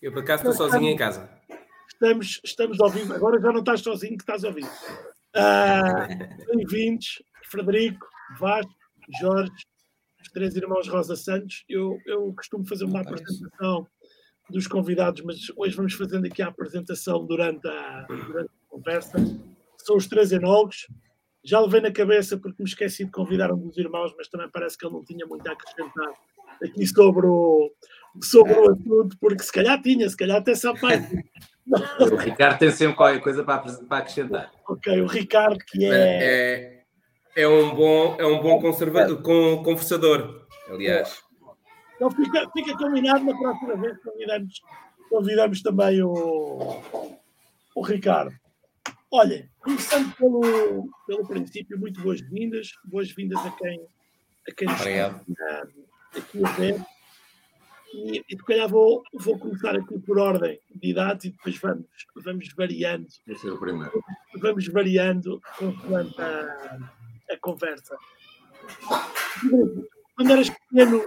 Eu por acaso estou sozinho em casa. Estamos, estamos ao vivo. Agora já não estás sozinho, que estás ao vivo. Ah, Bem-vindos, Frederico, Vasco, Jorge, os três irmãos Rosa Santos. Eu, eu costumo fazer uma apresentação dos convidados, mas hoje vamos fazendo aqui a apresentação durante a, durante a conversa. São os três enólogos. Já levei na cabeça porque me esqueci de convidar um dos irmãos, mas também parece que ele não tinha muito a acrescentar aqui sobre o, sobre o assunto, porque se calhar tinha, se calhar até sabe mais. O Ricardo tem sempre qualquer coisa para, para acrescentar. Ok, o Ricardo, que é. É, é um bom, é um bom conservador, com, conversador, aliás. Então fica, fica combinado na próxima vez, convidamos, convidamos também o, o Ricardo. Olha, começando pelo, pelo princípio, muito boas-vindas, boas-vindas a quem, a quem nos aqui a ver. E, e se calhar vou, vou começar aqui por ordem de idade e depois vamos, vamos variando, Esse é o primeiro. vamos variando consoante a, a conversa. Quando eras pequeno,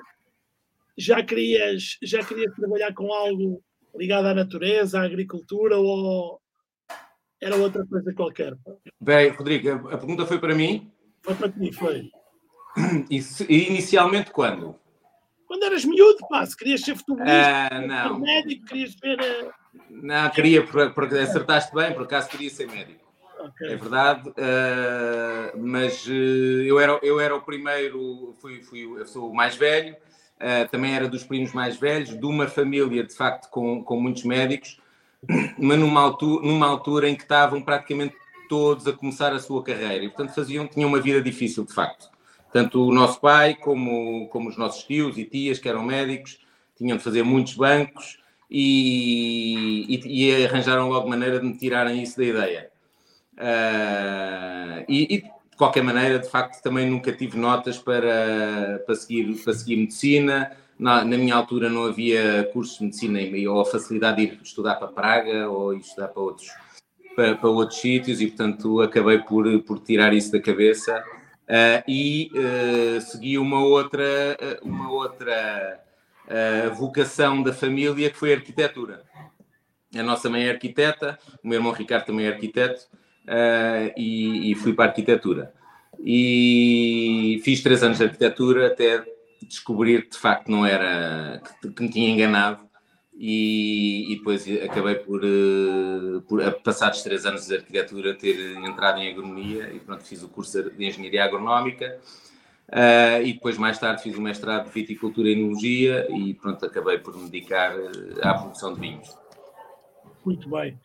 já querias, já querias trabalhar com algo ligado à natureza, à agricultura ou era outra coisa qualquer? Bem, Rodrigo, a pergunta foi para mim. Foi para ti, foi. E inicialmente quando? Quando eras miúdo, pá, se querias ser futebolista, Ah, não. ser médico, querias ser. eh, Não, queria, por- porque acertaste bem, por acaso queria ser médico. ok. É verdade, eh, mas eh, eu, era, eu era o primeiro, fui, fui, eu sou o mais velho, eh, também era dos primos mais velhos, de uma família, de facto, com, com muitos médicos, mas numa altura, numa altura em que estavam praticamente todos a começar a sua carreira e, portanto, faziam, tinham uma vida difícil, de facto. Tanto o nosso pai como, como os nossos tios e tias, que eram médicos, tinham de fazer muitos bancos e, e, e arranjaram logo maneira de me tirarem isso da ideia. Ah, e, e, de qualquer maneira, de facto, também nunca tive notas para, para, seguir, para seguir medicina. Na, na minha altura não havia cursos de medicina ou a facilidade de ir estudar para Praga ou estudar para outros, para, para outros sítios e, portanto, acabei por, por tirar isso da cabeça ah, e ah, segui uma outra, ah, uma outra ah, vocação da família que foi a arquitetura. A nossa mãe é arquiteta, o meu irmão Ricardo também é arquiteto e, e fui para a arquitetura. E fiz três anos de arquitetura até descobrir que de facto não era, que, que me tinha enganado e, e depois acabei por, eh, por, passados três anos de arquitetura, ter entrado em agronomia e pronto, fiz o curso de engenharia agronómica ah, e depois mais tarde fiz o mestrado de viticultura e enologia e pronto, acabei por me dedicar eh, à produção de vinhos. Muito bem.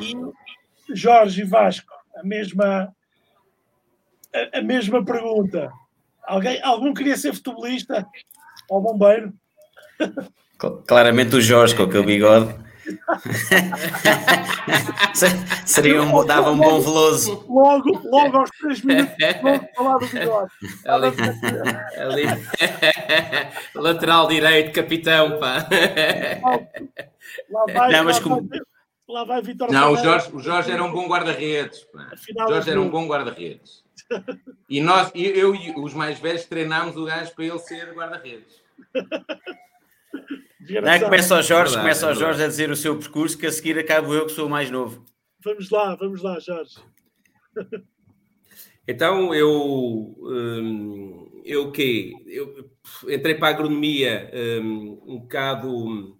E Jorge Vasco, a mesma, a, a mesma pergunta. Alguém, algum queria ser futebolista ou bombeiro? Cl- Claramente o Jorge com aquele bigode. Se- Seria um, dava um bom veloso. Logo, logo aos três minutos, logo falar do bigode. Ali, ali. Lateral direito, capitão, pá. Lá vai, Não, mas lá como- vai, lá vai Vitor Não, o. Jorge, o Jorge era um bom guarda-redes. O Jorge era um bom guarda-redes. E nós, e eu e os mais velhos treinámos o gajo para ele ser guarda-redes. Não é? Começa o Jorge, Verdade, começa o. Jorge a dizer o seu percurso, que a seguir acabo eu que sou o mais novo. Vamos lá, vamos lá, Jorge. Então eu hum, eu quê? Eu entrei para a agronomia hum, um bocado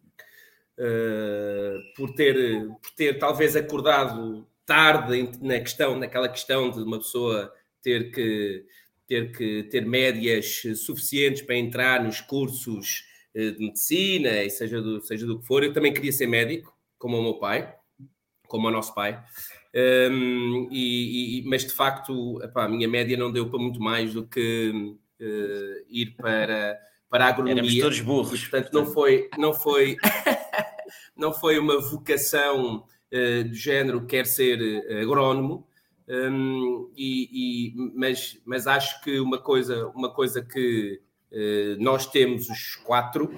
uh, por ter por ter talvez acordado tarde na questão naquela questão de uma pessoa ter que ter que ter médias suficientes para entrar nos cursos eh, de medicina e seja do seja do que for. Eu também queria ser médico, como o meu pai, como o nosso pai. Um, e, e- mas de facto epá, a minha média não deu para muito mais do que eh, ir para, para a Éramos agronomia. todos E, burros. portanto, não foi, não foi, não foi uma vocação eh, do género quer ser eh, agrónomo, hum, e, e- mas, mas acho que uma coisa, uma coisa que eh, nós temos os quatro.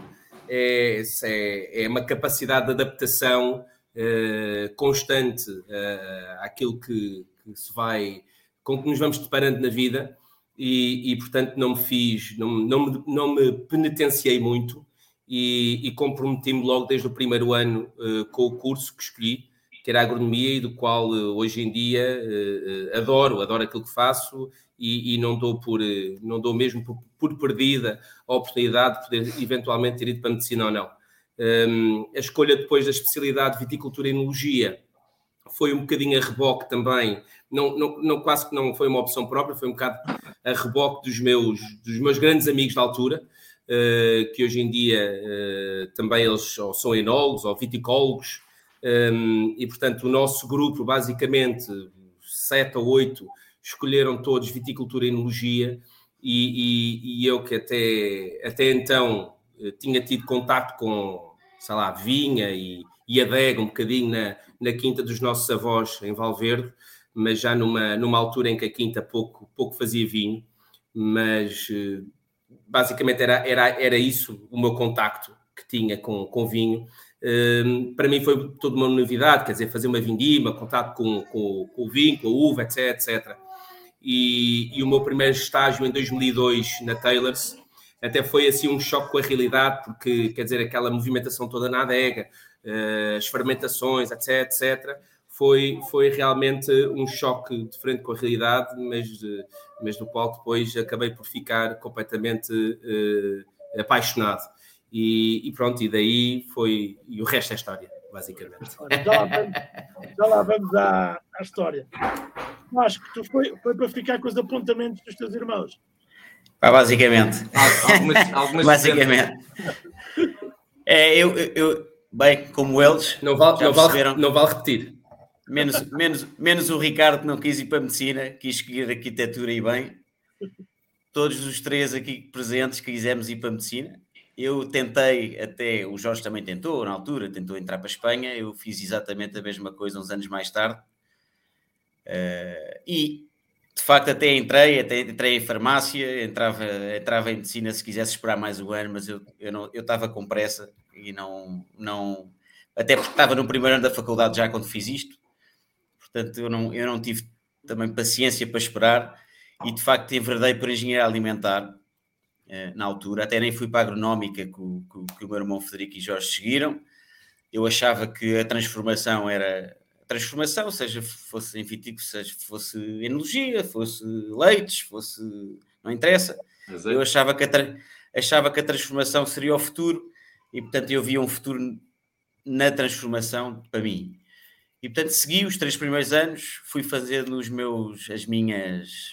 É, é, é uma capacidade de adaptação eh, constante eh, àquilo que, que se vai, com que nos vamos deparando na vida. E, e, portanto não me fiz, não, não, me, não me penitenciei muito e, e comprometi-me logo desde o primeiro ano uh, com o curso que escolhi, que era a agronomia e do qual uh, hoje em dia uh, adoro, adoro aquilo que faço e, e não dou por não dou mesmo por, por, perdida a oportunidade de poder eventualmente ter ido para a medicina ou não. Um, a escolha depois da especialidade de viticultura e enologia foi um bocadinho a reboque também, não, não, não, quase que não foi uma opção própria, foi um bocado a reboque dos meus, dos meus grandes amigos da altura, uh, que hoje em dia uh, também eles ou são enólogos ou viticólogos, um, e portanto o nosso grupo, basicamente, sete ou oito, escolheram todos viticultura e enologia, e, e, e eu que até, até então eh, tinha tido contato com, sei lá, vinha e, e adega um bocadinho na, na quinta dos nossos avós em Valverde, mas já numa, numa altura em que a quinta pouco, pouco fazia vinho, mas eh, basicamente era, era, era isso o meu contacto que tinha com, com vinho. Um, para mim foi toda uma novidade, quer dizer, fazer uma vindima, contato com, com, com o vinho, com a uva, etc, etc. E, e, o meu primeiro estágio em 2002 na Taylors até foi assim um choque com a realidade, porque quer dizer, aquela movimentação toda na adega, uh, as fermentações, etc, etc, foi, foi realmente um choque diferente com a realidade, mas, mas do qual depois acabei por ficar completamente uh, apaixonado. E, e, pronto, e daí foi. E o resto é história, basicamente. Já lá vamos, já lá vamos à, à história. Acho que tu foi, foi para ficar com os apontamentos dos teus irmãos. Ah, basicamente. Algumas, algumas basicamente. É, eu, eu, bem, como eles. Não vale, não vale, não vale repetir. Menos, menos, menos o Ricardo que não quis ir para a medicina, quis seguir arquitetura e bem. Todos os três aqui presentes quisemos ir para a medicina. Eu tentei, até o Jorge também tentou, na altura, tentou entrar para a Espanha. Eu fiz exatamente a mesma coisa uns anos mais tarde. Uh, e de facto até entrei, até entrei em farmácia, entrava, entrava em medicina se quisesse esperar mais um ano, mas eu, eu, não, eu estava com pressa e não, não, até porque estava no primeiro ano da faculdade já quando fiz isto, portanto eu não, eu não tive também paciência para esperar e de facto enverdei por engenharia alimentar na altura, até nem fui para a agronómica que o, que, o meu irmão Federico e Jorge seguiram, eu achava que a transformação era transformação, seja fosse em vitícola, seja fosse enologia, fosse leites, fosse. não interessa. Exato. Eu achava que, a achava que a transformação seria o futuro e, portanto, eu via um futuro na transformação para mim. E, portanto, segui os três primeiros anos, fui fazendo os meus, as minhas,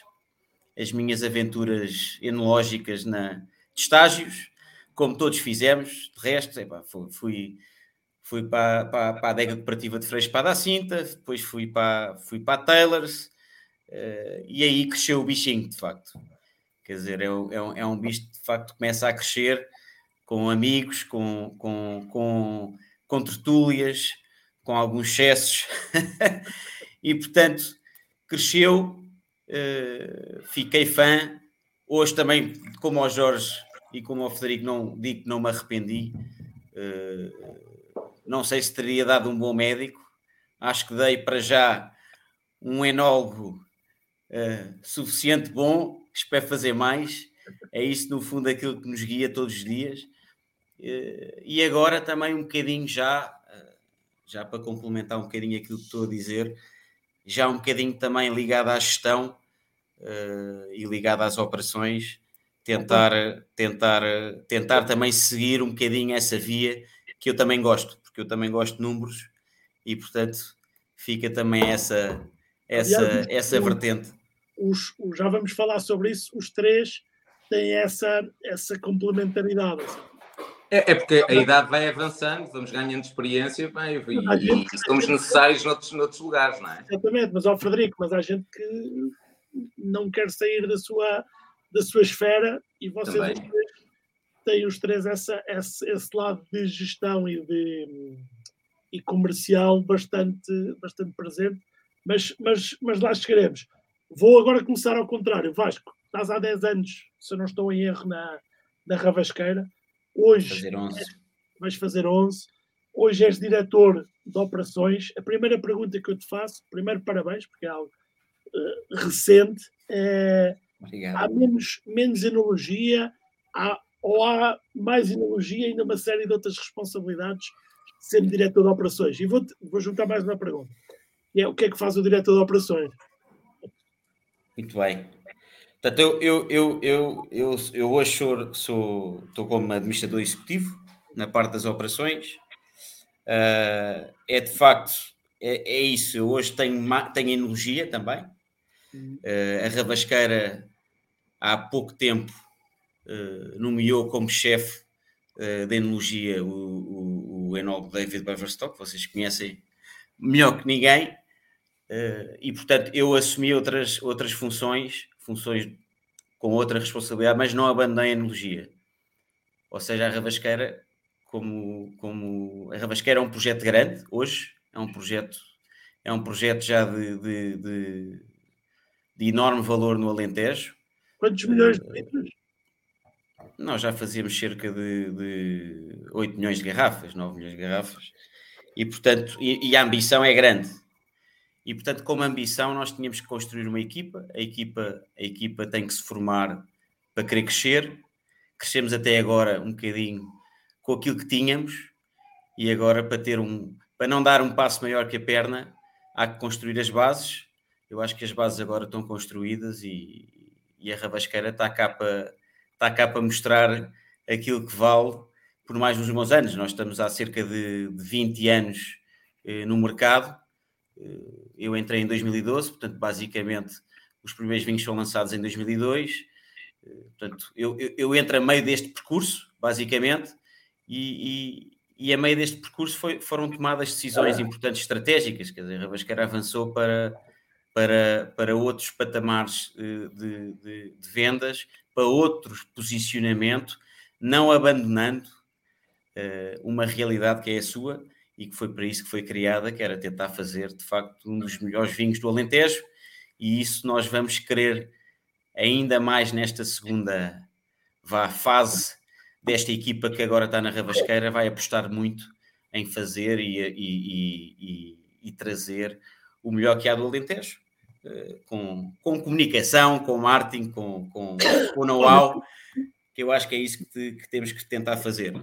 as minhas aventuras enológicas na, de estágios, como todos fizemos. De resto, epa, fui, fui para, para, para a adega cooperativa de Freixo para a Cinta, depois fui para, fui para a Taylors, uh, e aí cresceu o bichinho, de facto. Quer dizer, é, é, um, é um bicho de facto que começa a crescer com amigos, com, com, com, com tertúlias, com alguns excessos, e portanto cresceu, fiquei fã. Hoje também, como ao Jorge e como ao Frederico, não digo que não me arrependi. Uh, não sei se teria dado um bom médico. Acho que dei para já um enólogo uh, suficiente bom. Espero fazer mais. É isso, no fundo, aquilo que nos guia todos os dias. E agora também um bocadinho já, já para complementar um bocadinho aquilo que estou a dizer, já um bocadinho também ligado à gestão e ligado às operações, tentar, tentar, tentar também seguir um bocadinho essa via que eu também gosto porque eu também gosto de números e, portanto, fica também essa, essa, Aliás, essa vertente. Os, os, já vamos falar sobre isso, os três têm essa, essa complementaridade. É, é, porque a idade vai avançando, vamos ganhando experiência bem, e, e somos necessários noutros, noutros lugares, não é? Exatamente, mas ao Frederico, mas há gente que não quer sair da sua, da sua esfera e vocês têm os três essa, esse, esse lado de gestão e, de, e comercial bastante, bastante presente, mas, mas, mas lá chegaremos. Vou agora começar ao contrário. Vasco, estás há 10 anos, se eu não estou em erro, na, na Ravasqueira. Hoje fazer 11. vais fazer 11. Hoje és diretor de operações. A primeira pergunta que eu te faço, primeiro parabéns, porque é algo uh, recente. É, há menos, menos enologia, há, ou há mais enologia e ainda uma série de outras responsabilidades sendo diretor de operações? E vou, vou juntar mais uma pergunta. É, o que é que faz o diretor de operações? Muito bem. Portanto, eu, eu, eu, eu, eu, eu hoje sou, sou, estou como administrador executivo na parte das operações. Uh, é de facto, é, é, isso. Eu hoje tenho, tenho energia também. Uh, a Rabasqueira, há pouco tempo, uh, nomeou como chefe uh, da enologia o, o, o enólogo David Beverstock, vocês conhecem melhor que ninguém. e, portanto, eu assumi outras, outras funções, funções com outra responsabilidade, mas não abandonei a enologia. Ou seja, a Rabasqueira, como, como a Rabasqueira é um projeto grande hoje, é um projeto, é um projeto já de, de, de, de enorme valor no Alentejo. Quantos milhões de litros? Nós já fazíamos cerca de, de 8 milhões de garrafas, 9 milhões de garrafas, e portanto, e, e a ambição é grande. E portanto, como ambição, nós tínhamos que construir uma equipa. A equipa, a equipa tem que se formar para querer crescer. Crescemos até agora um bocadinho com aquilo que tínhamos, e agora para ter um, para não dar um passo maior que a perna, há que construir as bases. Eu acho que as bases agora estão construídas e, e a Rabasqueira está cá, para, está cá para mostrar aquilo que vale por mais uns bons anos. Nós estamos há cerca de, de 20 anos eh, no mercado. Eu entrei em 2012, portanto, basicamente, os primeiros vinhos são lançados em 2002. Eh, portanto, eu, eu, eu entro a meio deste percurso, basicamente, e, e, e a meio deste percurso foi, foram tomadas decisões importantes estratégicas. Quer dizer, a Rabasqueira avançou para, para, para outros patamares eh, de, de, de vendas, para outros posicionamento, não abandonando uh, uma realidade que é a sua e que foi para isso que foi criada, que era tentar fazer de facto um dos melhores vinhos do Alentejo, e isso nós vamos querer ainda mais nesta segunda vá, fase desta equipa que agora está na Rabasqueira, vai apostar muito em fazer e, e, e, e trazer o melhor que há do Alentejo. Eh, com, com comunicação, com marketing, com, com, com know-how, que eu acho que é isso que, te, que, temos que tentar fazer.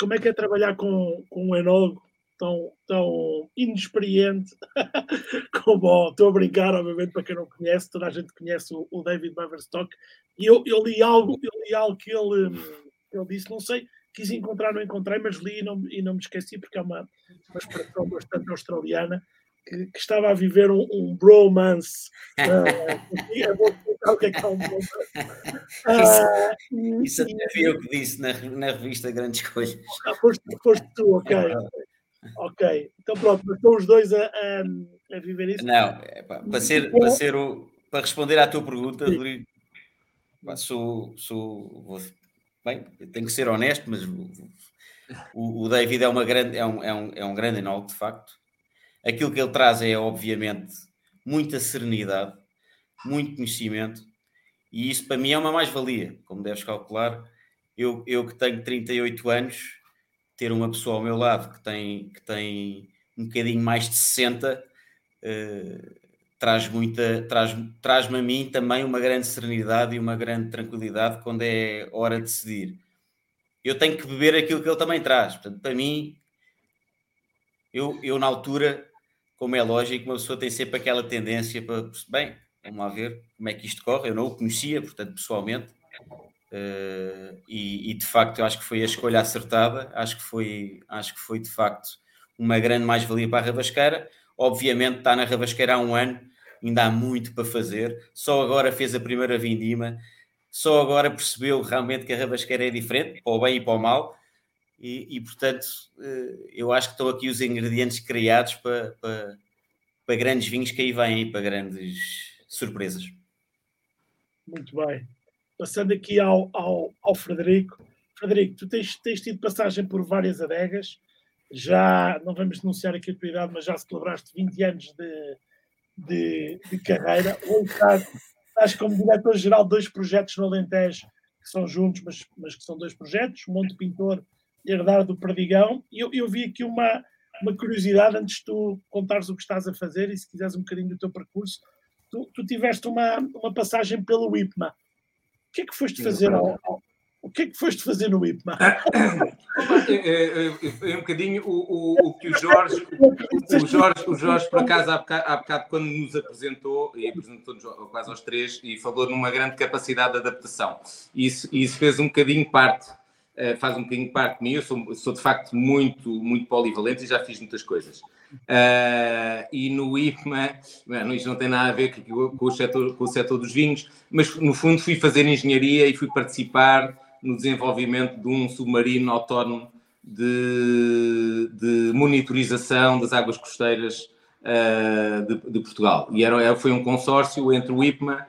Como é que é trabalhar com, com um enólogo tão, tão inexperiente como estou a brincar, obviamente, para quem não conhece, toda a gente conhece o, o David Beverstock, e eu, eu, li algo, eu li algo que ele, ele disse, não sei, quis encontrar, não encontrei, mas li e não, e não me esqueci, porque é uma, uma expressão bastante australiana, que, que, estava a viver um, um bromance. Uh, vou explicar o que é que é um bromance. Uh, isso até vi eu que disse na, na revista Grandes Coisas. Ah, foste, foste tu, ok. ok, então pronto, mas estão os dois a, a, a viver isso? Não, é, pá, para, ser, para, ser o, para responder à tua pergunta, Rodrigo, sou, sou vou, bem, tenho que ser honesto, mas o, o David é, uma grande, é, um, é, um, é um grande enólogo, de facto Aquilo que ele traz é, obviamente, muita serenidade, muito conhecimento, e isso para mim é uma mais-valia, como deves calcular. Eu, eu que tenho 38 anos, ter uma pessoa ao meu lado que tem, que tem um bocadinho mais de 60 uh, traz muita, traz, traz-me a mim também uma grande serenidade e uma grande tranquilidade quando é hora de decidir. Eu tenho que beber aquilo que ele também traz. Portanto, para mim, eu, eu na altura como é lógico, uma pessoa tem sempre aquela tendência para, bem, vamos lá ver como é que isto corre. Eu não o conhecia, portanto, pessoalmente, uh, e, e, de facto eu acho que foi a escolha acertada. Acho que foi, acho que foi de facto uma grande mais-valia para a Rabasqueira. Obviamente, está na Rabasqueira há um ano, ainda há muito para fazer. Só agora fez a primeira vindima, só agora percebeu realmente que a Rabasqueira é diferente, para o bem e para o mal e, e, portanto, eh, eu acho que estão aqui os ingredientes criados para, para, para grandes vinhos que aí vêm, para grandes surpresas. Muito bem. Passando aqui ao, ao, ao Frederico. Frederico, tu tens, tens tido passagem por várias adegas, já, não vamos denunciar aqui a tua idade, mas já celebraste 20 anos de, de, de carreira. Ou estás, estás como diretor-geral de dois projetos no Alentejo, que são juntos, mas, mas que são dois projetos, Monte Pintor herdar do Perdigão. E eu, eu vi aqui uma, uma curiosidade antes de tu contares o que estás a fazer e se quiseres um bocadinho do teu percurso. Tu, tu tiveste uma, uma passagem pelo IPMA. O que é que foste fazer ao, ao, o que é que foste fazer no IPMA? É, é, é, é, um bocadinho o, o, o, que o Jorge, o, Jorge, o Jorge, por acaso, há bocado, há bocado quando nos apresentou, e apresentou-nos quase aos três, e falou numa grande capacidade de adaptação. Isso, isso fez um bocadinho parte, eh, faz um bocadinho parte de mim. Eu sou, sou de facto muito, muito polivalente e já fiz muitas coisas. Uh, e no IPMA, bueno, isto não tem nada a ver com, com, o setor, com o setor dos vinhos, mas no fundo fui fazer engenharia e fui participar no desenvolvimento de um submarino autónomo de, de monitorização das águas costeiras uh, de, de, Portugal. E era, foi um consórcio entre o IPMA,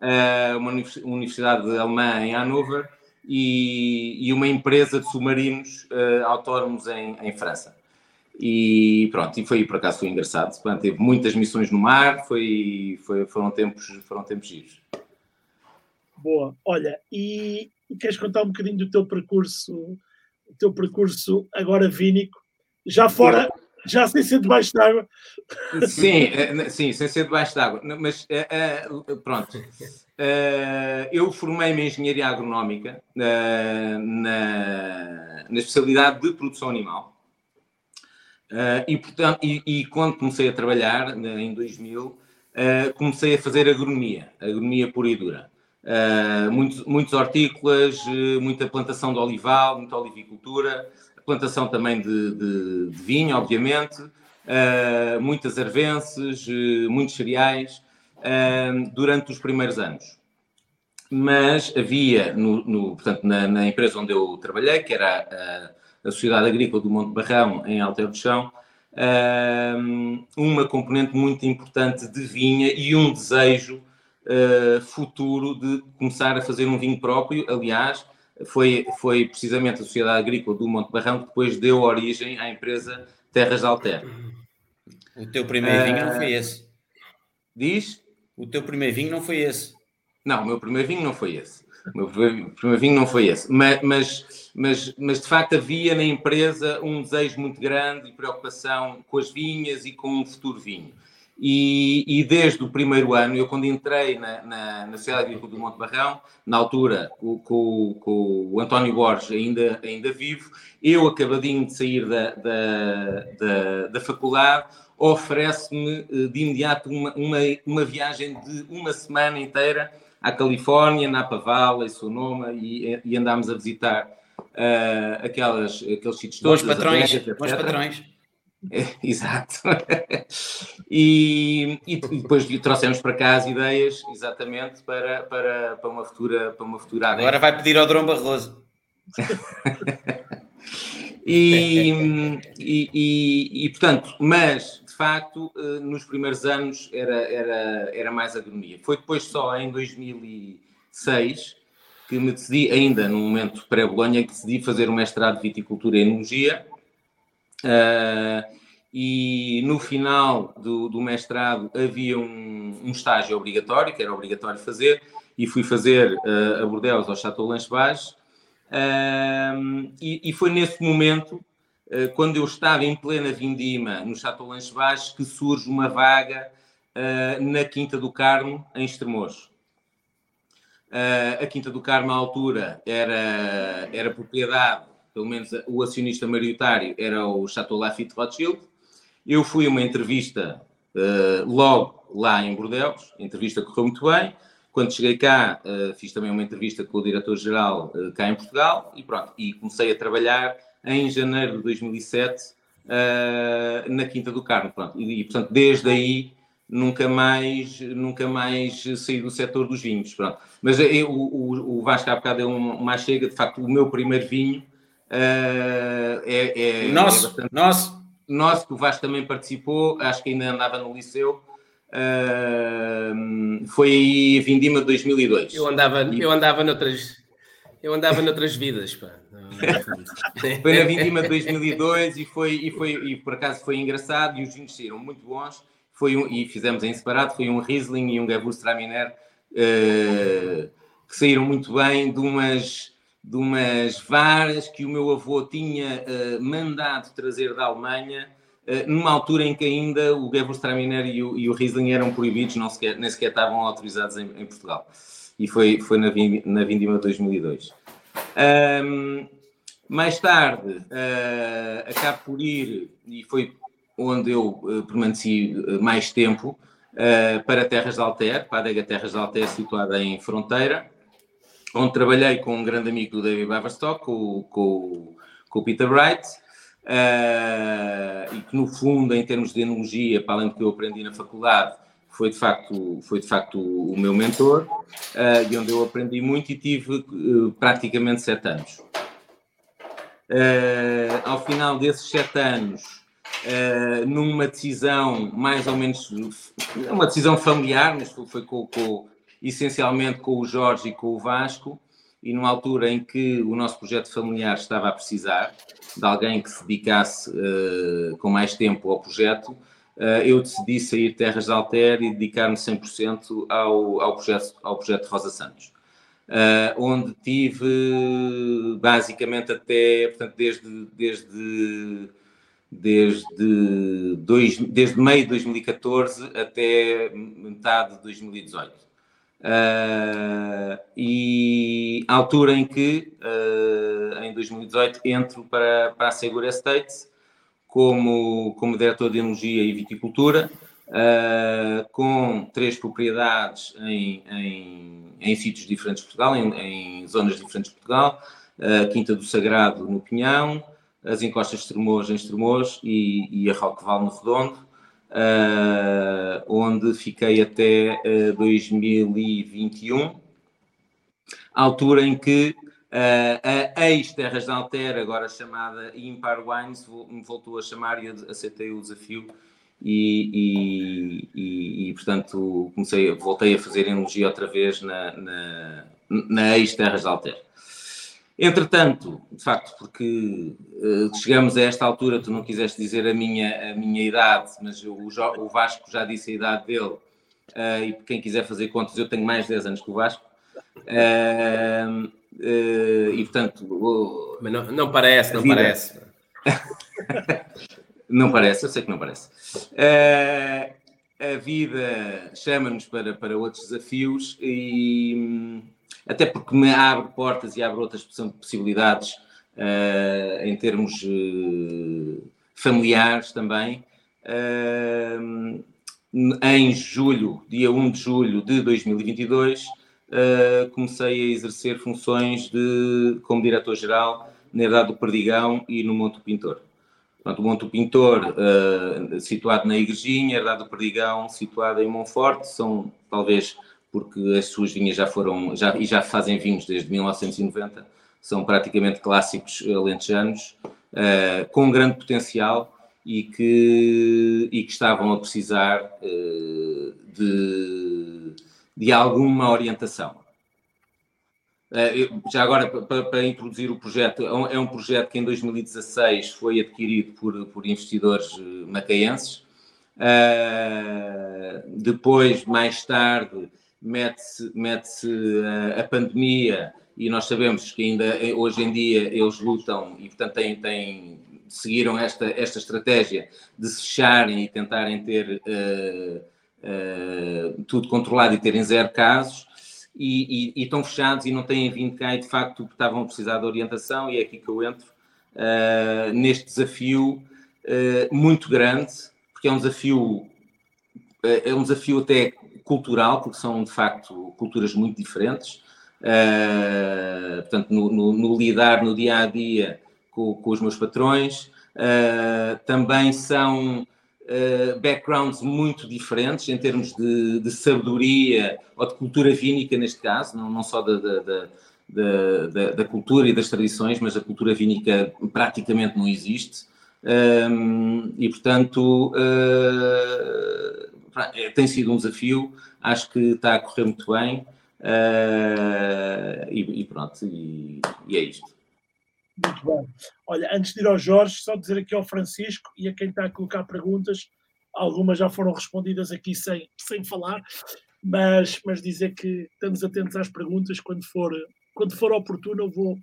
uh, uma universidade alemã em Hannover, e, e uma empresa de submarinos autónomos em, em França. E pronto, e foi por acaso foi engraçado. teve muitas missões no mar, foi, foi, foram, tempos, foram tempos giros. Boa, olha, e, e, queres contar um bocadinho do teu percurso, o teu percurso agora vínico, já fora, já sem ser debaixo d'água? Sim, eh, sim, sem ser debaixo d'água, mas uh, uh, pronto. Eu formei-me em engenharia agronómica na, na especialidade de produção animal. E, portanto, e, e, quando comecei a trabalhar, em 2000, uh, ah, comecei a fazer agronomia, agronomia pura e dura. Muitos, muitos hortícolas, muita plantação de olival, muita olivicultura, plantação também de, de, de vinho, obviamente, muitas arvenses, muitos cereais, durante os primeiros anos. Mas havia, no, no portanto, na, na, empresa onde eu trabalhei, que era a Sociedade Agrícola do Monte Barrão, em Alter do Chão, uma componente muito importante de vinha e um desejo uh, futuro de começar a fazer um vinho próprio. Aliás, foi, foi precisamente a Sociedade Agrícola do Monte Barrão que depois deu origem à empresa Terras de Alter. O teu primeiro vinho não foi esse? Diz? O teu primeiro vinho não foi esse? Não, o meu primeiro vinho não foi esse. O meu primeiro vinho não foi esse. Mas, mas, mas, mas, de facto havia na empresa um desejo muito grande e preocupação com as vinhas e com o futuro vinho. E, e desde o primeiro ano, eu quando entrei na, na, na Sociedade Agrícola do Monte Barrão, na altura com, com, com, o António Borges ainda, ainda vivo, eu acabadinho de sair da, da, da, da faculdade, oferece-me eh, de imediato uma, uma, uma viagem de uma semana inteira à Califórnia, Napa Valley, Sonoma, e, e andámos a visitar uh, aquelas, aqueles sítios todos. Bons patrões, bons patrões. É, exato. e, e, depois trouxemos para cá as ideias, exatamente, para, para, para uma futura para uma futura Agora vai pedir ao Drão Barroso. e, e, e, e, portanto, mas de facto, eh, nos primeiros anos era, era, era mais agronomia. Foi depois só em 2006 que me decidi, ainda no momento pré-Bolonha, que decidi fazer um mestrado de viticultura e enologia. Uh, e no final do, do mestrado havia um, um, estágio obrigatório, que era obrigatório fazer, e fui fazer uh, a Bordeaux ao Chateau Lanche uh, e, e foi nesse momento eh, quando eu estava em plena vindima no Chateau Lanche Baixo, que surge uma vaga uh, na Quinta do Carmo, em Estremoz. Uh, a Quinta do Carmo, à altura, era, era propriedade, pelo menos o acionista maioritário era o Chateau Lafitte Rothschild. Eu fui a uma entrevista uh, logo lá em Bordeaux, a entrevista correu muito bem. Quando cheguei cá, fiz também uma entrevista com o diretor-geral cá em Portugal e pronto, e comecei a trabalhar em janeiro de 2007 uh, ah, na Quinta do Carmo. Pronto. E, e, portanto, desde aí nunca mais, nunca mais saí do setor dos vinhos. Pronto. Mas eu, o, o Vasco há bocado é um, uma chega, de facto, o meu primeiro vinho uh, é, é, Nosso, é bastante... nosso. Nosso, que o Vasco também participou, acho que ainda andava no liceu. Uh, foi aí a Vindima de 2002. Eu andava, e... eu andava noutras, eu andava noutras vidas, pá. foi na Vindima de 2002 e foi, e foi e por acaso foi engraçado e os vinhos saíram muito bons. Foi um, e fizemos em separado, foi um Riesling e um Gewürztraminer uh, que saíram muito bem de umas, de umas varas que o meu avô tinha uh, mandado trazer da Alemanha uh, numa altura em que ainda o Gewürztraminer e o, e o Riesling eram proibidos, não sequer, nem sequer estavam autorizados em, em Portugal e foi, foi na, na Vindima 2002. Um, mais tarde, uh, acabo por ir, e foi onde eu permaneci mais tempo, para Terras de Alter, para a adega Terras de Alter, situada em Fronteira, onde trabalhei com um grande amigo do David Baverstock, com, com, com o Peter Wright, uh, e que no fundo, em termos de enologia, para além do que eu aprendi na faculdade, foi de facto, foi de facto o meu mentor, uh, e onde eu aprendi muito e tive uh, praticamente sete anos. Uh, ao final desses sete anos, numa decisão mais ou menos, uma decisão familiar, mas foi com, com, essencialmente com o Jorge e com o Vasco, e numa altura em que o nosso projeto familiar estava a precisar de alguém que se dedicasse uh, com mais tempo ao projeto, uh, eu decidi sair de Terras de Alter e dedicar-me 100% ao, ao, projeto, ao projeto Rosa Santos. Uh, onde tive basicamente até, portanto, desde, desde, desde, dois, desde meio de 2014 até metade de 2018. Uh, e a altura em que, uh, em 2018, entro para, para a Segura Estates como, como diretor de Enologia e Viticultura, uh, com três propriedades em, em, em, sítios diferentes de Portugal, em, em zonas diferentes de Portugal, a Quinta do Sagrado no Pinhão, as Encostas de Estremoz em Estremoz e, e a Roqueval no Redondo uh, onde fiquei até uh, ah, 2021, altura em que uh, a ex-Terras de Alter, agora chamada Impar Wines, me voltou a chamar e aceitei o desafio e, e, e, e, portanto comecei, voltei a fazer enologia outra vez na, na, na ex-Terras de Alter. Entretanto, de facto, porque uh, chegamos a esta altura, tu não quiseste dizer a minha, a minha idade, mas o, o Vasco já disse a idade dele, uh, e quem quiser fazer contas, eu tenho mais de 10 anos que o Vasco. Uh, e portanto. mas não, não parece, não vida... parece. não parece, eu sei que não parece. a vida chama-nos para, para outros desafios e até porque me abre portas e abre outras possibilidades uh, em termos uh, familiares também. Uh, em julho, dia 1 de julho de 2022, comecei a exercer funções de, como diretor-geral na Herdade do Perdigão e no Monte Pintor. Portanto, o Monte Pintor, situado na Igrejinha, a Herdade do Perdigão, situada em Monforte, são talvez porque as suas vinhas já foram, já, e já fazem vinhos desde 1990, são praticamente clássicos alentejanos, uh, com grande potencial e que, e que estavam a precisar uh, de, de alguma orientação. Uh, já agora, para, para, introduzir o projeto, é, é um projeto que em 2016 foi adquirido por, por investidores macaenses. depois, mais tarde, mete-se mete a, a, pandemia e nós sabemos que ainda hoje em dia eles lutam e, portanto, têm, têm, seguiram esta, esta estratégia de se fecharem e tentarem ter uh, uh, tudo controlado e terem zero casos. E, e, e, estão fechados e não têm vindo cá e de facto estavam a precisar de orientação e é aqui que eu entro uh, neste desafio muito grande, porque é um desafio é um desafio até cultural, porque são de facto culturas muito diferentes. Uh, portanto, no, no, no, lidar no dia a dia com, com os meus patrões, uh, também são uh, backgrounds muito diferentes em termos de, de, sabedoria ou de cultura vínica, neste caso, não, não só da, da, da da, cultura e das tradições, mas a cultura vínica praticamente não existe. Um, e, portanto, uh, tem sido um desafio, acho que está a correr muito bem uh, e, e, pronto, e, e, é isto. Muito bom. Olha, antes de ir ao Jorge, só dizer aqui ao Francisco e a quem está a colocar perguntas, algumas já foram respondidas aqui sem, sem falar, mas, mas dizer que estamos atentos às perguntas, quando for, quando for oportuno eu vou,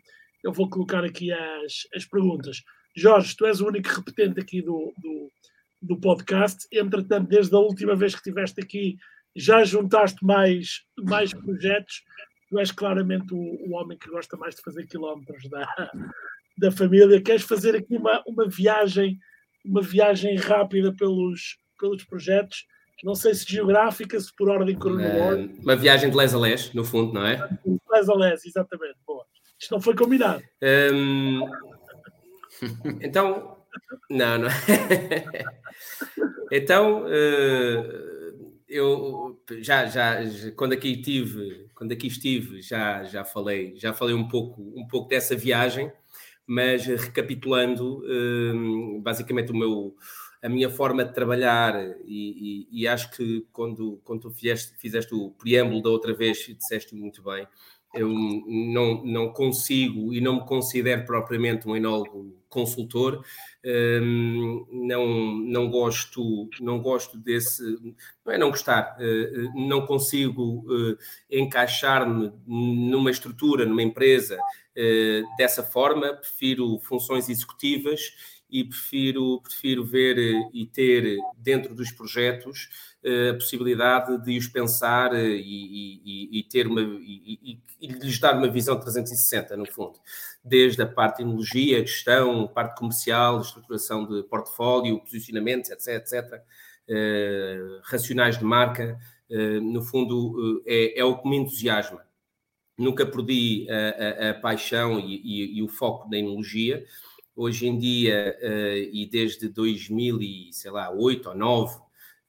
eu vou colocar aqui as, as perguntas. Jorge, tu és o único repetente aqui do, do, do podcast. Entretanto, desde a última vez que estiveste aqui, já juntaste mais, mais projetos. tu és claramente o, o, homem que gosta mais de fazer quilómetros da, da família. Queres fazer aqui uma, uma viagem, uma viagem rápida pelos, pelos projetos? Não sei se geográfica, se por ordem cronológica. Uma, viagem de les a les, no fundo, não é? Les a les, exatamente. Boa. Isto não foi combinado. Um, então, não, não. então, uh, eu já, já, quando aqui estive, quando aqui estive, já, já falei, já falei um pouco, um pouco dessa viagem, mas recapitulando, uh, basicamente o meu, a minha forma de trabalhar e, e, e acho que quando, quando tu fizeste, fizeste o preâmbulo da outra vez, disseste muito bem, eu não, não consigo e não me considero propriamente um enólogo consultor, um, não, não gosto não gosto desse, não é não gostar, uh, não consigo uh, encaixar-me numa estrutura, numa empresa dessa forma, prefiro funções executivas e prefiro, prefiro ver e ter dentro dos projetos a possibilidade de os pensar e, e, e ter uma e, e, lhes dar uma visão 360 no fundo, desde a parte de tecnologia, gestão, parte comercial, estruturação de portfólio, posicionamentos, etc, etc, uh, racionais de marca, uh, no fundo uh, é, é, o que me entusiasma. Nunca perdi a, a, a paixão e, o foco na enologia. Hoje em dia, e desde 2008 ou 2009,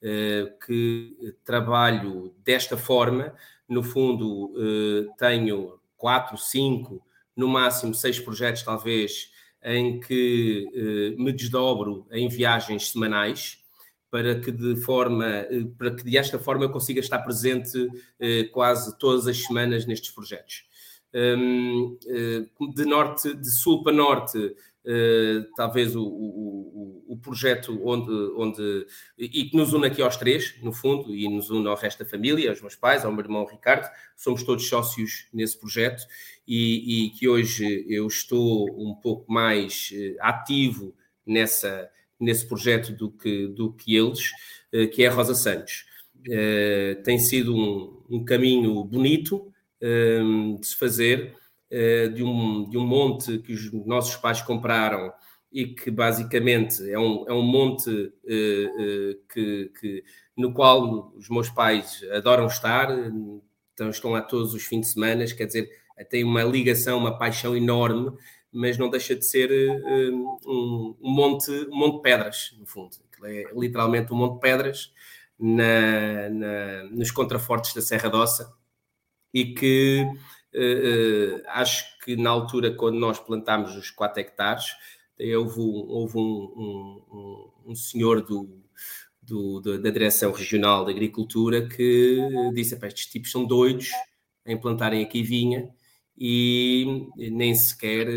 eh, que trabalho desta forma. No fundo, eh, tenho quatro, cinco, no máximo seis projetos, talvez, em que eh, me desdobro em viagens semanais para que de forma para que desta forma eu consiga estar presente quase todas as semanas nestes projetos. Hum, de norte, de sul para norte, Uh, talvez o, o, o, projeto onde, onde e que nos une aqui aos três, no fundo, e nos une ao resto da família, aos meus pais, ao meu irmão Ricardo, somos todos sócios nesse projeto e, e que hoje eu estou um pouco mais uh, ativo nessa, nesse projeto do que, do que eles, uh, que é a Rosa Santos. tem sido um, um caminho bonito de se fazer eh, de um, de um monte que os nossos pais compraram e que basicamente é um, é um monte uh, uh, que, que, no qual os meus pais adoram estar, então estão lá todos os fins de semana, quer dizer, tem uma ligação, uma paixão enorme, mas não deixa de ser uh, um, um, monte, um monte de pedras, no fundo. É literalmente um monte de pedras na, na, nos contrafortes da Serra d'Ossa e que acho que na altura, quando nós plantámos os 4 hectares, houve um, houve um, um, um senhor do, do, da Direção Regional da Agricultura que disse: estes tipos são doidos em plantarem aqui vinha e nem sequer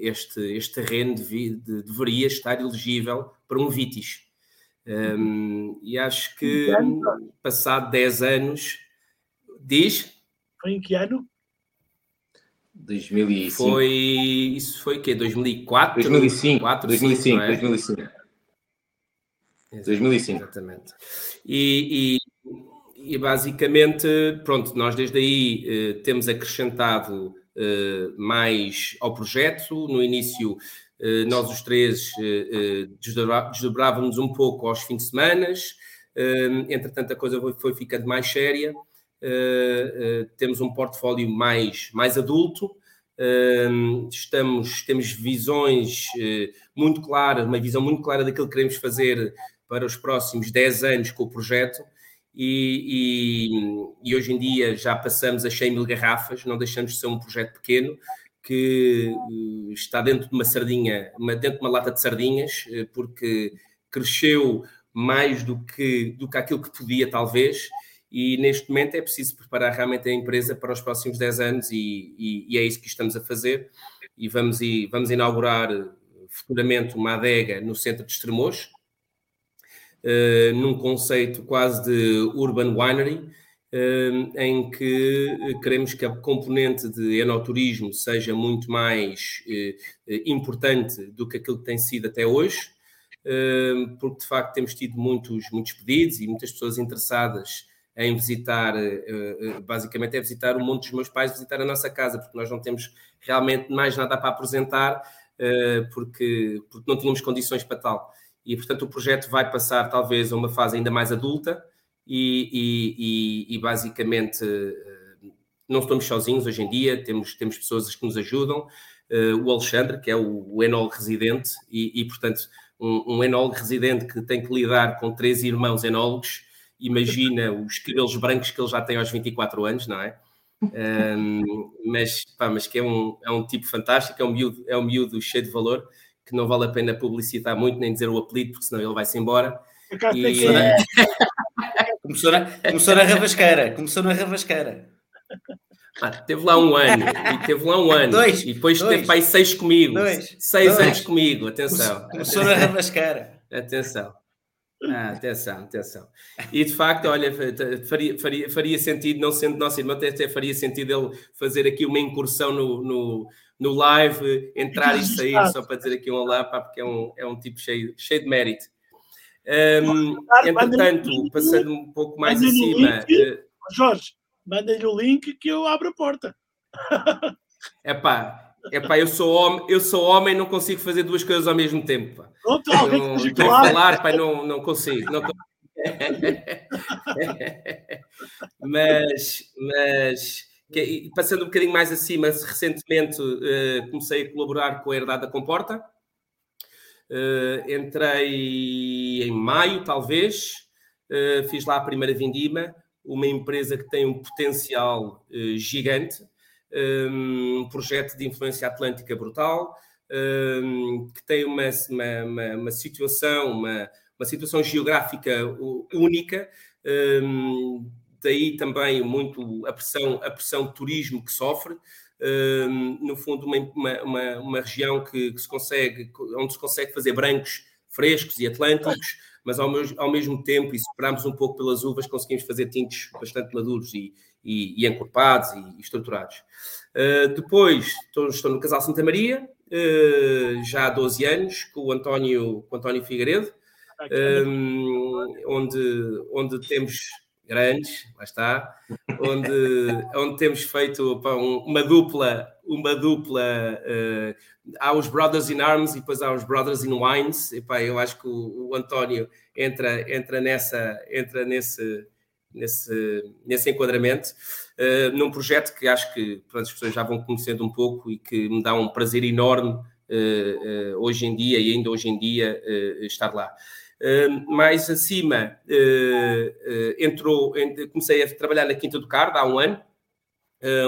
este, este terreno de, de, deveria estar elegível para um vitis. Um, e acho que, passado 10 anos, diz. Foi em que ano? 2005. Foi, isso foi o quê? 2004? 2005. 4, 2005, 5, é? 2005. 2005. Exatamente. E, e, e, basicamente, pronto, nós desde aí eh, temos acrescentado eh, mais ao projeto. No início, eh, nós os três desdobrávamos um pouco aos fins de semana. Entretanto, a coisa foi, foi ficando mais séria. Uh, uh, temos um portfólio mais, mais adulto, uh, estamos, temos visões muito claras, uma visão muito clara daquilo que queremos fazer para os próximos 10 anos com o projeto. E, e, e hoje em dia já passamos a 100 mil garrafas, não deixamos de ser um projeto pequeno que está dentro de uma sardinha, dentro de uma lata de sardinhas, porque cresceu mais do que, do que aquilo que podia, talvez, e neste momento é preciso preparar realmente a empresa para os próximos 10 anos e, e, e é isso que estamos a fazer. E vamos, e vamos inaugurar futuramente uma adega no centro de Estremoz, uh, num conceito quase de urban winery, uh, em que queremos que a componente de enoturismo seja muito mais uh, importante do que aquilo que tem sido até hoje, porque de facto temos tido muitos, muitos pedidos e muitas pessoas interessadas em visitar, basicamente é visitar o monte dos meus pais, visitar a nossa casa, porque nós não temos realmente mais nada para apresentar, porque, porque não tínhamos condições para tal. E, portanto, o projeto vai passar talvez a uma fase ainda mais adulta e, e, e, e basicamente não estamos sozinhos hoje em dia, temos, temos pessoas que nos ajudam. o Alexandre, que é o, enólogo residente, e, portanto, um, um enólogo residente que tem que lidar com três irmãos enólogos, imagina os cabelos brancos que ele já tem aos 24 anos, não é? Um, mas, pá, mas que é um, é um tipo fantástico, é um, miúdo, é um miúdo cheio de valor, que não vale a pena publicitar muito, nem dizer o apelido, porque senão ele vai-se embora. E, é... começou, na, começou na rabasqueira, começou na rabasqueira. Ah, teve lá um ano, e teve lá um ano, dois, e depois dois, teve aí seis comigo, dois, seis dois. anos comigo, atenção. Começou na rabasqueira. Atenção. Ah, atenção, atenção. E de facto, olha, faria, faria, faria sentido, não sendo nosso irmão, até, até faria sentido ele fazer aqui uma incursão no, no, no live, entrar e sair, só para dizer aqui um olá, pá, porque é um, é um tipo cheio, cheio de mérito. Um, entretanto, passando um pouco mais acima. Eh, Jorge, manda-lhe o link que eu abro a porta. É pá, é pá, eu sou homem, eu sou homem, não consigo fazer duas coisas ao mesmo tempo. Pá. Pronto, não, estou a falar, pá, não, não consigo. Não mas, mas passando um bocadinho mais acima, recentemente uh, comecei a colaborar com a Herdade da Comporta. Uh, entrei em maio, talvez, uh, fiz lá a primeira vindima uma empresa que tem um potencial gigante, um, um, projeto de influência atlântica brutal, um, que tem uma, uma, uma, situação, uma, uma, situação geográfica única, um, daí também muito a pressão, a pressão de turismo que sofre. no fundo, uma, uma, uma região que, que, se consegue, onde se consegue fazer brancos frescos e atlânticos, mas ao, ao mesmo tempo, e esperamos um pouco pelas uvas, conseguimos fazer tintes bastante maduros e, e, e encorpados e, e estruturados. Uh, depois, estou, estou, no Casal Santa Maria, uh, já há 12 anos, com o António, com o António Figueiredo, um, onde, onde temos grandes, lá está, onde, onde temos feito pá, um, uma dupla, uma dupla, uh, há os Brothers in Arms e depois há os Brothers in Wines, e, pá, eu acho que o, o, António entra, entra, nessa, entra nesse, nesse, nesse enquadramento, uh, num projeto que acho que pronto, as pessoas já vão conhecendo um pouco e que me dá um prazer enorme uh, hoje em dia e ainda hoje em dia estar lá. Mais acima, entrou, comecei a trabalhar na Quinta do Cardo há um ano,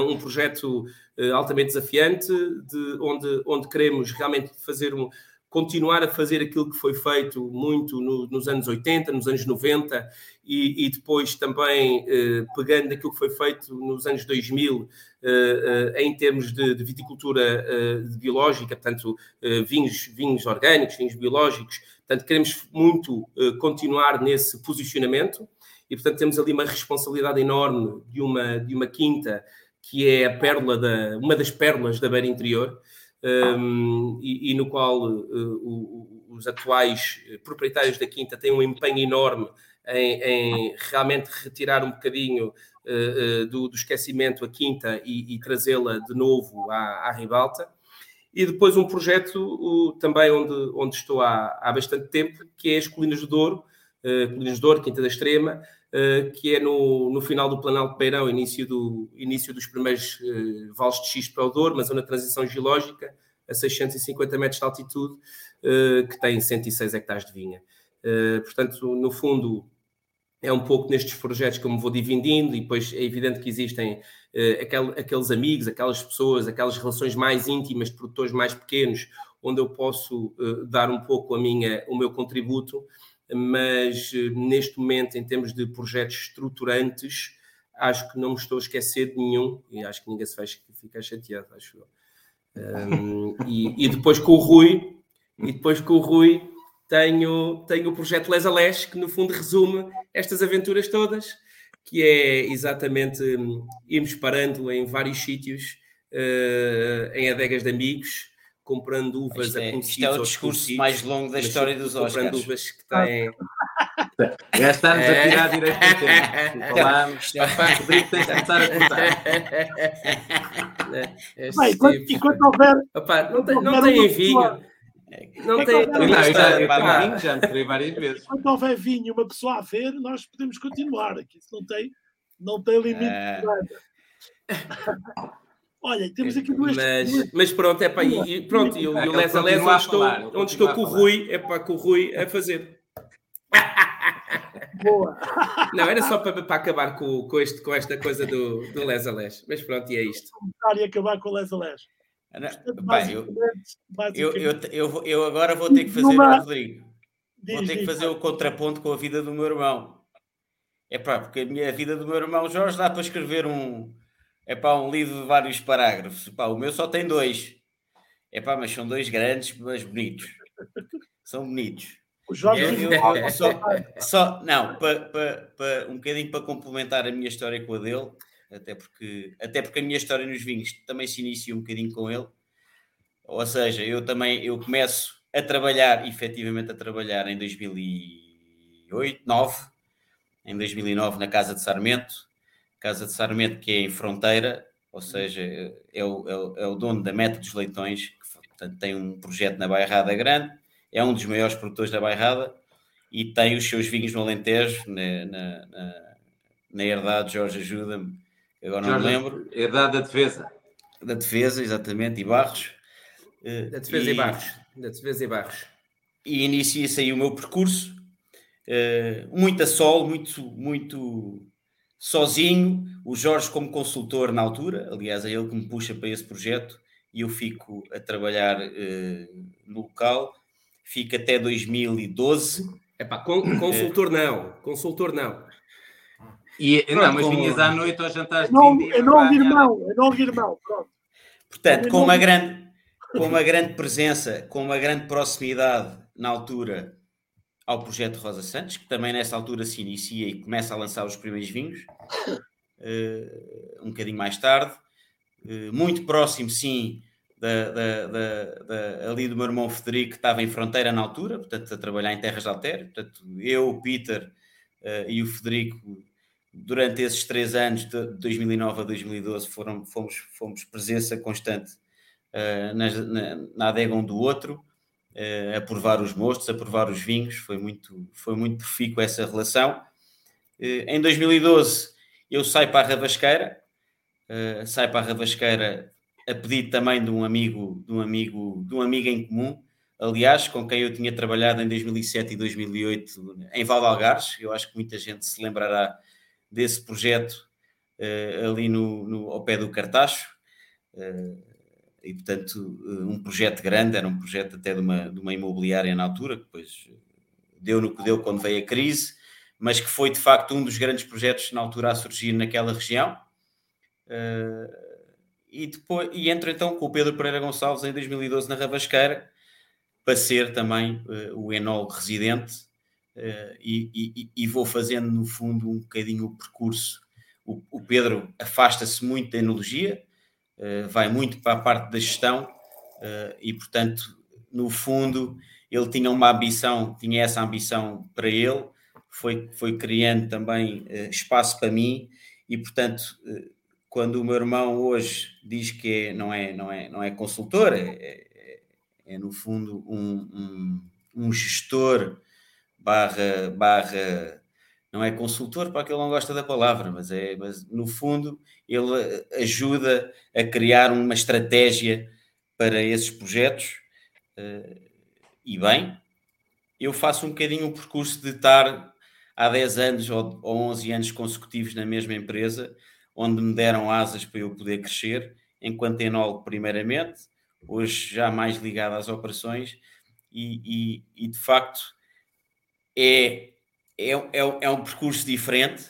um projeto altamente desafiante, de, onde, onde queremos realmente fazer um, continuar a fazer aquilo que foi feito muito no, nos anos 80, nos anos 90 e, e depois também eh, pegando aquilo que foi feito nos anos 2000 eh, eh, em termos de, de viticultura biológica, portanto, vinhos, vinhos orgânicos, vinhos biológicos, Portanto, queremos muito uh, continuar nesse posicionamento e, portanto, temos ali uma responsabilidade enorme de uma, de uma quinta que é a pérola da, uma das pérolas da beira interior um, e, e, no qual uh, o, os atuais proprietários da quinta têm um empenho enorme em, em realmente retirar um bocadinho uh, do, do, esquecimento a quinta e, e trazê-la de novo à, à ribalta. E depois um projeto o, também onde, onde estou há, há bastante tempo, que é as Colinas do Douro, uh, Colinas do Douro, Quinta da Extrema, que é no, no final do Planalto Beirão, início, do, início dos primeiros uh, vales de xisto para o Douro, mas uma transição geológica a 650 metros de altitude, uh, que tem 106 hectares de vinha. portanto, no fundo, é um pouco nestes projetos que eu me vou dividindo e depois é evidente que existem uh, aquel, aqueles amigos, aquelas pessoas, aquelas relações mais íntimas de produtores mais pequenos, onde eu posso uh, dar um pouco a minha, o meu contributo, mas uh, neste momento, em termos de projetos estruturantes, acho que não me estou a esquecer de nenhum e acho que ninguém se vai ficar chateado, acho eu. Um, e, e depois com o Rui, e depois com o Rui tenho, tenho o projeto Les Les, que no fundo resume estas aventuras todas, que é exatamente um, irmos parando em vários sítios, uh, em adegas de amigos, comprando uvas isto é, a Isto é o discurso mais longo da história dos Oscars. Comprando uvas que têm... Já estamos a tirar direito do tempo. Falámos. Rodrigo, tens de começar a cortar. Bem, enquanto, enquanto houver. Opa, não tem, não tem vinho. Não tem. Não, eu já, eu já, já mostrei várias vezes. Enquanto houver vinho e uma pessoa a ver, nós podemos continuar. Aqui isso não tem, não tem limite. É. Olha, temos aqui duas. Mas, mas pronto, é para e pronto, e o, e o Les a Les, onde estou, onde estou com o Rui, é para com o Rui a fazer. Boa. Não, era só para, para acabar com, com, este, com esta coisa do, do Les a Les. Mas pronto, e é isto. Começar e acabar com o Les a Les. Portanto, Bem, eu, eu, eu, eu, eu agora vou ter que fazer, Numa- Rodrigo, vou diz, ter que diz, fazer o contraponto com a vida do meu irmão. É pá, porque a minha a vida do meu irmão Jorge dá para escrever um, é pá, um livro de vários parágrafos. Pá, o meu só tem dois. É pá, mas são dois grandes, mas bonitos. São bonitos. O Jorge Eu- eu- só, só- não, para, para, para- um bocadinho para complementar a minha história com a dele, até porque, até porque a minha história nos vinhos também se inicia um bocadinho com ele. Ou seja, eu também eu começo a trabalhar, efetivamente a trabalhar em 2008, 9, em 2009 na Casa de Sarmento, Casa de Sarmento que é em fronteira, ou seja, é o, é o, é o dono da Meta dos Leitões, que portanto, tem um projeto na Bairrada Grande, é um dos maiores produtores da Bairrada e tem os seus vinhos no Alentejo, na, na, na, na herdade, Jorge ajuda-me, agora não me Jorge, lembro, Herdade da defesa. da defesa, exatamente, e Barros. Eh, Da defesa e Barros. Da defesa e Barros. e inicia-se aí o meu percurso, eh, muito a sol, muito, muito sozinho, o Jorge como consultor na altura, aliás é ele que me puxa para esse projeto e eu fico a trabalhar eh, no local, fico até 2012, Epá, con- consultor não. Consultor não. E, não, mas vinhas à noite aos jantares É não, de é não irmão, é não irmão. Pronto. portanto, com uma grande, com uma grande presença, com uma grande proximidade na altura ao projeto Rosa Santos, que também nessa altura se inicia e começa a lançar os primeiros vinhos, eh, um bocadinho mais tarde, eh, muito próximo, sim, da, da- da- ali do meu irmão Federico, que estava em fronteira na altura, portanto, a trabalhar em terras de. Portanto, eu, o Peter eh, e o Federico, durante esses três anos, de 2009 a 2012, foram, fomos, fomos presença constante nas- na, na adega um do outro, a provar os mostos, a provar os vinhos. Foi muito, foi muito profícua essa relação. Eh, em 2012, eu saio para a Ravasqueira, eh, saio para a Ravasqueira a pedido também de um amigo, de um amigo, de um amigo em comum, aliás, com quem eu tinha trabalhado em 2007 e 2008 em Valdealgares. Eu acho que muita gente se lembrará desse projeto eh, ali no, no- ao pé do Cartacho. E, portanto, eh, um projeto grande, era um projeto até de uma, de uma imobiliária na altura, que depois deu no que deu quando veio a crise, mas que foi de facto um dos grandes projetos na altura a surgir naquela região. Eh, e, depois, e entro então com o Pedro Pereira Gonçalves em 2012 na Ravasqueira para ser também eh, o enólogo residente e, e- e vou fazendo no fundo um bocadinho o percurso. O, o Pedro afasta-se muito da enologia, vai muito para a parte da gestão eh, e portanto no fundo ele tinha uma ambição, tinha essa ambição para ele, foi, foi criando também eh, espaço para mim e portanto eh, quando o meu irmão hoje diz que é- não, é, não, é, não é consultor, é, é- é, no fundo um, um, um gestor barra, barra não é consultor, para que ele não gosta da palavra, mas, é, mas no fundo ele eh, ajuda a criar uma estratégia para esses projetos eh, e bem, eu faço um bocadinho o percurso de estar há 10 anos ou, ou 11 anos consecutivos na mesma empresa, onde me deram asas para eu poder crescer, enquanto enólogo primeiramente, hoje já mais ligado às operações, e, e- e, de facto é, é, é, é um percurso diferente,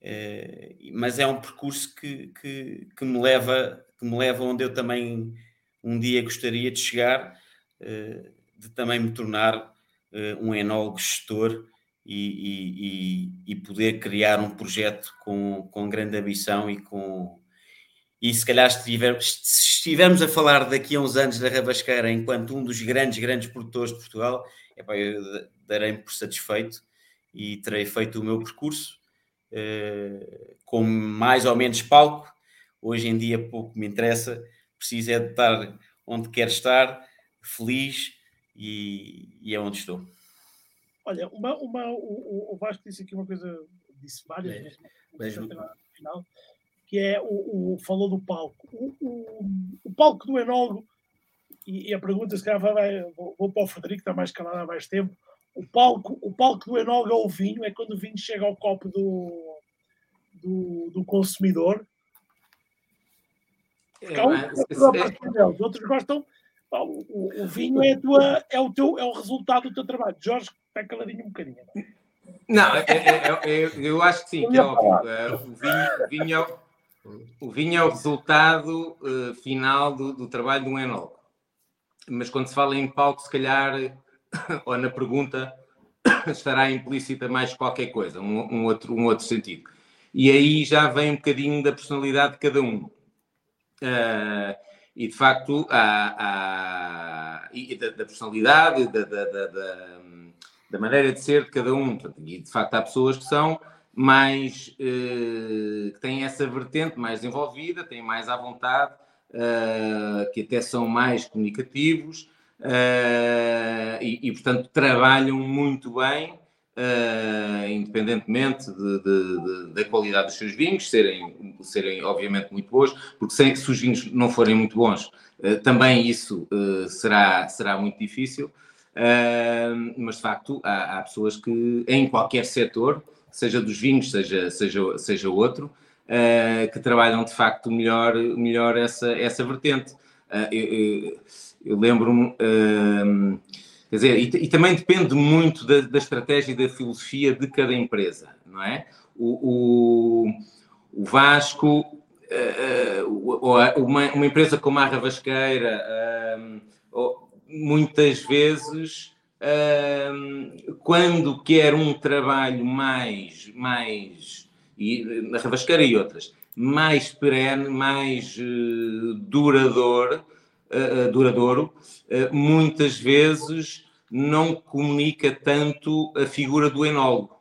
eh, mas é um percurso que, que, que me leva, que me leva onde eu também um dia gostaria de chegar, eh, de também me tornar eh, um enólogo gestor e, e- e- poder criar um projeto com, com grande ambição e com e se calhar se estivermos, se estivermos a falar daqui a uns anos da Rabasqueira enquanto um dos grandes, grandes produtores de Portugal, epá, eu darei-me por satisfeito e terei feito o meu percurso uh, com mais ou menos palco. Hoje em dia pouco me interessa, preciso é de estar onde quero estar, feliz e, e é onde estou. Olha, uma, uma, o, o Vasco disse aqui uma coisa, disse várias, é, mas, mas, final, que é o, o falou do palco. O, o, o palco do enólogo, e, e, a pergunta se calhar vai, vou, vou para o Frederico, está mais calado há mais tempo. O palco, o palco do enólogo é o vinho, é quando o vinho chega ao copo do, do, do consumidor. É, é, os outros gostam. O, o, vinho é, tua, é, o teu, é o resultado do teu trabalho. Jorge, está caladinho um bocadinho. Não, é, é, eu acho que sim, que é óbvio. O vinho, vinho é o vinho é o resultado uh, final do, do, trabalho de um enólogo. Mas quando se fala em palco, se calhar, ou na pergunta, estará implícita mais qualquer coisa, um, um, outro, um outro sentido. E aí já vem um bocadinho da personalidade de cada um. Uh, e de facto, há, há e da, da, personalidade, da, da, da, da, maneira de ser de cada um. E de facto, há pessoas que são mais uh, que têm essa vertente mais desenvolvida, têm mais à vontade, uh, que até são mais comunicativos uh, e, e, portanto, trabalham muito bem, independentemente de, de, de, da qualidade dos seus vinhos, serem, serem obviamente muito bons, porque se, se os vinhos não forem muito bons, também isso será, será muito difícil. mas de facto há, há pessoas que em qualquer setor seja dos vinhos, seja, seja, seja outro, uh, que trabalham de facto melhor, melhor essa, essa vertente. Uh, eu, eu lembro-me, uh, quer dizer, e, e, também depende muito da, da, estratégia e da filosofia de cada empresa, não é? O, o, o Vasco, ou uma, uma, empresa como a Ravasqueira, muitas vezes quando quer um trabalho mais, mais e, na Ravasqueira e outras, mais perene, mais uh, duradouro, uh, duradouro uh, muitas vezes não comunica tanto a figura do enólogo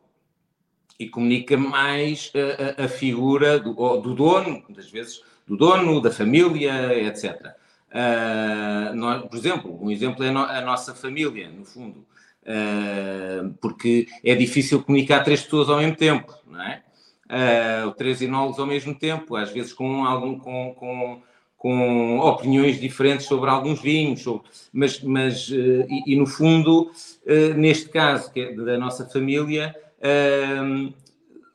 e comunica mais a, a, a figura do, do, dono, muitas vezes do dono, da família, etc. Uh, nós, por exemplo, um exemplo é a nossa família, no fundo, uh, porque é difícil comunicar três pessoas ao mesmo tempo, não é? Uh, três enólogos ao mesmo tempo, às vezes com, algum, com, com, com opiniões diferentes sobre alguns vinhos, sobre, mas, mas e, e, no fundo, neste caso, que é da nossa família,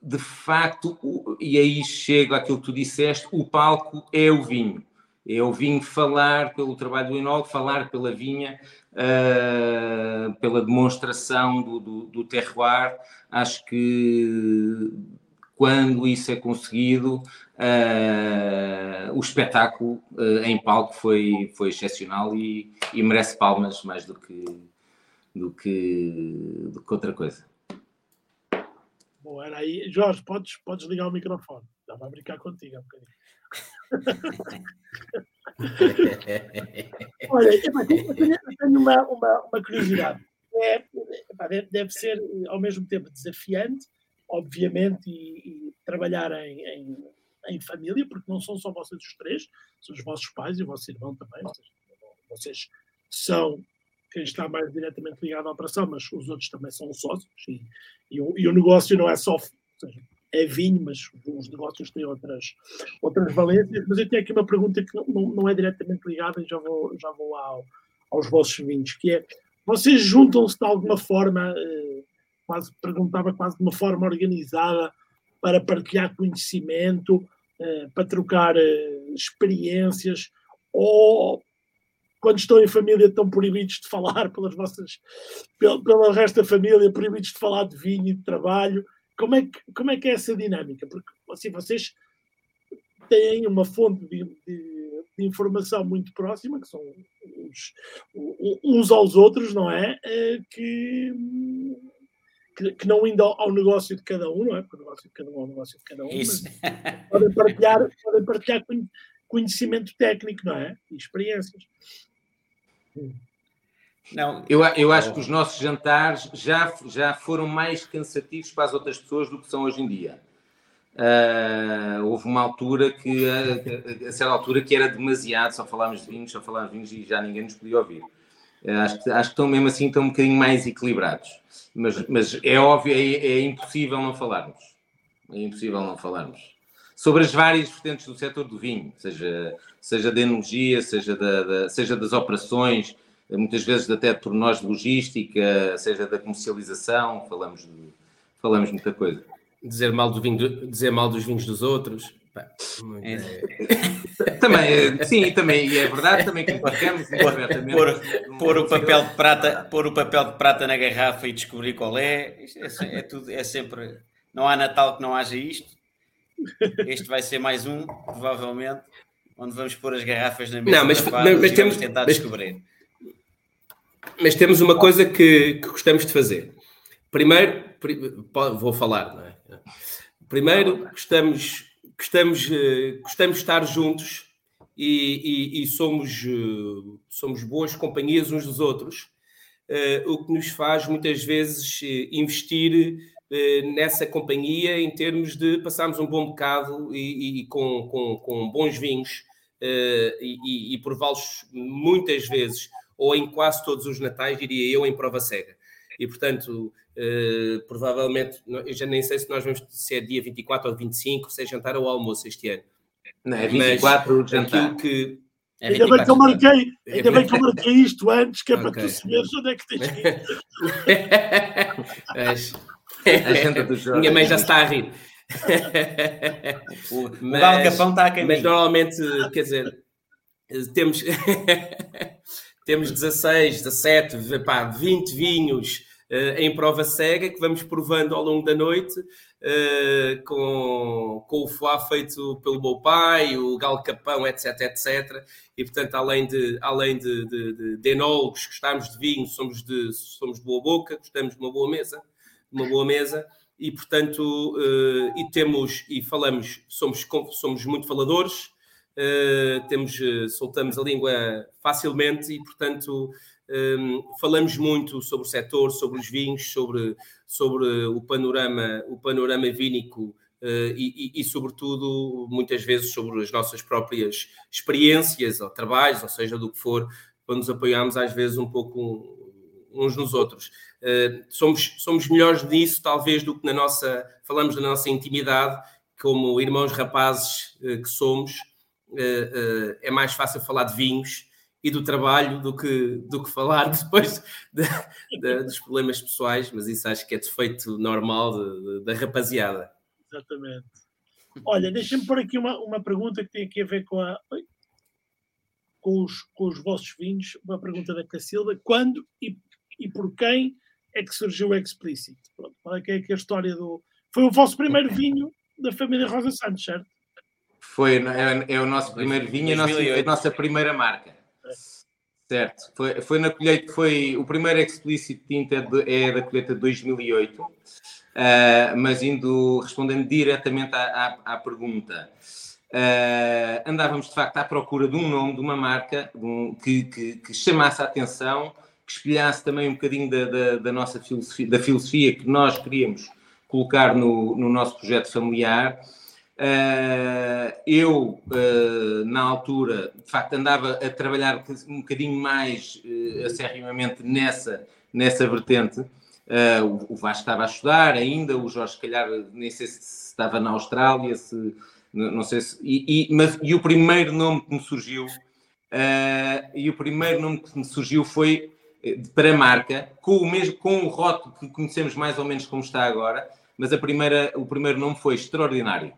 de facto, e aí chego àquilo que tu disseste, o palco é o vinho eu vim falar pelo trabalho do enólogo, falar pela vinha, uh, pela demonstração do, do, do, terroir. Acho que quando isso é conseguido, uh, o espetáculo uh, em palco foi, foi excepcional e, e, merece palmas mais do que, do que, do que outra coisa. Bom, era aí. Jorge, podes, podes ligar o microfone. Dá para brincar contigo um bocadinho. Olha, eu tenho uma, uma, uma curiosidade. É, deve ser ao mesmo tempo desafiante, obviamente, e, e trabalhar em, em, em, família, porque não são só vocês os três, são os vossos pais e o vosso irmão também. Vocês, são quem está mais diretamente ligado à operação, mas os outros também são sócios e, e, o, e o negócio não é só. É vinho, mas os negócios têm outras, outras valências. Mas eu tenho aqui uma pergunta que não, não é diretamente ligada e já vou, já vou ao, aos vossos vinhos, que é, vocês juntam-se de alguma forma, eh, quase perguntava quase de uma forma organizada, para partilhar conhecimento, eh, para trocar eh, experiências, ou quando estão em família estão proibidos de falar pelas vossas, pelo, pelo resto da família, proibidos de falar de vinho e de trabalho, como é que, como é, que é essa dinâmica? Porque assim, vocês têm uma fonte de, de, de informação muito próxima, que são uns, uns, aos outros, não é? Eh, que, que, que, não indo ao, negócio de cada um, não é? Porque o negócio de cada um é o negócio de cada um, Isso. mas podem partilhar, podem partilhar conhecimento técnico, não é? E experiências. Não, eu, eu acho que os nossos jantares já, já foram mais cansativos para as outras pessoas do que são hoje em dia. Uh, houve uma altura que, a, a, certa altura, que era demasiado, só falámos de vinhos, só falámos de vinhos e já ninguém nos podia ouvir. Uh, acho, que, acho que estão mesmo assim, estão um bocadinho mais equilibrados. Mas, mas é óbvio, é, é impossível não falarmos. É impossível não falarmos. Sobre as várias vertentes do setor do vinho, seja, seja da energia, seja, da, da, seja das operações, muitas vezes até por nós de logística, seja da comercialização, falamos, de, falamos muita coisa dizer mal, do vinho, dizer mal dos vinhos dos outros. É. também, sim, também, e é verdade, também criticamos pôr, pôr, o papel de prata, pôr o papel de prata na garrafa e descobrir qual é, é, é tudo, é sempre, não há Natal que não haja isto. Este vai ser mais um, provavelmente, onde vamos pôr as garrafas na mesa não, mas, mas, mas temos, tentar mas, descobrir. Mas temos uma coisa que, que gostamos de fazer. Primeiro, vou falar, não é? Primeiro, gostamos, gostamos, eh, gostamos de estar juntos e, e, e somos, eh, somos boas companhias uns dos outros, eh, o que nos faz muitas vezes investir nessa companhia em termos de passarmos um bom bocado e, e com, com, com, bons vinhos e, e prová-los muitas vezes, ou em quase todos os natais, diria eu, em prova cega. E, portanto, Uh, provavelmente, eu já nem sei se nós vamos se é dia 24 ou 25, se é jantar ou almoço este ano. Não, é 24 Mas, jantar. Que... É ainda, bem que eu marquei, ainda bem que eu marquei isto antes, que é okay. para tu saberes onde é que tens que ir. a do jogo. Minha mãe já está a rir. o mas, Capão está a caminho. Mas normalmente, quer dizer, temos, temos 16, 17, pá, 20 vinhos em prova cega, que vamos provando ao longo da noite, uh, com, com o foie feito pelo meu pai, o galo capão, etc, etc. E, portanto, além de, além de, de, de, de enólogos, gostamos de vinho, somos de, somos de boa boca, gostamos de uma boa mesa, uma boa mesa, e, portanto, uh, e temos, e falamos, somos, somos muito faladores, Uh, temos, soltamos a língua facilmente e, portanto, um, falamos muito sobre o setor, sobre os vinhos, sobre, sobre o panorama, o panorama vínico uh, e, e, e, sobretudo, muitas vezes sobre as nossas próprias experiências ou trabalhos, ou seja, do que for, para nos apoiarmos às vezes um pouco uns nos outros. Uh, somos, somos melhores nisso, talvez, do que na nossa, falamos da nossa intimidade, como irmãos rapazes uh, que somos, é mais fácil falar de vinhos e do trabalho do que, do que falar depois de, de, dos problemas pessoais, mas isso acho que é defeito normal de, da rapaziada. Exatamente. Olha, deixa-me pôr aqui uma, uma pergunta que tem aqui a ver com, a, com, os, com os vossos vinhos. Uma pergunta da Cacilda. Quando e, e por quem é que surgiu o Explicit? Pronto, qual é que é a história do... Foi o vosso primeiro vinho da família Rosa Santos, certo? Foi, é, é o nosso primeiro vinho, a nossa, a nossa primeira marca. Certo, foi, foi na colheita, foi o primeiro Explicit Tint é, de, é da colheita de 2008, uh, ah, mas indo, respondendo diretamente à, à, à pergunta, uh, andávamos de facto à procura de um nome, de uma marca de um, que, que, que, chamasse a atenção, que espelhasse também um bocadinho da, da, da, nossa filosofia, da filosofia que nós queríamos colocar no, no nosso projeto familiar eu, uh, na altura, de facto, andava a trabalhar um bocadinho mais uh, acerrimamente nessa, nessa vertente. O, Vasco estava a estudar ainda, o Jorge, se calhar, nem sei se estava na Austrália, se, não sei se. E, e, mas, e o primeiro nome que me surgiu, e o primeiro nome que me surgiu foi para a marca, com o mesmo com o rótulo que conhecemos mais ou menos como está agora, mas a primeira, o primeiro nome foi Extraordinário.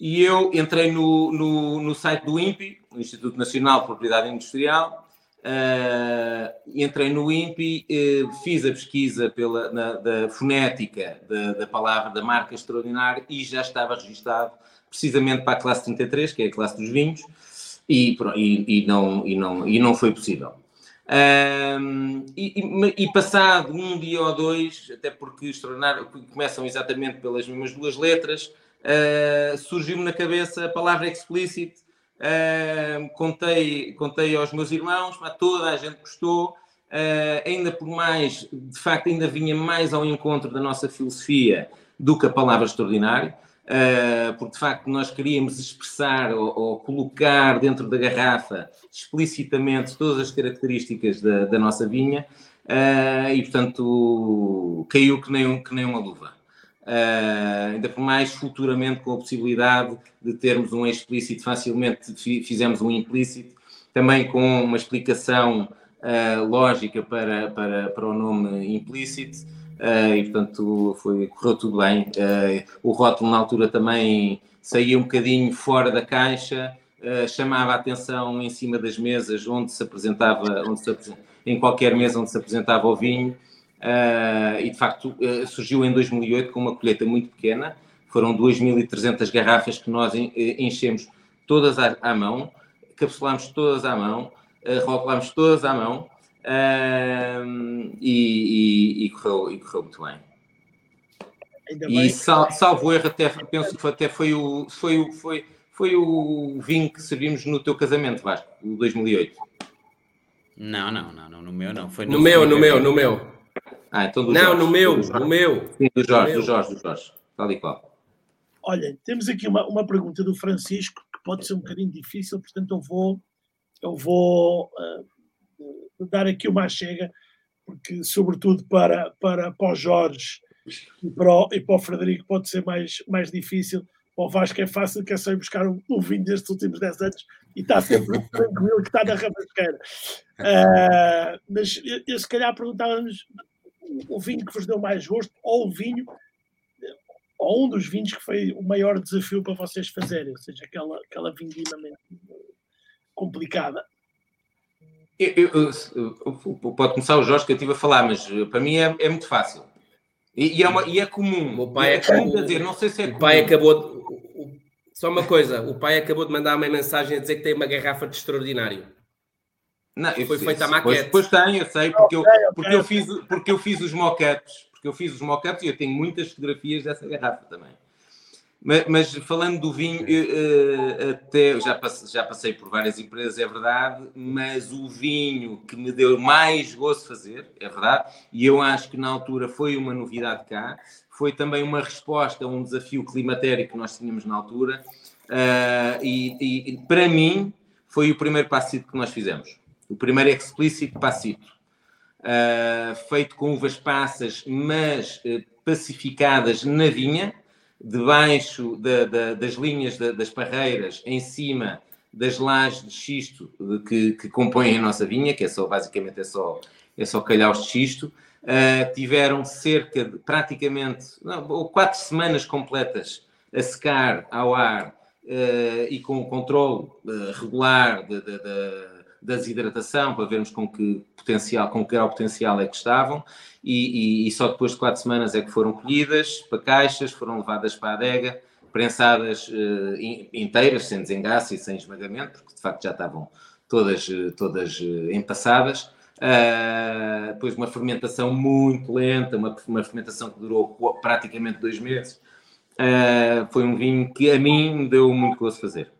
E eu entrei no, no, no site do INPI, Instituto Nacional de Propriedade Industrial, uh, entrei no INPI, uh, fiz a pesquisa pela, na, da fonética da, da, palavra da marca extraordinária e já estava registado precisamente para a classe 33, que é a classe dos vinhos, e, e, e não, e, não, e não foi possível. Um, e, e, passado um dia ou dois, até porque extraordinário começam exatamente pelas mesmas duas letras, uh, surgiu-me na cabeça a palavra explicit, Uh, contei, contei aos meus irmãos, mas toda a gente gostou. Uh, ainda por mais, de facto, ainda vinha mais ao encontro da nossa filosofia do que a palavra extraordinário, uh, porque de facto nós queríamos expressar ou, ou, colocar dentro da garrafa explicitamente todas as características da, da nossa vinha e, portanto, caiu que nem, que nem uma luva. Uh, ainda por mais futuramente com a possibilidade de termos um explícito, facilmente fizemos um implícito, também com uma explicação uh, lógica para, para, para o nome implícito, uh, e portanto foi, correu tudo bem. o rótulo na altura também saía um bocadinho fora da caixa, chamava a atenção em cima das mesas onde se apresentava, onde se em qualquer mesa onde se apresentava o vinho. Uh, e de facto uh, surgiu em 2008 com uma colheita muito pequena, foram 2.300 garrafas que nós enchemos todas à, à mão, capsulámos todas à mão, uh, rotulámos todas à mão uh, e, e, e, correu, e correu muito bem. E sal, salvo erro, até, penso que até foi o, foi, o, foi, foi o vinho que servimos no teu casamento, Vasco, o 2008. Não, não, não, não, no meu não. Foi no, no meu, no meu, no meu. Ah, então do Não, Jorge, no meu, no meu. Sim, do Jorge, do Jorge, do Jorge. Tal e qual. Olha, temos aqui uma, uma pergunta do Francisco que pode ser um bocadinho difícil, portanto eu vou, eu vou uh, dar aqui uma chega, porque sobretudo para, para, para o Jorge e para o, e para o Frederico pode ser mais, mais difícil. Para o Vasco é fácil, que é só ir buscar um, um vinho destes últimos 10 anos e está sempre tranquilo que está na rabasqueira. Uh, mas eu, eu se calhar perguntávamos o vinho que vos deu mais gosto ou o vinho ou um dos vinhos que foi o maior desafio para vocês fazerem, ou seja, aquela, aquela vindima complicada. Eu, eu, eu, pode começar o Jorge que eu estive a falar, mas para mim é, é muito fácil. E, e, é, uma, e é comum. O pai é acabou, comum dizer, não sei se é o comum. pai acabou. De, só uma coisa, o pai acabou de mandar uma mensagem a dizer que tem uma garrafa de extraordinário. Não, foi feita a maquete. Depois, depois tem, eu sei, porque, eu, porque, eu fiz, porque eu fiz os mock-ups, porque eu fiz os mock-ups e eu tenho muitas fotografias dessa garrafa também. Mas, mas falando do vinho, eu, até já passei, já passei por várias empresas, é verdade, mas o vinho que me deu mais gosto de fazer, é verdade, e eu acho que na altura foi uma novidade cá, foi também uma resposta a um desafio climatérico que nós tínhamos na altura, uh, e, e para mim foi o primeiro passo que nós fizemos o primeiro é explícito passito, uh, feito com uvas passas, mas uh, pacificadas na vinha, debaixo da, da, das linhas da, das parreiras, em cima das lajes de xisto que, que, compõem a nossa vinha, que é só, basicamente, é só, é só calhaus de xisto. Uh, tiveram cerca de praticamente não, quatro semanas completas a secar ao ar uh, e com o controle uh, regular de, de, de, da desidratação para vermos com que potencial, com que grau potencial é que estavam e, e, e, só depois de quatro semanas é que foram colhidas para caixas, foram levadas para a adega, prensadas uh, inteiras, sem desengaço e sem esmagamento, porque de facto já estavam todas, eh, todas uh, empassadas. Uh, depois uma fermentação muito lenta, uma, uma fermentação que durou praticamente dois meses. Uh, foi um vinho que a mim me deu muito gosto fazer.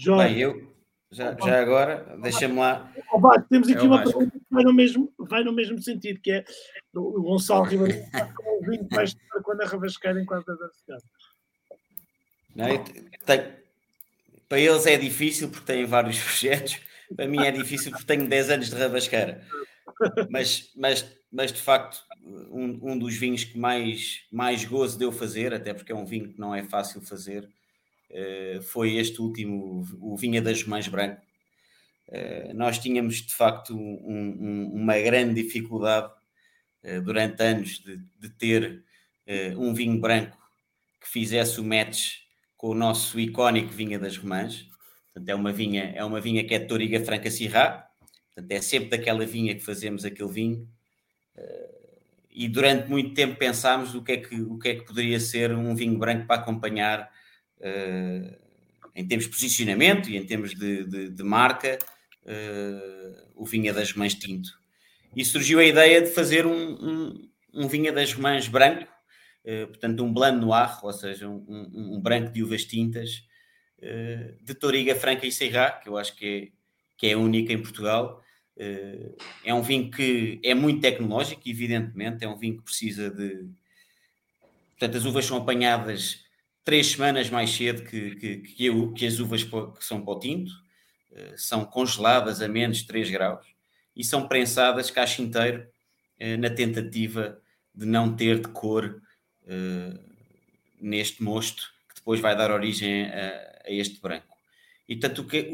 Jorge. Bem, eu, já, já agora, deixa-me lá. Oh, temos aqui é uma pergunta que vai no, mesmo, vai no mesmo sentido, que é o Gonçalo Ribeiro com o vinho mais quando a rabascar enquanto a Não, tenho, para eles é difícil porque têm vários projetos. Para mim é difícil porque tenho 10 anos de rabasqueira. Mas, mas, mas de facto, um, um dos vinhos que mais, mais gozo deu fazer, até porque é um vinho que não é fácil fazer, foi este último, o Vinha das Mães Branco. Eh, nós tínhamos de facto um, um, uma grande dificuldade eh, durante anos de, de ter um vinho branco que fizesse o match com o nosso icónico Vinha das Romãs. Portanto, é uma vinha, é uma vinha que é de Toriga Franca Sirrá. Portanto, é sempre daquela vinha que fazemos aquele vinho. E durante muito tempo pensámos o que é que, o que, é que poderia ser um vinho branco para acompanhar em termos de posicionamento e em termos de, de, de marca, uh, o Vinha das Mães Tinto. E surgiu a ideia de fazer um, um, um Vinha das Mães branco, uh, portanto, um Blanc Noir, ou seja, um, um, branco de uvas tintas, de Toriga Franca e Serra, que eu acho que é, que é única em Portugal. É um vinho que é muito tecnológico, evidentemente, é um vinho que precisa de. Portanto, as uvas são apanhadas três semanas mais cedo que, que, que, eu, que as uvas que são para o tinto, são congeladas a menos de 3 graus e são prensadas cacho inteiro na tentativa de não ter de cor uh, neste mosto, que depois vai dar origem a, a este branco. E tanto que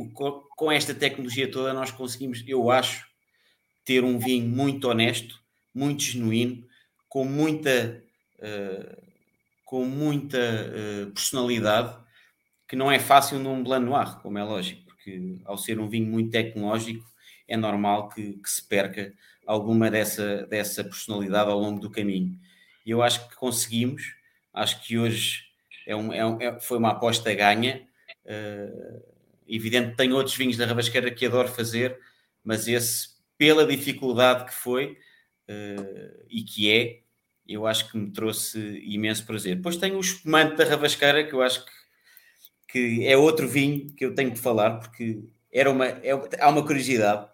com esta tecnologia toda nós conseguimos, eu acho, ter um vinho muito honesto, muito genuíno, com muita, uh, com muita uh, personalidade, que não é fácil num Blanc Noir, como é lógico, porque ao ser um vinho muito tecnológico, é normal que, que se perca alguma dessa, dessa personalidade ao longo do caminho. E eu acho que conseguimos, acho que hoje é um, é um, é, foi uma aposta ganha. Uh, evidente tenho outros vinhos da Rabasqueira que adoro fazer, mas esse, pela dificuldade que foi uh, e que é, eu acho que me trouxe imenso prazer. Depois tenho o espumante da Rabasqueira, que eu acho que, que é outro vinho que eu tenho de falar, porque era uma, é, há uma curiosidade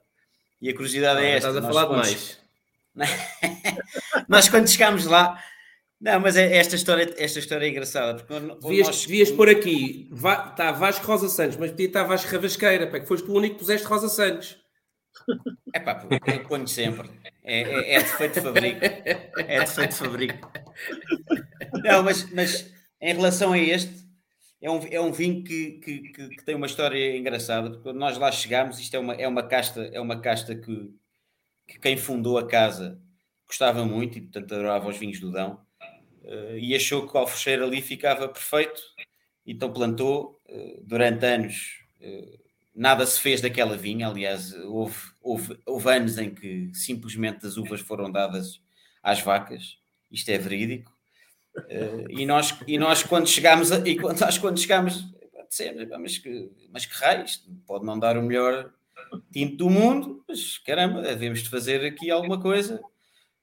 e a curiosidade é esta. Estás a falar demais. nós quando chegámos lá, não, mas é, esta, história, esta história é engraçada. Porque devias, nós... devias pôr aqui, está Vasco Rosa Santos, mas podia estar Vasco Ravasqueira, para que foste o único que puseste Rosa Santos. É pá, eu ponho sempre. É, é, é defeito de fabrico. É defeito de fabrico. Não, mas, mas em relação a este, é um, é um vinho que, que, que, que, tem uma história engraçada, quando nós lá chegámos, isto é uma, é uma casta, é uma casta que, que quem fundou a casa gostava muito e, portanto, adorava os vinhos do Dão uh, e achou que o alfecheiro ali ficava perfeito, então plantou uh, durante anos. Uh, nada se fez daquela vinha, aliás, houve, houve, houve anos em que simplesmente as uvas foram dadas às vacas, isto é verídico. Uh, e, nós, e nós, quando chegámos, a, e quando, nós, quando chegámos, mas que, mas que raios, pode não dar o melhor tinto do mundo, mas caramba, devemos de fazer aqui alguma coisa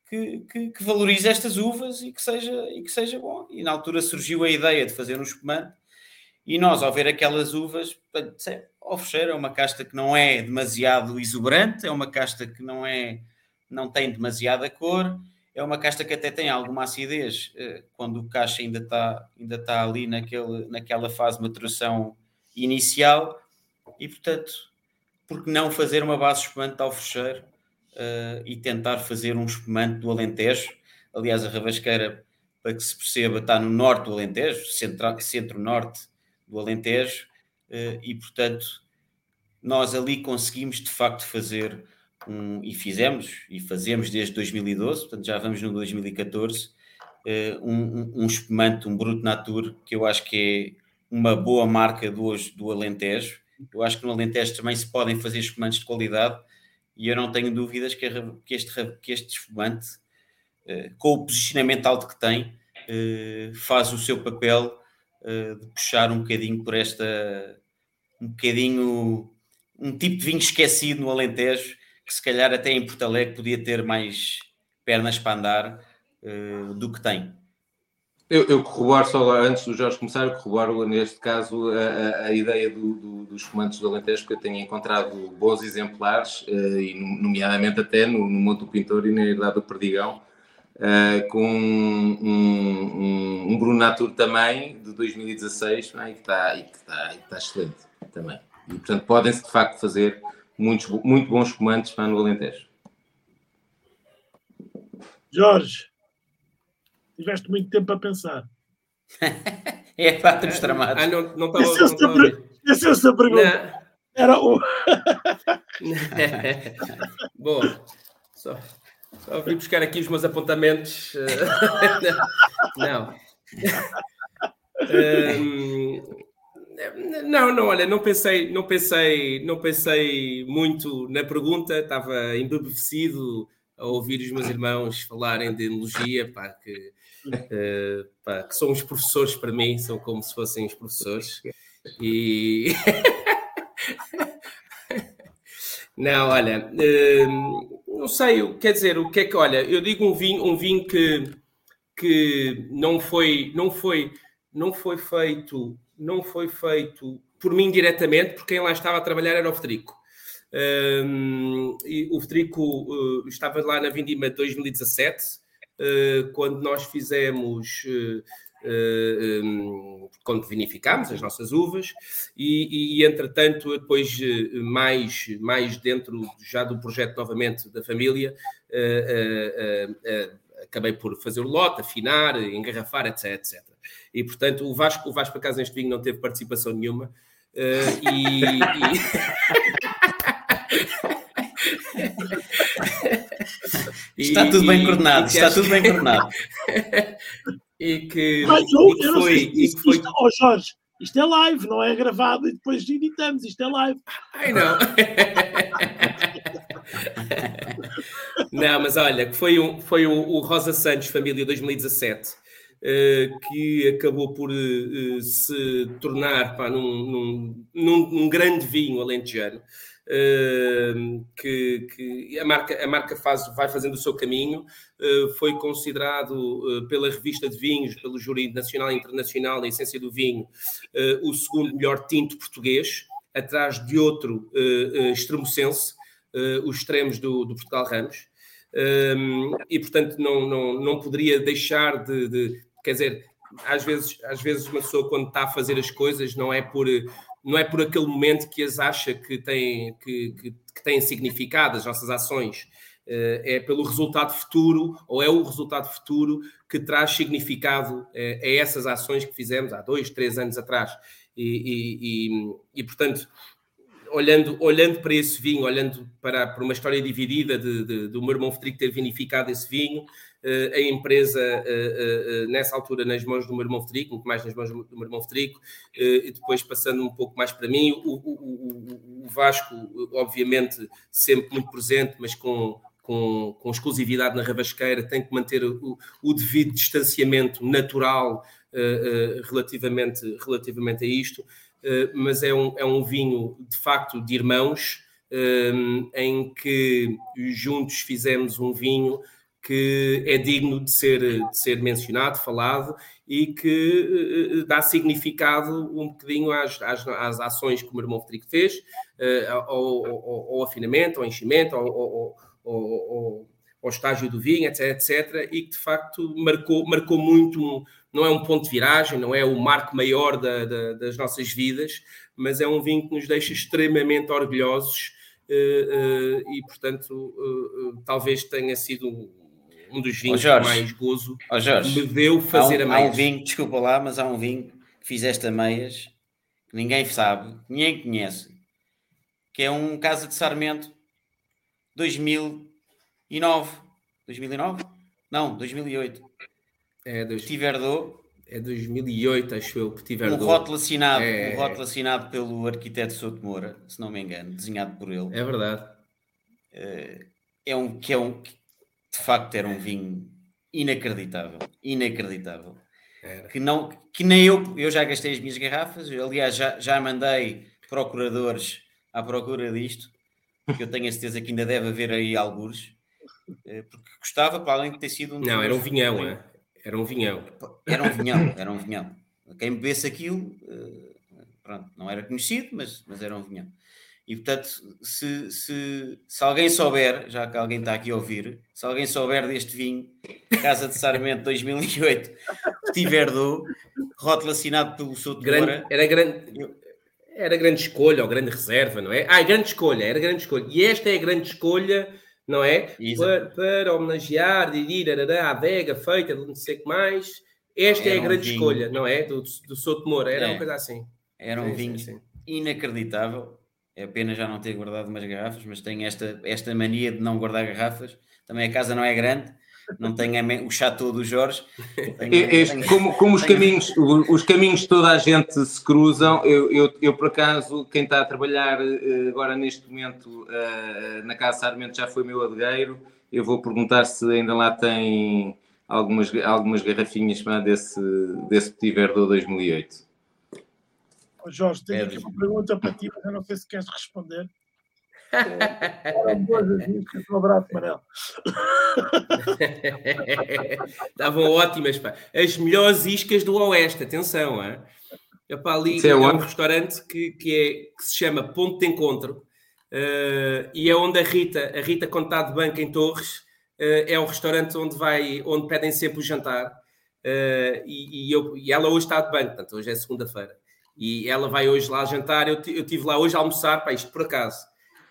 que, que, que, valorize estas uvas e que, seja, e que seja bom. E na altura surgiu a ideia de fazer um espumante, e nós, ao ver aquelas uvas, oferecer é uma casta que não é demasiado exuberante, é uma casta que não é não tem demasiada cor, é uma casta que até tem alguma acidez eh, quando o caixa ainda está ainda está ali naquele, naquela fase de maturação inicial. E portanto por que não fazer uma base espumante ao fecheiro uh, e tentar fazer um espumante do Alentejo? Aliás a Rabasqueira para que se perceba está no norte do Alentejo centro-norte do Alentejo uh, e portanto nós ali conseguimos de facto fazer um, e fizemos, e fazemos desde 2012, portanto já vamos no 2014, eh, um, um, espumante, um Brut Natur, que eu acho que é uma boa marca do, do Alentejo. Eu acho que no Alentejo também se podem fazer espumantes de qualidade e eu não tenho dúvidas que, este, que este espumante, eh, com o posicionamento alto que tem, eh, faz o seu papel de puxar um bocadinho por esta, um bocadinho, um tipo de vinho esquecido no Alentejo, que se calhar até em Porto Alegre podia ter mais pernas para andar uh, do que tem. Eu, eu corroboro só antes do Jorge começar, eu corroboro neste caso a, a ideia do, do, dos comandos do Alentejo, porque eu tenho encontrado bons exemplares, uh, e nomeadamente até no, no Monte do Pintor e na Herdade do Perdigão, uh, com um, um, um Bruno Natur também, de 2016, é? e que está, e que está, e que está excelente também. E portanto podem-se de facto fazer muitos, muito bons comandos para no Alentejo. Jorge, tiveste muito tempo a pensar. é pá, estamos tramados. Ah, não, não estava Essa é a sua pergunta. Era o. Bom, só, só vim buscar aqui os meus apontamentos. não. Um, não, não, olha, não pensei, não pensei, não pensei muito na pergunta, estava embebecido a ouvir os meus irmãos falarem de enologia, pá, que, uh, pá, que são os professores para mim, são como se fossem os professores. E não, olha, uh, não sei, quer dizer, o que é que, olha, eu digo um vinho, um vinho que, que não foi, não foi, não foi feito, não foi feito por mim diretamente, porque quem lá estava a trabalhar era o Federico. Um, o Federico uh, estava lá na Vindima de 2017, uh, quando nós fizemos uh, quando vinificámos as nossas uvas e, e, entretanto depois mais mais dentro já do projeto novamente da família acabei por fazer o lote, afinar, engarrafar, etc, etc. E portanto o Vasco, o Vasco por acaso neste vinho não teve participação nenhuma e, e... Está tudo bem coordenado, está tudo bem coordenado. e que, Mas eu, e que foi. E que foi... Isto, oh Jorge, isto é live, não é gravado e depois editamos, isto é live. Ai não. não, mas olha, que foi, um, foi o, o Rosa Santos Família 2017. Uh, eh, que acabou por uh, se tornar pá, num, num, num, num grande vinho alentejano que, que, a marca, a marca faz, vai fazendo o seu caminho, uh, foi considerado uh, pela revista de vinhos, pelo júri nacional e internacional, a essência do vinho, uh, o segundo melhor tinto português, atrás de outro extremocense, os extremos do, do Portugal Ramos. E portanto não, não, não poderia deixar de, de, quer dizer, às vezes, às vezes uma pessoa quando está a fazer as coisas não é por não é por aquele momento que as acha que têm, que, que, que têm significado, as nossas ações. Eh, é pelo resultado futuro, ou é o resultado futuro que traz significado eh, a essas ações que fizemos há dois, três anos atrás. E, e, e, e portanto, olhando, olhando para esse vinho, olhando para, para uma história dividida de, de, do meu irmão Federico ter vinificado esse vinho, a empresa, uh, uh, nessa altura, nas mãos do meu irmão Federico, muito mais nas mãos do meu irmão Federico, e depois passando um pouco mais para mim, o, o, o, Vasco, obviamente, sempre muito presente, mas com, com, com, exclusividade na Rabasqueira, tem que manter o, o devido distanciamento natural uh, uh, relativamente, relativamente a isto. Eh, mas é um, é um vinho de facto de irmãos, eh, em que juntos fizemos um vinho que é digno de ser, de ser mencionado, falado e que uh, dá significado um bocadinho às, às, às, ações que o meu irmão Federico fez, uh, ao, ao, ao, afinamento, ao enchimento, ao, ao, ao, estágio do vinho, etc, etc, e que de facto marcou, marcou muito não é um ponto de viragem, não é o marco maior da, da, das nossas vidas, mas é um vinho que nos deixa extremamente orgulhosos e, portanto, talvez tenha sido um dos vinhos oh, que mais gozo oh, Jorge, me deu fazer um, a meias. Há um vinho, desculpa lá, mas há um vinho que fizeste a meias, que ninguém sabe, ninguém conhece, que é um Casa de Sarmento 2009. 2009? Não, 2008. É dois... Petit Verdot. É 2008, acho eu, Petit Verdot. Um rótulo assinado, é... um rótulo assinado pelo arquiteto Souto Moura, se não me engano, desenhado por ele. É verdade. Eh, é um que é um de facto era um vinho inacreditável, inacreditável. Era. Que não, que nem eu, eu já gastei as minhas garrafas, aliás já, já mandei procuradores à procura disto, que eu tenho a certeza que ainda deve haver aí alguns, eh, porque gostava, para além de ter sido um. Não, era um vinhão, é? Era um vinhão. Era um vinhão, era um vinhão. Quem bebesse aquilo, eh, pronto, não era conhecido, mas, mas era um vinhão. E portanto, se, se, se alguém souber, já que alguém está aqui a ouvir, se alguém souber deste vinho, Casa de Sarmento 2008, Petit Verdot, rótulo assinado pelo Souto grande, Era grande, era grande escolha, ou grande reserva, não é? Ah, grande escolha, era grande escolha. E esta é a grande escolha não é? Para, para, homenagear, de a adega feita, não sei o que mais. Esta era é a grande um escolha, não é? Do, do Souto Moura, era é. uma coisa assim. Era um sim, vinho sim, sim. inacreditável. É pena já não ter guardado umas garrafas, mas tenho esta, esta mania de não guardar garrafas. Também a casa não é grande, não tenho o chateau do Jorge. Tenho, este, tenho, como, como os, caminhos, os caminhos de toda a gente se cruzam, eu, eu, eu, por acaso, quem está a trabalhar eh, agora neste momento eh, na Casa Sarmento já foi meu adegueiro. Eu vou perguntar se ainda lá tem algumas, algumas garrafinhas desse, desse Petit Verdot 2008. Oh, Jorge, tenho é, aqui uma pergunta para ti, mas eu não sei se queres responder. Eram boas as iscas. Um abraço, Manel. Estavam ótimas, pá. As melhores iscas do Oeste, atenção, hein? Epá, ali é é um restaurante que, que, é, que se chama Ponto de Encontro eh, e é onde a Rita, a Rita quando está de banco em Torres, eh, é o restaurante onde vai, onde pedem sempre o jantar eh, e, e eu, e ela hoje está de banco, portanto hoje é segunda-feira e ela vai hoje lá jantar, eu, eu estive lá hoje a almoçar, pá, isto por acaso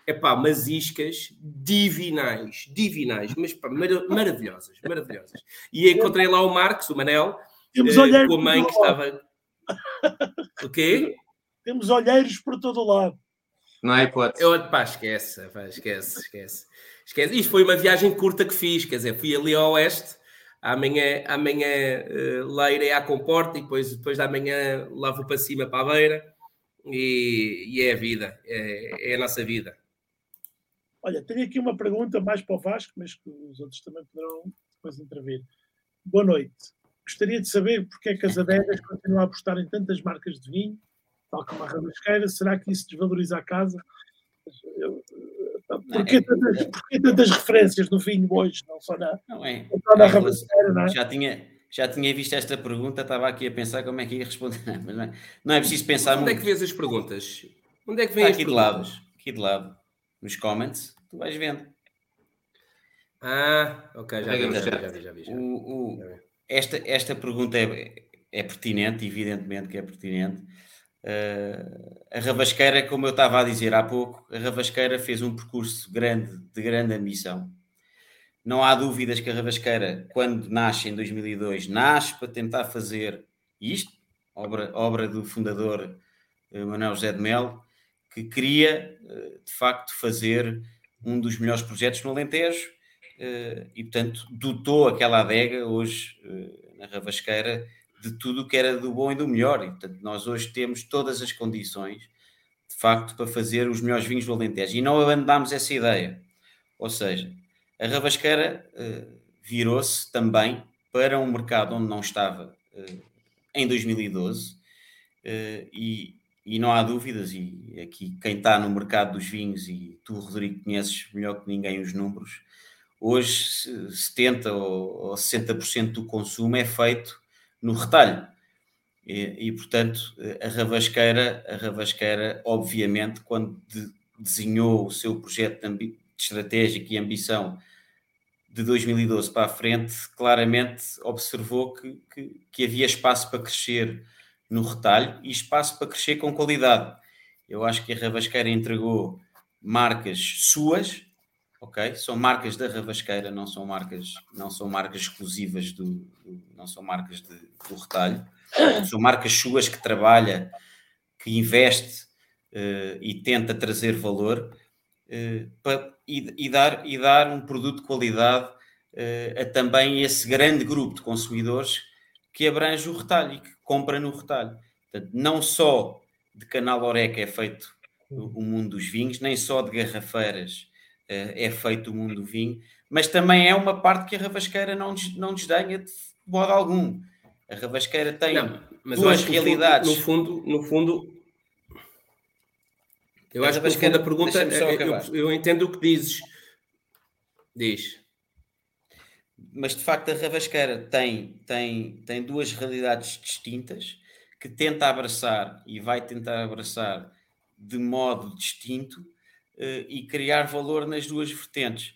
é pá, umas iscas divinais, divinais, mas pá, mara- maravilhosas, maravilhosas. E encontrei lá o Marcos, o Manel, Temos eh, com a mãe que estava. O quê? Temos olheiros por todo o lado. Não há hipótese. Eu, pá, esquece, pá, esquece, esquece, esquece. Isto foi uma viagem curta que fiz, quer dizer, fui ali ao oeste, amanhã, amanhã uh, lá irei à comporta e depois, depois da manhã lá vou para cima para a beira e, e é a vida, é, é a nossa vida. Olha, tenho aqui uma pergunta mais para o Vasco, mas que os outros também poderão depois intervir. Boa noite. Gostaria de saber porque é que as adegas continuam a apostar em tantas marcas de vinho, tal como a Rabasqueira. Será que isso desvaloriza a casa? Eu, porquê, tantas, porquê tantas referências no vinho hoje? Não só na, Não é? só na É, não é? Já tinha, já tinha visto esta pergunta, estava aqui a pensar como é que ia responder. Mas não é, não é preciso pensar Onde muito. é que vês as perguntas? Onde é que Está as aqui de perguntas? lado, aqui de lado, nos comments, tu vais vendo. Ah, ok, já vi, já vi, já vi, já vi. já vi. O- o- esta, esta pergunta é, é pertinente, evidentemente que é pertinente. Uh, a Ravasqueira, como eu estava a dizer há pouco, a Ravasqueira fez um percurso grande, de grande ambição. Não há dúvidas que a Ravasqueira, quando nasce em 2002, nasce para tentar fazer isto, obra, obra do fundador eh, Manuel José de Melo, que queria, eh, de facto, fazer um dos melhores projetos no Alentejo e, portanto, dotou aquela adega, hoje, na Ravasqueira, de tudo o que era do bom e do melhor. E, portanto, nós hoje temos todas as condições, de facto, para fazer os melhores vinhos do Alentejo. E não abandonámos essa ideia. Ou seja, a Ravasqueira eh, virou-se também para um mercado onde não estava eh, em 2012 eh, e, e não há dúvidas, e aqui quem está no mercado dos vinhos, e tu, Rodrigo, conheces melhor que ninguém os números, hoje se- 70% ou, ou 60% do consumo é feito no retalho. E, e, portanto, a Ravasqueira, a Ravasqueira, obviamente, quando de- desenhou o seu projeto de, estratégico e ambição de 2012 para a frente, claramente observou que, que, que havia espaço para crescer no retalho e espaço para crescer com qualidade. Eu acho que a Ravasqueira entregou marcas suas, ok? São marcas da Ravasqueira, não são marcas, não são marcas exclusivas do, do- não são marcas de- do retalho, são marcas suas que trabalha, que investe eh, e tenta trazer valor pa- e, e dar, e dar um produto de qualidade eh, a também esse grande grupo de consumidores que abrange o retalho e que compra no retalho. Portanto, não só de canal Oreca é feito o, mundo dos vinhos, nem só de garrafeiras é feito o mundo do vinho, mas também é uma parte que a Ravasqueira não, não desdenha de modo algum. A Ravasqueira tem Não, duas realidades. No fundo, no fundo, eu acho que a pergunta, deixa-me só eu, eu- entendo o que dizes. Diz. mas de facto a Ravasqueira tem, tem, tem duas realidades distintas que tenta abraçar e vai tentar abraçar de modo distinto e criar valor nas duas vertentes.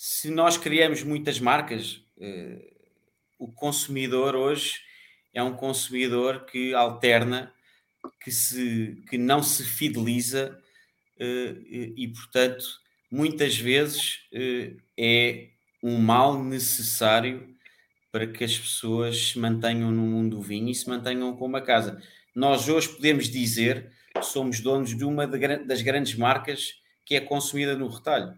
Se nós criamos muitas marcas, eh, o consumidor hoje é um consumidor que alterna, que, se, que não se fideliza eh, e, portanto, muitas vezes eh, é um mal necessário para que as pessoas se mantenham no mundo do vinho e se mantenham com uma casa. Nós hoje podemos dizer que somos donos de uma das grandes marcas que é consumida no retalho.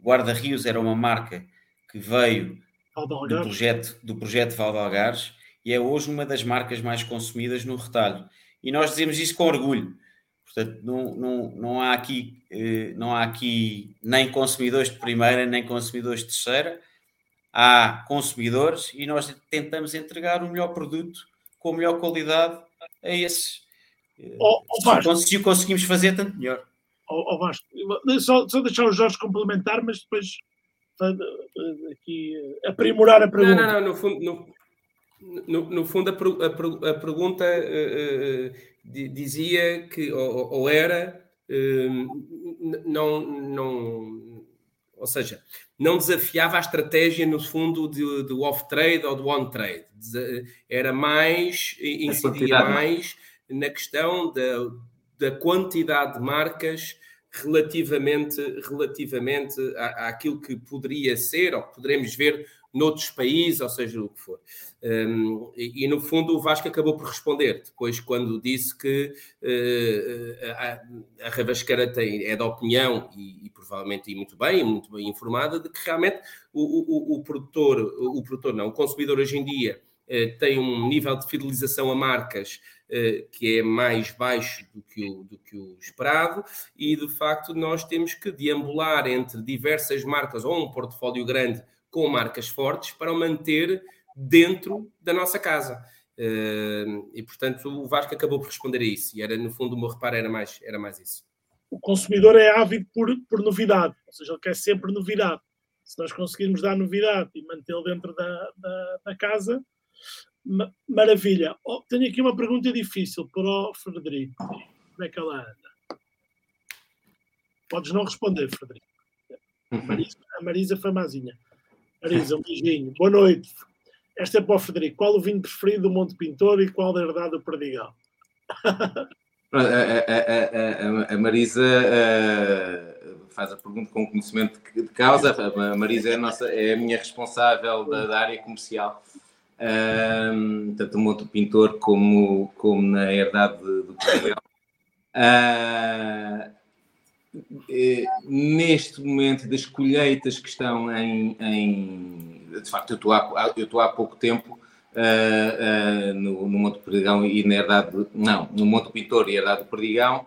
Guarda Rios era uma marca que veio do projeto, do projeto Valdalgares e é hoje uma das marcas mais consumidas no retalho. E nós dizemos isso com orgulho. Portanto, não, não, não, há aqui, eh, não há aqui nem consumidores de primeira, nem consumidores de terceira. Há consumidores e nós tentamos entregar o melhor produto com a melhor qualidade a esses. Ó, ó, se, se o conseguimos fazer, tanto melhor. Ao, ao Vasco. Só, só deixar o Jorge complementar, mas depois aqui aprimorar a pergunta. Não, não, não, no fundo, no, no, no fundo a, a, a pergunta uh, uh, dizia que, ou, ou era, uh, não, não, ou seja, não desafiava a estratégia no fundo do, do off-trade ou do on-trade. Era mais, incidia mais na questão da, da quantidade de marcas relativamente, relativamente à, àquilo que poderia ser ou que poderemos ver noutros países, ou seja, o que for. Um, e, e, no fundo o Vasco acabou por responder depois quando disse que uh, a, a Ravasqueira tem, é da opinião e, e, provavelmente e muito bem, muito bem informada de que realmente o, o, o produtor, o produtor não, o consumidor hoje em dia tem um nível de fidelização a marcas uh, que é mais baixo do que, o, do que o esperado e de facto nós temos que deambular entre diversas marcas ou um portfólio grande com marcas fortes para o manter dentro da nossa casa. Uh, e portanto o Vasco acabou por responder a isso. E era, no fundo, o meu reparo era mais, era mais isso. O consumidor é ávido por, por novidade, ou seja, ele quer sempre novidade. Se nós conseguirmos dar novidade e mantê-lo dentro da, da, da casa, maravilha. Oh, tenho aqui uma pergunta difícil para o Frederico. Como é que ela anda? Podes não responder, Frederico. A Marisa, a Marisa foi mazinha. Marisa, um beijinho. Boa noite. Esta é para o Frederico. Qual o vinho preferido do Monte Pintor e qual da herdade do Perdigão? a, a, a, a, Marisa uh, faz a pergunta com conhecimento de causa. A Marisa é a, nossa, é a minha responsável da, da área comercial, uh, tanto no Monte Pintor como, como na herdade do Perdigão. Uh, neste momento das colheitas que estão em, em de facto eu estou há, eu estou há pouco tempo uh, uh, no, no Monte Perdigão e na herdade, não, no Monte Pintor e herdade do Perdigão,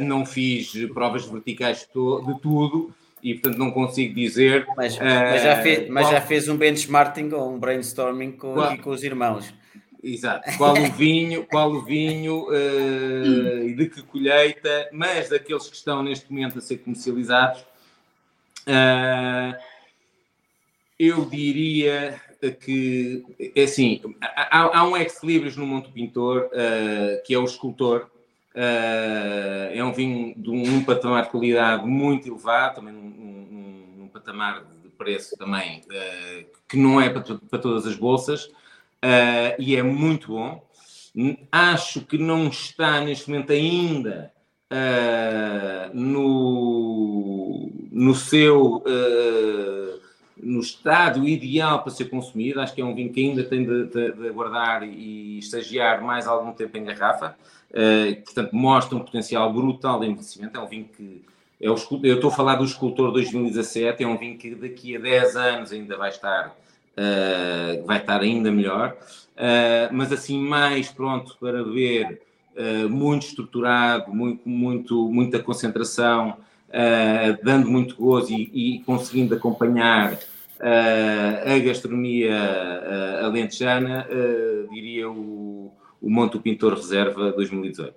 não fiz provas verticais de tudo e portanto não consigo dizer. Mas, mas, já, fez, mas qual, já fez um benchmarking ou um brainstorming com, qual, com os irmãos. Exato. Qual o vinho, qual o vinho uh, e de que colheita, mas daqueles que estão neste momento a ser comercializados, uh, eu diria que, é assim, há, há um ex-libris no Monte Pintor, uh, que é o escultor, é um vinho de um, um, patamar de qualidade muito elevado, também um patamar de preço também que não é para, para todas as bolsas, uh, e é muito bom. Acho que não está neste momento ainda uh, no, no seu uh, no estado ideal para ser consumido. Acho que é um vinho que ainda tem de, de, de guardar e estagiar mais algum tempo em garrafa. Uh, portanto, mostra um potencial brutal de envelhecimento. É um vinho que eu estou a falar do escultor 2017, é um vinho que daqui a 10 anos ainda vai estar uh, vai estar ainda melhor, uh, mas assim mais pronto para ver, uh, muito estruturado, muito, muito, muita concentração, dando muito gozo e, e conseguindo acompanhar a gastronomia alentejana, diria o, o Monte Pintor Reserva 2018.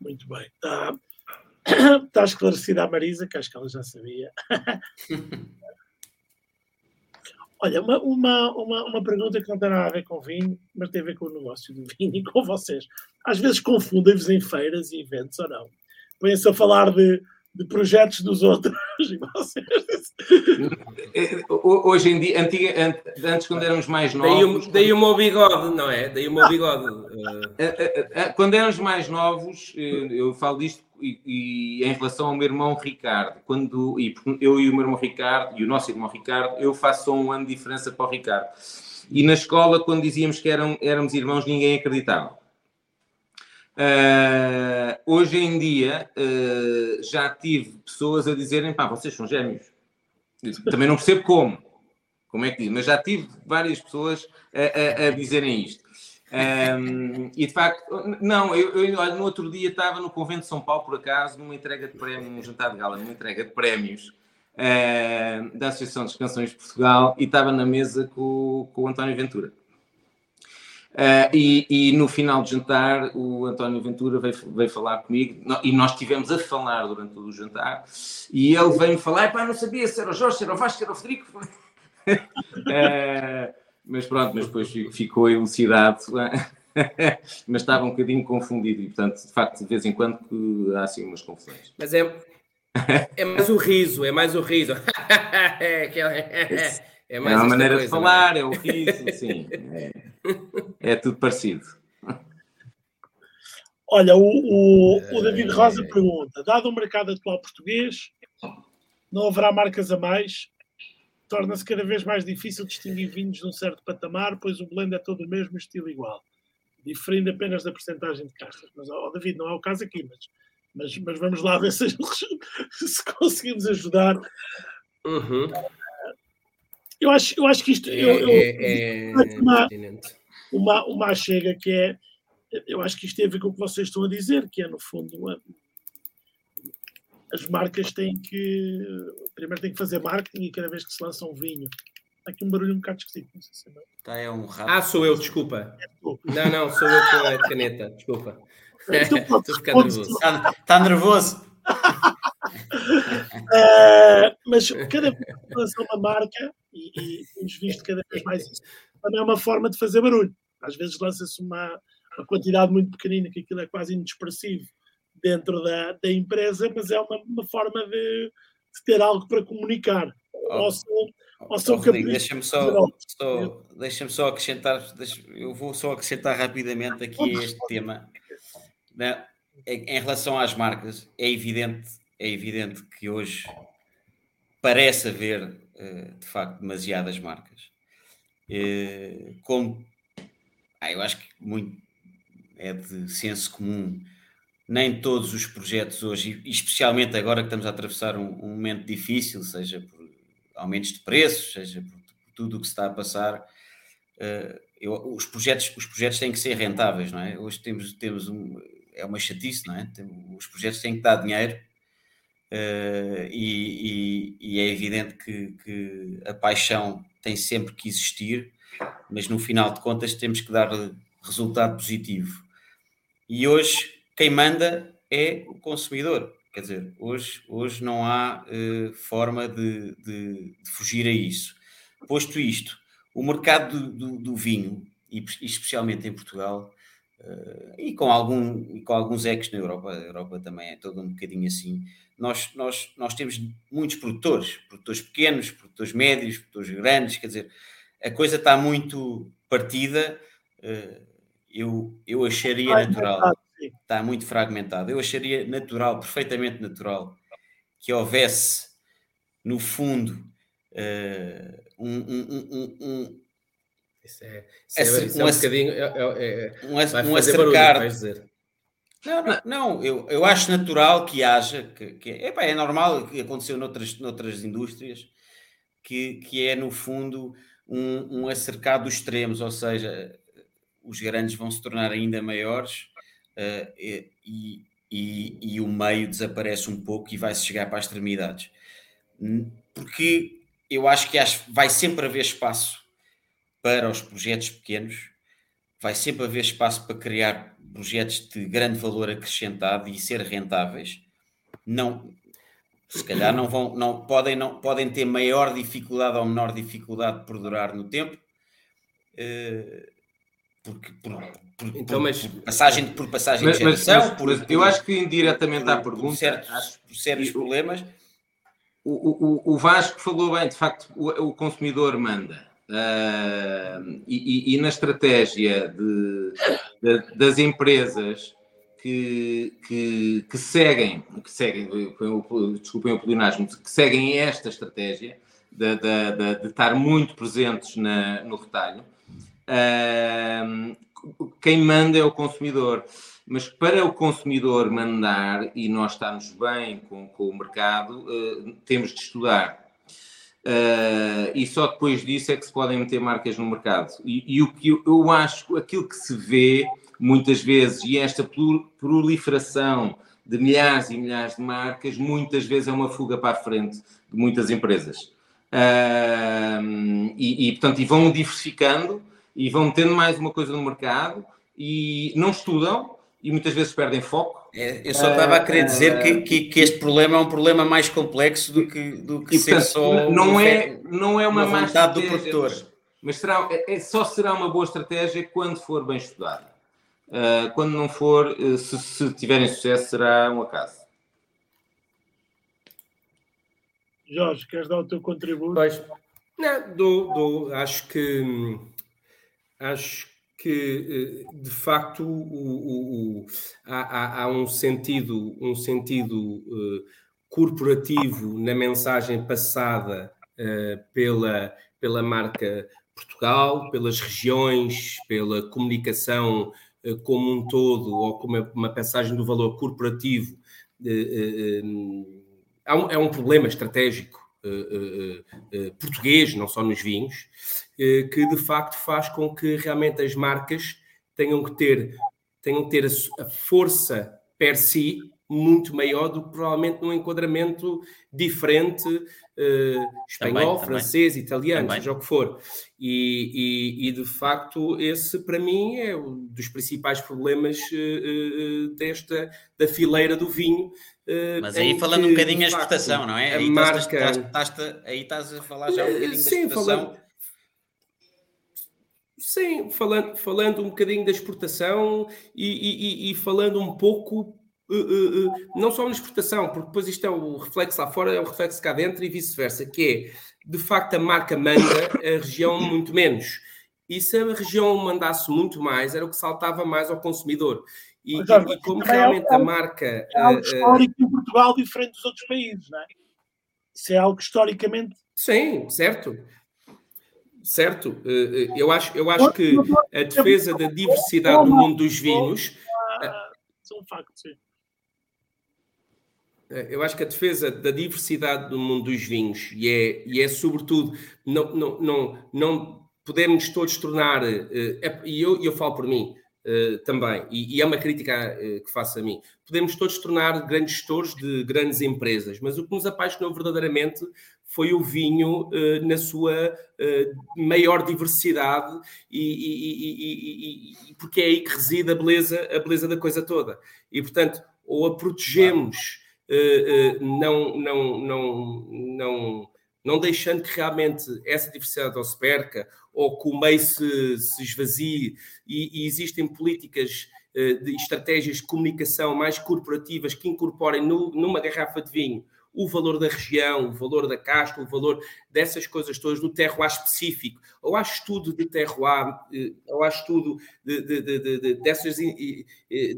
Muito bem. Está, está esclarecida a Marisa, que acho que ela já sabia. Olha, uma, uma, uma, uma, pergunta que não tem nada a ver com vinho, mas tem a ver com o negócio do vinho e com vocês. Às vezes confundem-vos em feiras e eventos ou não? Põem-se a falar de, de projetos dos outros e vocês... Hoje em dia, antiga, antes quando éramos mais novos... Daí, daí o meu bigode, não é? Daí o meu bigode. Quando éramos mais novos, eu falo disto e, e, em relação ao meu irmão Ricardo, quando e eu e o meu irmão Ricardo e o nosso irmão Ricardo, eu faço só um ano de diferença para o Ricardo. E na escola, quando dizíamos que eram, éramos irmãos, ninguém acreditava. Uh, hoje em dia, uh, já tive pessoas a dizerem: pá, vocês são gêmeos. Também não percebo como, como é que diz, mas já tive várias pessoas a, a, a dizerem isto. Um, e de facto, não, eu, eu no outro dia estava no Convento de São Paulo, por acaso, numa entrega de prémios, num jantar de gala, numa entrega de prémios uh, da Associação das Canções de Portugal e estava na mesa com, com o António Ventura. Uh, e, e, no final de jantar, o António Ventura veio, veio falar comigo e nós estivemos a falar durante todo o jantar. E ele veio-me falar: não sabia se era o Jorge, se era o Vasco, se era o Frederico. uh, mas pronto, mas depois ficou elucidado. mas estava um bocadinho confundido e, portanto, de facto, de vez em quando há assim umas confusões. Mas é, é mais o riso, é mais o riso. é, é, é, mais é uma maneira coisa, de falar, é? é? o riso, sim. É, é tudo parecido. Olha, o, o, o David Rosa pergunta: dado o mercado atual português, não haverá marcas a mais? Torna-se cada vez mais difícil distinguir vinhos de um certo patamar, pois o blend é todo o mesmo estilo igual, diferindo apenas da percentagem de castas. Mas, oh, David, não é o caso aqui, mas, mas, mas vamos lá ver se, se conseguimos ajudar. Uhum. Eu acho, eu acho que isto. É, eu, eu, é, é uma, uma, uma chega que é. Eu acho que isto tem a ver com o que vocês estão a dizer, que é, no fundo, uma, as marcas têm que. Primeiro têm que fazer marketing e cada vez que se lança um vinho. Está aqui um barulho um bocado esquisito, não sei se é. Tá, é um rato. Ah, sou eu, desculpa. É não, não, sou eu com a caneta, desculpa. Estou ficando nervoso. Está, está nervoso. uh, mas cada vez que lança uma marca, e, e temos visto cada vez mais isso, também é uma forma de fazer barulho. Às vezes lança-se uma, uma quantidade muito pequenina, que aquilo é quase inexpressivo dentro da, da empresa, mas é uma, uma forma de, de, ter algo para comunicar. Oh, ou são, ou são oh, Deixa-me só, só, deixa só acrescentar, deixa, eu vou só acrescentar rapidamente aqui este tema. Em relação às marcas, é evidente, é evidente que hoje parece haver eh, de facto demasiadas marcas. Eh, como ah, eu acho que muito é de senso comum, nem todos os projetos hoje, especialmente agora que estamos a atravessar um, um momento difícil, seja por aumentos de preços, seja por, por tudo o que se está a passar, uh, eu, os, projetos, os projetos têm que ser rentáveis, não é? Hoje temos, temos um, é uma chatice, não é? Os projetos têm que dar dinheiro uh, e, e, e, é evidente que, que, a paixão tem sempre que existir, mas no final de contas temos que dar resultado positivo. E hoje quem manda é o consumidor. Quer dizer, hoje, hoje não há uh, forma de, de, de, fugir a isso. Posto isto, o mercado do, do, do vinho, e, especialmente em Portugal, uh, e, com algum, e com alguns ecos na Europa, a Europa também é todo um bocadinho assim, nós, nós, nós temos muitos produtores, produtores pequenos, produtores médios, produtores grandes, quer dizer, a coisa está muito partida. Uh, eu, eu acharia natural, está muito fragmentado. Eu acharia natural, perfeitamente natural, que houvesse, no fundo, uh, um, um, um, um isso é, isso é, isso é um, bocadinho. É, é, é um, um acercar. Barulho, não, não, não, eu, eu acho natural que haja, que, que epá, é normal que aconteceu noutras, noutras indústrias, que, que é no fundo um, um acercar dos extremos, ou seja, os grandes vão se tornar ainda maiores e, e, e, o meio desaparece um pouco e vai-se chegar para as extremidades. Porque eu acho que vai sempre haver espaço para os projetos pequenos, vai sempre haver espaço para criar projetos de grande valor acrescentado e ser rentáveis. Não, se calhar não vão, não podem, não podem ter maior dificuldade ou menor dificuldade de perdurar no tempo, uh, porque por, por, então, mas, por, passagem, por passagem mas, de geração. Mas, mas, por, eu acho que indiretamente à pergunta. Por certos, acho, por sérios problemas. O, o, o Vasco falou bem, de facto, o, o consumidor manda. Uh, e, e, na estratégia de, de, das empresas que, que, que, seguem, que seguem, desculpem o pleonasmo, que seguem esta estratégia de, de, de estar muito presentes na, no retalho, uh, quem manda é o consumidor. Mas para o consumidor mandar e nós estarmos bem com, com o mercado, uh, temos de estudar. Uh, e só depois disso é que se podem meter marcas no mercado. E, e o que eu, eu, acho, aquilo que se vê muitas vezes, e esta proliferação de milhares e milhares de marcas, muitas vezes é uma fuga para a frente de muitas empresas. Uh, e, e, portanto, e vão diversificando e vão metendo mais uma coisa no mercado e não estudam e muitas vezes perdem foco. É, eu só estava a querer dizer que, que, que, este problema é um problema mais complexo do que, do que e, ser portanto, só não é, não é uma, uma vontade do produtor. Mas, será, é, é, só será uma boa estratégia quando for bem estudada. Uh, quando não for, uh, se, se tiverem sucesso, será um acaso. Jorge, queres dar o teu contributo? Pois. Não, dou, dou. Acho que acho que eh, de facto o, o, o, há, há, um sentido, um sentido uh, corporativo na mensagem passada uh, pela, pela marca Portugal, pelas regiões, pela comunicação uh, como um todo, ou como uma mensagem do valor corporativo. um, é um problema estratégico português, não só nos vinhos, que de facto faz com que realmente as marcas tenham que ter, tenham que ter a, força per si muito maior do que provavelmente num enquadramento diferente uh, espanhol, também, francês, também. italiano, também. seja o que for. E, e, e, de facto, esse para mim é um dos principais problemas uh, desta da fileira do vinho. Mas aí falando que, um bocadinho a exportação, não é? Aí, marca... estás, estás, estás, aí estás a falar já um bocadinho Sim, da exportação. Falando Sim, falando, falando um bocadinho da exportação e, e, e falando um pouco, uh, uh, uh, não só na exportação, porque depois isto é o reflexo lá fora, é o reflexo cá dentro e vice-versa, que é, de facto, a marca manda, a região muito menos. E se a região mandasse muito mais, era o que saltava mais ao consumidor. E, e, e como realmente é, a marca. É algo histórico em Portugal diferente dos outros países, não é? Isso é algo historicamente. Sim, certo certo? Eh, eh, eu acho, eu acho que a defesa da diversidade do mundo dos vinhos. Isso é um facto, sim. Eh, eu acho que a defesa da diversidade do mundo dos vinhos, e é, e é sobretudo, não, não, não, não podemos todos tornar, e eu, eu falo por mim, também, e, é uma crítica que faço a mim. Podemos todos tornar grandes gestores de grandes empresas, mas o que nos apaixonou verdadeiramente foi o vinho uh, na sua uh, maior diversidade e, e, e, e, porque é aí que reside a beleza, a beleza da coisa toda. E portanto, ou a protegemos, uh, não, não, não, não, não deixando que realmente essa diversidade não se perca, ou que o meio se, se esvazie, e, existem políticas de estratégias de comunicação mais corporativas que incorporem no, numa garrafa de vinho o valor da região, o valor da casta, o valor dessas coisas todas, do terroir específico, ou há estudo de terroir, eh, ou há estudo de, de, de, dessas,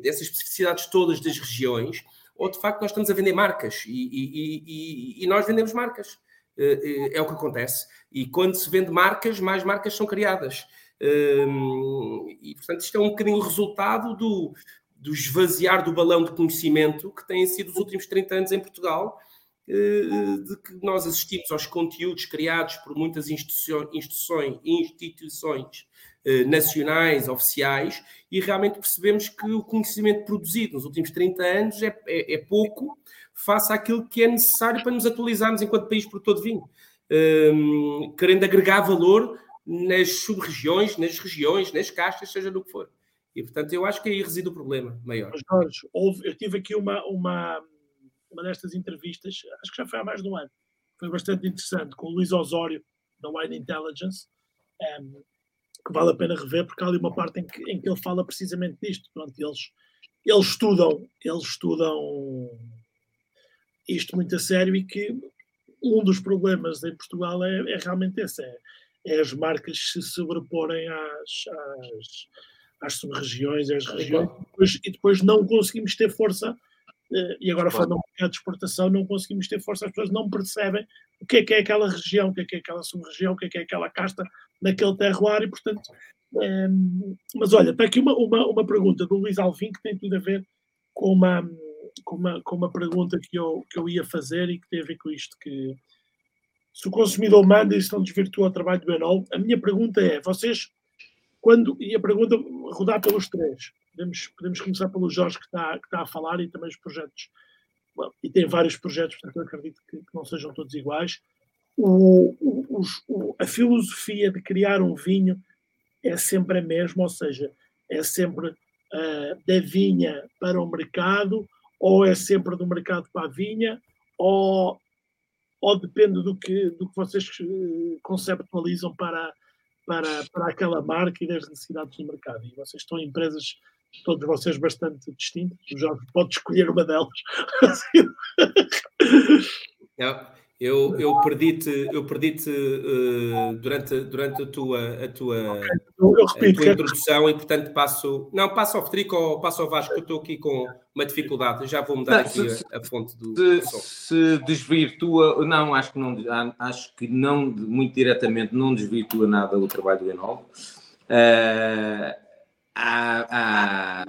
dessas especificidades todas das regiões, ou de facto nós estamos a vender marcas e, e, e, e nós vendemos marcas. Eh, eh, é o que acontece. E quando se vende marcas, mais marcas são criadas. Ehm, e portanto, isto é um bocadinho resultado do, do esvaziar do balão de conhecimento que têm sido os últimos 30 anos em Portugal eh, de que nós assistimos aos conteúdos criados por muitas instituições, instituições eh, nacionais, oficiais, e realmente percebemos que o conhecimento produzido nos últimos 30 anos é, é, é pouco face àquilo que é necessário para nos atualizarmos enquanto país por todo vinho, um, ehm, querendo agregar valor nas sub-regiões, nas regiões, nas castas, seja do que for. E, portanto, eu acho que aí reside o problema maior. Mas, Jorge, houve, eu tive aqui uma, uma, uma destas entrevistas, acho que já foi há mais de um ano, foi bastante interessante, com o Luís Osório, da Wine Intelligence, um, ehm, que vale a pena rever, porque há ali uma parte em que, em que ele fala precisamente disto. Pronto, eles, eles estudam, eles estudam isto muito a sério e que um dos problemas em Portugal é, é realmente esse, é, é, as marcas se sobreporem às, às, às sub-regiões, às regiões, e depois, e depois não conseguimos ter força e agora falando um bocado de exportação, não conseguimos ter força, as pessoas não percebem o que é que é aquela região, o que é que é aquela sub-região, o que é que é aquela casta naquele terroir, e portanto. É, mas olha, está aqui uma, uma, uma pergunta do Luís Alvim que tem tudo a ver com uma, com uma, com uma pergunta que eu, que eu ia fazer e que tem a ver com isto: que se o consumidor manda e se não desvirtua o trabalho do Benol, a minha pergunta é: vocês, quando. E a pergunta rodar pelos três podemos, podemos começar pelo Jorge que está, que está a falar e também os projetos. Bom, e tem vários projetos, portanto eu acredito que, que não sejam todos iguais. O, o, o, a filosofia de criar um vinho é sempre a mesma, ou seja, é sempre uh, da vinha para o mercado, ou é sempre do mercado para a vinha, ou, ou depende do que, do que vocês eh, conceptualizam para, para, para aquela marca e das necessidades do mercado. E vocês estão em empresas, todos vocês, bastante distintas. O Jorge pode escolher uma delas. Eu, eu perdi-te eu perdi uh, durante, durante a tua, a tua, eu, eu repito, a tua introdução e, portanto, passo. Não, passo ao Federico ou passo ao Vasco, que eu estou aqui com uma dificuldade. Já vou mudar aqui se, a, a, fonte do. Se, se desvirtua. Não, acho que não, acho que não, muito diretamente, não desvirtua nada o trabalho do Enol. Uh,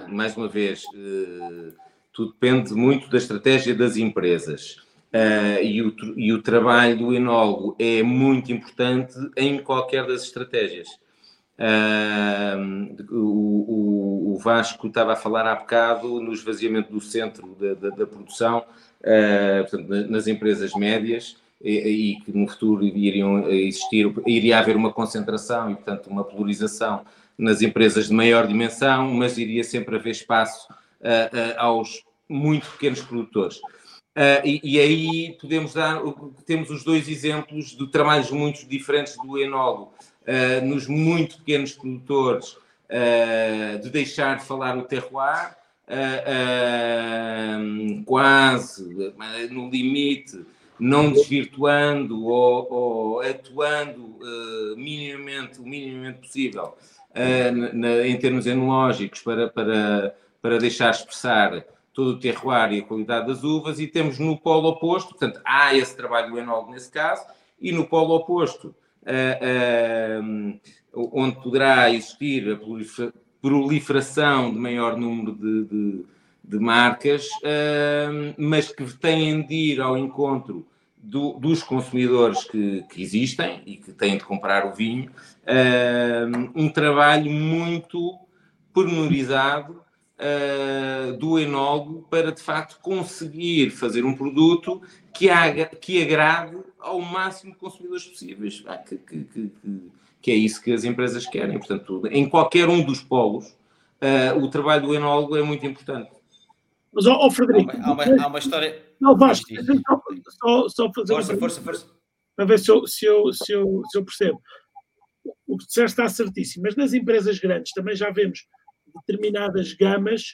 mais uma vez, uh, tudo depende muito da estratégia das empresas. Uh, e, o, e, o, trabalho do enólogo é muito importante em qualquer das estratégias. Uh, o, o, Vasco estava a falar há bocado no esvaziamento do centro da, da, da produção, uh, portanto, nas empresas médias, e, e, que no futuro iriam existir, iria haver uma concentração e, portanto, uma polarização nas empresas de maior dimensão, mas iria sempre haver espaço aos muito pequenos produtores. Uh, e, e, aí podemos dar, temos os dois exemplos de trabalhos muito diferentes do uh, nos muito pequenos produtores, uh, de deixar de falar o terroir, quase no limite, não desvirtuando ou, ou atuando minimamente, o minimamente possível na, em termos enológicos para, para, para deixar expressar todo o terroir e a qualidade das uvas, e temos no polo oposto, portanto, há esse trabalho enólogo nesse caso, e no polo oposto, uh, uh, onde poderá existir a proliferação de maior número de, de, de marcas, uh, mas que têm de ir ao encontro do, dos consumidores que, que, existem e que têm de comprar o vinho, um trabalho muito pormenorizado uh, do enólogo para de facto conseguir fazer um produto que, haga, que agrade ao máximo de consumidores possíveis. Ah, que, que, que, que, é isso que as empresas querem. Portanto, em qualquer um dos polos, uh, o trabalho do enólogo é muito importante. Mas, ó, oh, Frederico. Há uma, há, uma, há uma, história. Não, Vasco, só, só fazer. Força, força, força. Para ver se eu, se eu, se eu, se eu percebo. O que disseste está certíssimo, mas nas empresas grandes também já vemos determinadas gamas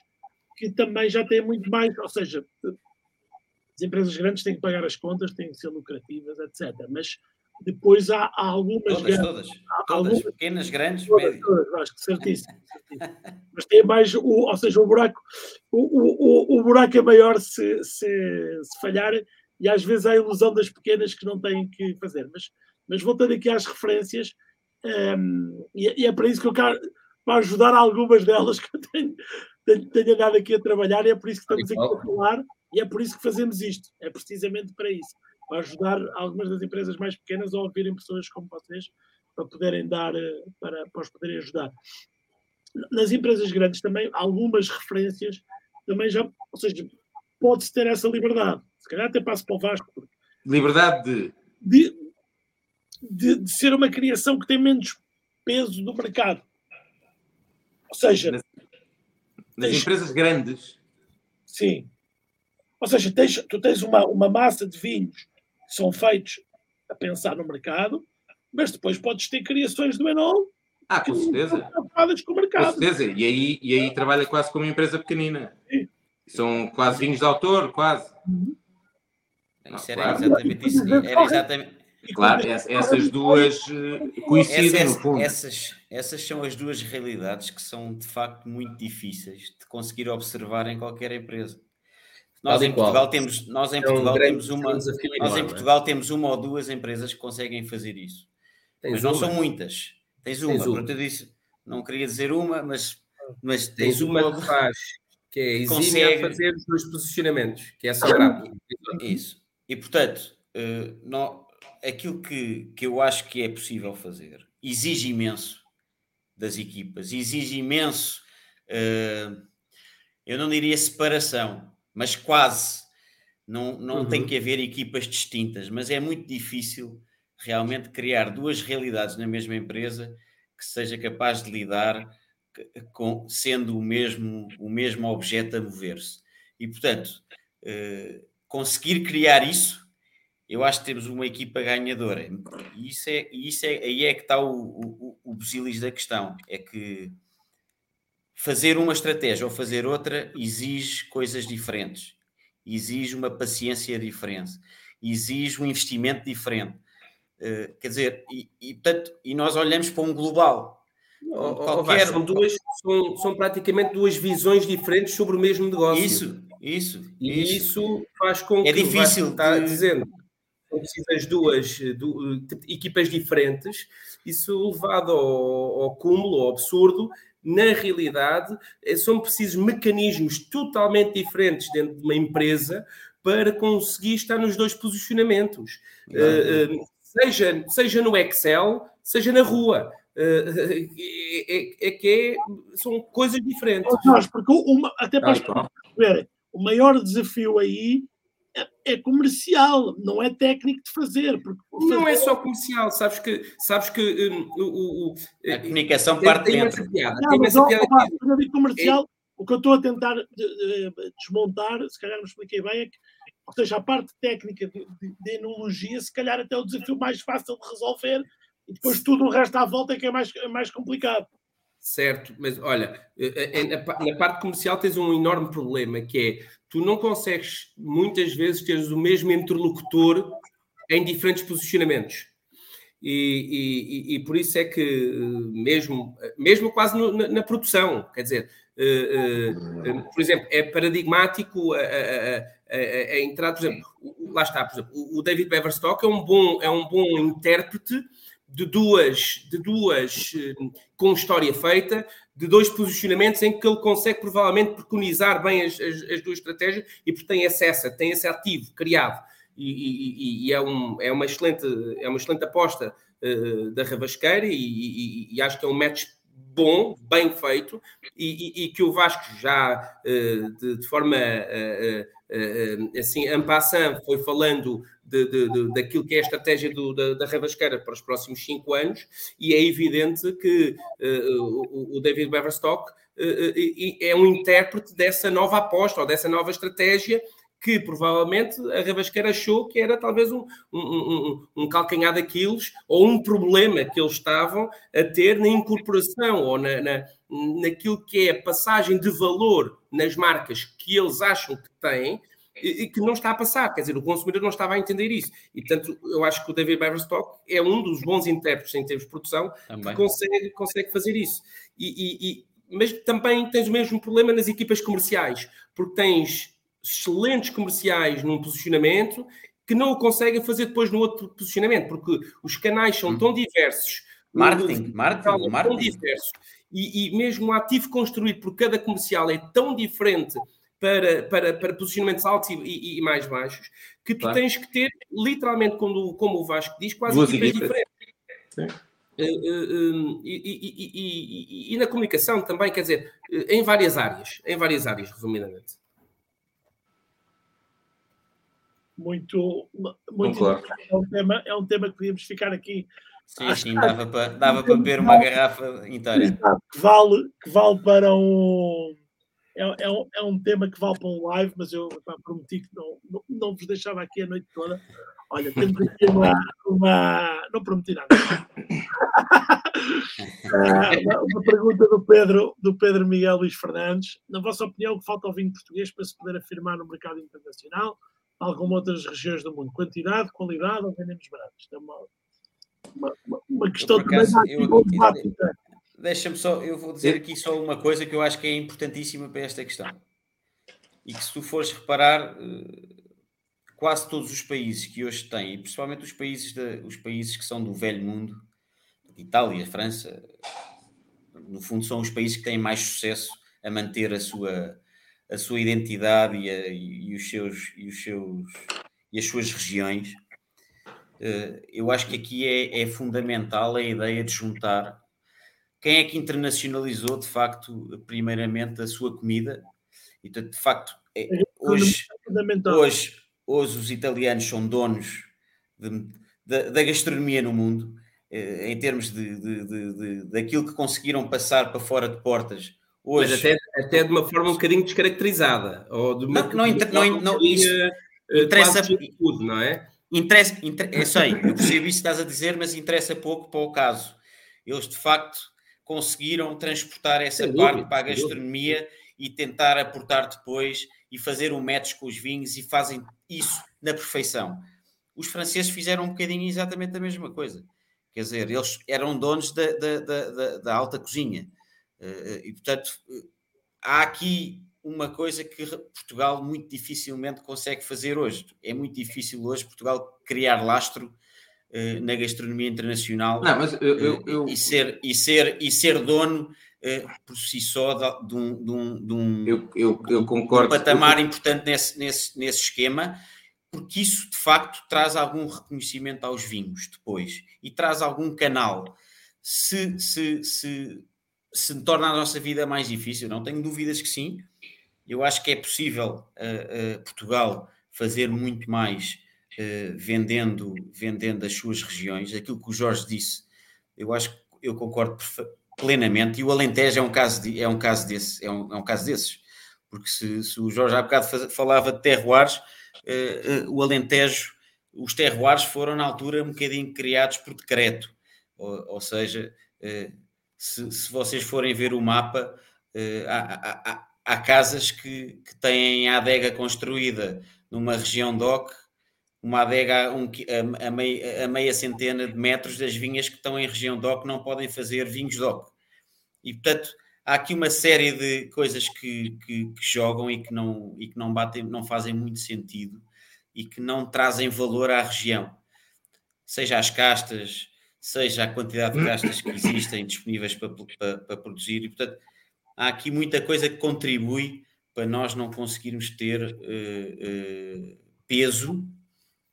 que também já têm muito mais, ou seja, as empresas grandes têm que pagar as contas, têm que ser lucrativas, etc. Mas depois há, há algumas todas, gamas, todas, há todas, algumas, pequenas, grandes, todas. Todas, acho que certíssimo, certíssimo. Mas tem mais, o, ou seja, o buraco, o, o, o buraco é maior se, se, se falhar e às vezes há a ilusão das pequenas que não têm que fazer. Mas, mas voltando aqui às referências, um, ehm, e, e, é para isso que eu quero para ajudar algumas delas que eu tenho, tenho, tenho andado aqui a trabalhar e é por isso que estamos aqui a falar e é por isso que fazemos isto. É precisamente para isso. Para ajudar algumas das empresas mais pequenas a ouvirem pessoas como vocês para poderem dar, eh, para, para os poderem ajudar. Nas empresas grandes também, algumas referências também já, ou seja, pode-se ter essa liberdade. Se calhar até passo para o Vasco. Liberdade de? De, de, de ser uma criação que tem menos peso do mercado. Ou seja, nas, nas tens, empresas grandes. Sim. Ou seja, tens, tu tens uma, uma massa de vinhos são feitos a pensar no mercado, mas depois podes ter criações do Enol ah, com certeza. Com, o mercado. com certeza. E aí, e aí trabalha quase como uma empresa pequenina. Sim. São quase vinhos de autor, quase. Uhum. Isso era claro. exatamente isso. Era exatamente, Claro, essas duas eh, coincidem essa, no fundo. Essas, essas são as duas realidades que são de facto muito difíceis de conseguir observar em qualquer empresa. Nós em Portugal temos, nós em é Portugal um temos uma, nós em Portugal temos uma ou duas empresas que conseguem fazer isso. Tens mas não uma. são muitas. Tens uma, tens uma. eu disse, não queria dizer uma, mas, mas tens, tens uma, uma que faz, que é consegue fazer os dois posicionamentos, que é sagrado. Isso. E portanto, uh, não, aquilo que, que eu acho que é possível fazer exige imenso das equipas, exige imenso, uh, eu não diria separação, mas quase. Não, não uhum. tem que haver equipas distintas, mas é muito difícil realmente criar duas realidades na mesma empresa que seja capaz de lidar com, sendo o mesmo, o mesmo objeto a mover-se. E, portanto, uh, conseguir criar isso, eu acho que temos uma equipa ganhadora. E isso é, isso é, aí é que está o, o, o busilis da questão. É que fazer uma estratégia ou fazer outra exige coisas diferentes, exige uma paciência diferente, exige um investimento diferente. Uh, quer dizer, e, e, portanto, e nós olhamos para um global. Qualquer... são, duas, são, são praticamente duas visões diferentes sobre o mesmo negócio. Isso, isso. E isso, isso faz com é que difícil está dizendo precisas duas du, equipas diferentes, isso levado ao, ao cúmulo, ao absurdo, na realidade, é, são precisos mecanismos totalmente diferentes dentro de uma empresa para conseguir estar nos dois posicionamentos. Uh, uh, seja, seja no Excel, seja na rua. Uh, é, é, que é, são coisas diferentes. Jorge, porque uma, até para perceber, o maior desafio aí é, é, comercial, não é técnico de fazer. Porque fazer... Não é só comercial, sabes que, sabes que um, o, o, a comunicação parte tem dentro. Essa piada, não, tem essa piada que... comercial, é... o que eu estou a tentar desmontar, se calhar não expliquei bem, é que ou seja, a parte técnica de, de, de enologia, se calhar até é o desafio mais fácil de resolver, e depois tudo o resto à volta é que é mais, é mais complicado. Certo, mas olha, eh, eh, na parte comercial tens um enorme problema que é tu não consegues muitas vezes teres o mesmo interlocutor em diferentes posicionamentos. E, e, e por isso é que, eh, mesmo, mesmo quase no, na, na, produção, quer dizer, uh, uh, por exemplo, é paradigmático a, a, a, a, entrada, por exemplo, lá está, por exemplo, o David Beverstock é um bom, é um bom intérprete de duas, de duas com história feita, de dois posicionamentos em que ele consegue provavelmente preconizar bem as, as, as duas estratégias e porque tem acesso, tem esse ativo criado. E, e, e, é, um, é, uma excelente, é uma excelente aposta uh, da Rabasqueira e, e, acho que é um match bom, bem feito, e, que o Vasco já uh, de, de, forma uh, assim, en passant, foi falando de, de, de, daquilo que é a estratégia do, da, da para os próximos cinco anos, e é evidente que o, o, David Beverstock é um intérprete dessa nova aposta ou dessa nova estratégia que provavelmente a Rabasqueira achou que era talvez um, um, um, um calcanhar daqueles ou um problema que eles estavam a ter na incorporação ou na, na, naquilo que é a passagem de valor nas marcas que eles acham que têm e que não está a passar, quer dizer, o consumidor não estava a entender isso. E, portanto, eu acho que o David Beverstock é um dos bons intérpretes em termos de produção também. que consegue, consegue fazer isso. E, e, e, mas também tens o mesmo problema nas equipas comerciais, porque tens excelentes comerciais num posicionamento que não o conseguem fazer depois no outro posicionamento, porque os canais são hum. tão diversos. Marketing, marketing, marketing. Tão diversos. E, e mesmo o ativo construído por cada comercial é tão diferente para, para, para posicionamentos altos e, e, e mais baixos, que tu claro. tens que ter, literalmente, como, como o Vasco diz, quase Duas equipas diferentes. Sim. Uh, uh, uh, e, e, na comunicação também, quer dizer, em várias áreas, em várias áreas, resumidamente. Muito, muito claro. é, um tema, é um tema que podíamos ficar aqui. Sim, sim, dava para, dava para beber uma garrafa inteira. Que vale, que vale para um é, é, um, é um tema que vale para um live, mas eu pá, prometi que não, não, não, vos deixava aqui a noite toda. Olha, temos aqui uma. uma não prometi nada. uma, uma, pergunta do Pedro, do Pedro Miguel Luís Fernandes. Na vossa opinião, o que falta ao vinho português para se poder afirmar no mercado internacional, como outras regiões do mundo? Quantidade, qualidade ou vendemos barato? Isto é uma, uma, uma questão de. Deixa-me só, eu vou dizer aqui só uma coisa que eu acho que é importantíssima para esta questão. E que se tu fores reparar, eh, quase todos os países que hoje têm, e principalmente os países, de, os países que são do velho mundo, Itália, França, no fundo são os países que têm mais sucesso a manter a sua, a sua identidade e, a, e os seus, e os seus e as suas regiões. Eh, eu acho que aqui é, é fundamental a ideia de juntar quem é que internacionalizou de facto, primeiramente, a sua comida? E de facto, é, hoje, hoje, hoje os italianos são donos de, de, da gastronomia no mundo. em termos de, de, de, de, daquilo que conseguiram passar para fora de portas. Hoje, Mas até, de uma forma um bocadinho descaracterizada. Ou de uma, não, não, inter, não, não, isso interessa, tudo, não é? Interessa, inter, eu sei, eu percebo isso que estás a dizer, mas interessa pouco para o caso. Eles de facto conseguiram transportar essa Sem parte dúvida, para a gastronomia e tentar aportar depois e fazer um match com os vinhos e fazem isso na perfeição. Os franceses fizeram um bocadinho exatamente a mesma coisa. Quer dizer, eles eram donos da, da, da, da alta cozinha. Eh, e, portanto, há aqui uma coisa que Portugal muito dificilmente consegue fazer hoje. É muito difícil hoje Portugal criar lastro uh, na gastronomia internacional Não, mas eu, eu, eu... Uh, e, ser, e, ser, e ser dono uh, por si só de, de um, de um, de um, eu, eu, eu concordo. um patamar importante nesse, nesse, nesse esquema, porque isso de facto traz algum reconhecimento aos vinhos depois e traz algum canal. Se, se, se, se torna a nossa vida mais difícil, não tenho dúvidas que sim. Eu acho que é possível uh, uh, Portugal fazer muito mais uh, vendendo, vendendo as suas regiões. Aquilo que o Jorge disse, eu acho que eu concordo plenamente. E o Alentejo é um caso, de, é um caso, desse, é um, é um caso desses. Porque se, se o Jorge há bocado falava de terroirs, o Alentejo, os terroirs foram na altura um bocadinho criados por decreto. Ou, ou seja, se, se, vocês forem ver o mapa, há, há, há casas que, que têm a adega construída numa região DOC, uma adega um, a, a, meia, a, meia, centena de metros das vinhas que estão em região DOC não podem fazer vinhos DOC. E, portanto, há aqui uma série de coisas que, que, que, jogam e que, não, e que não, batem, não fazem muito sentido e que não trazem valor à região. Seja as castas, seja a quantidade de castas que existem disponíveis para, para, para produzir. E, portanto, há aqui muita coisa que contribui para nós não conseguirmos ter uh, uh, peso.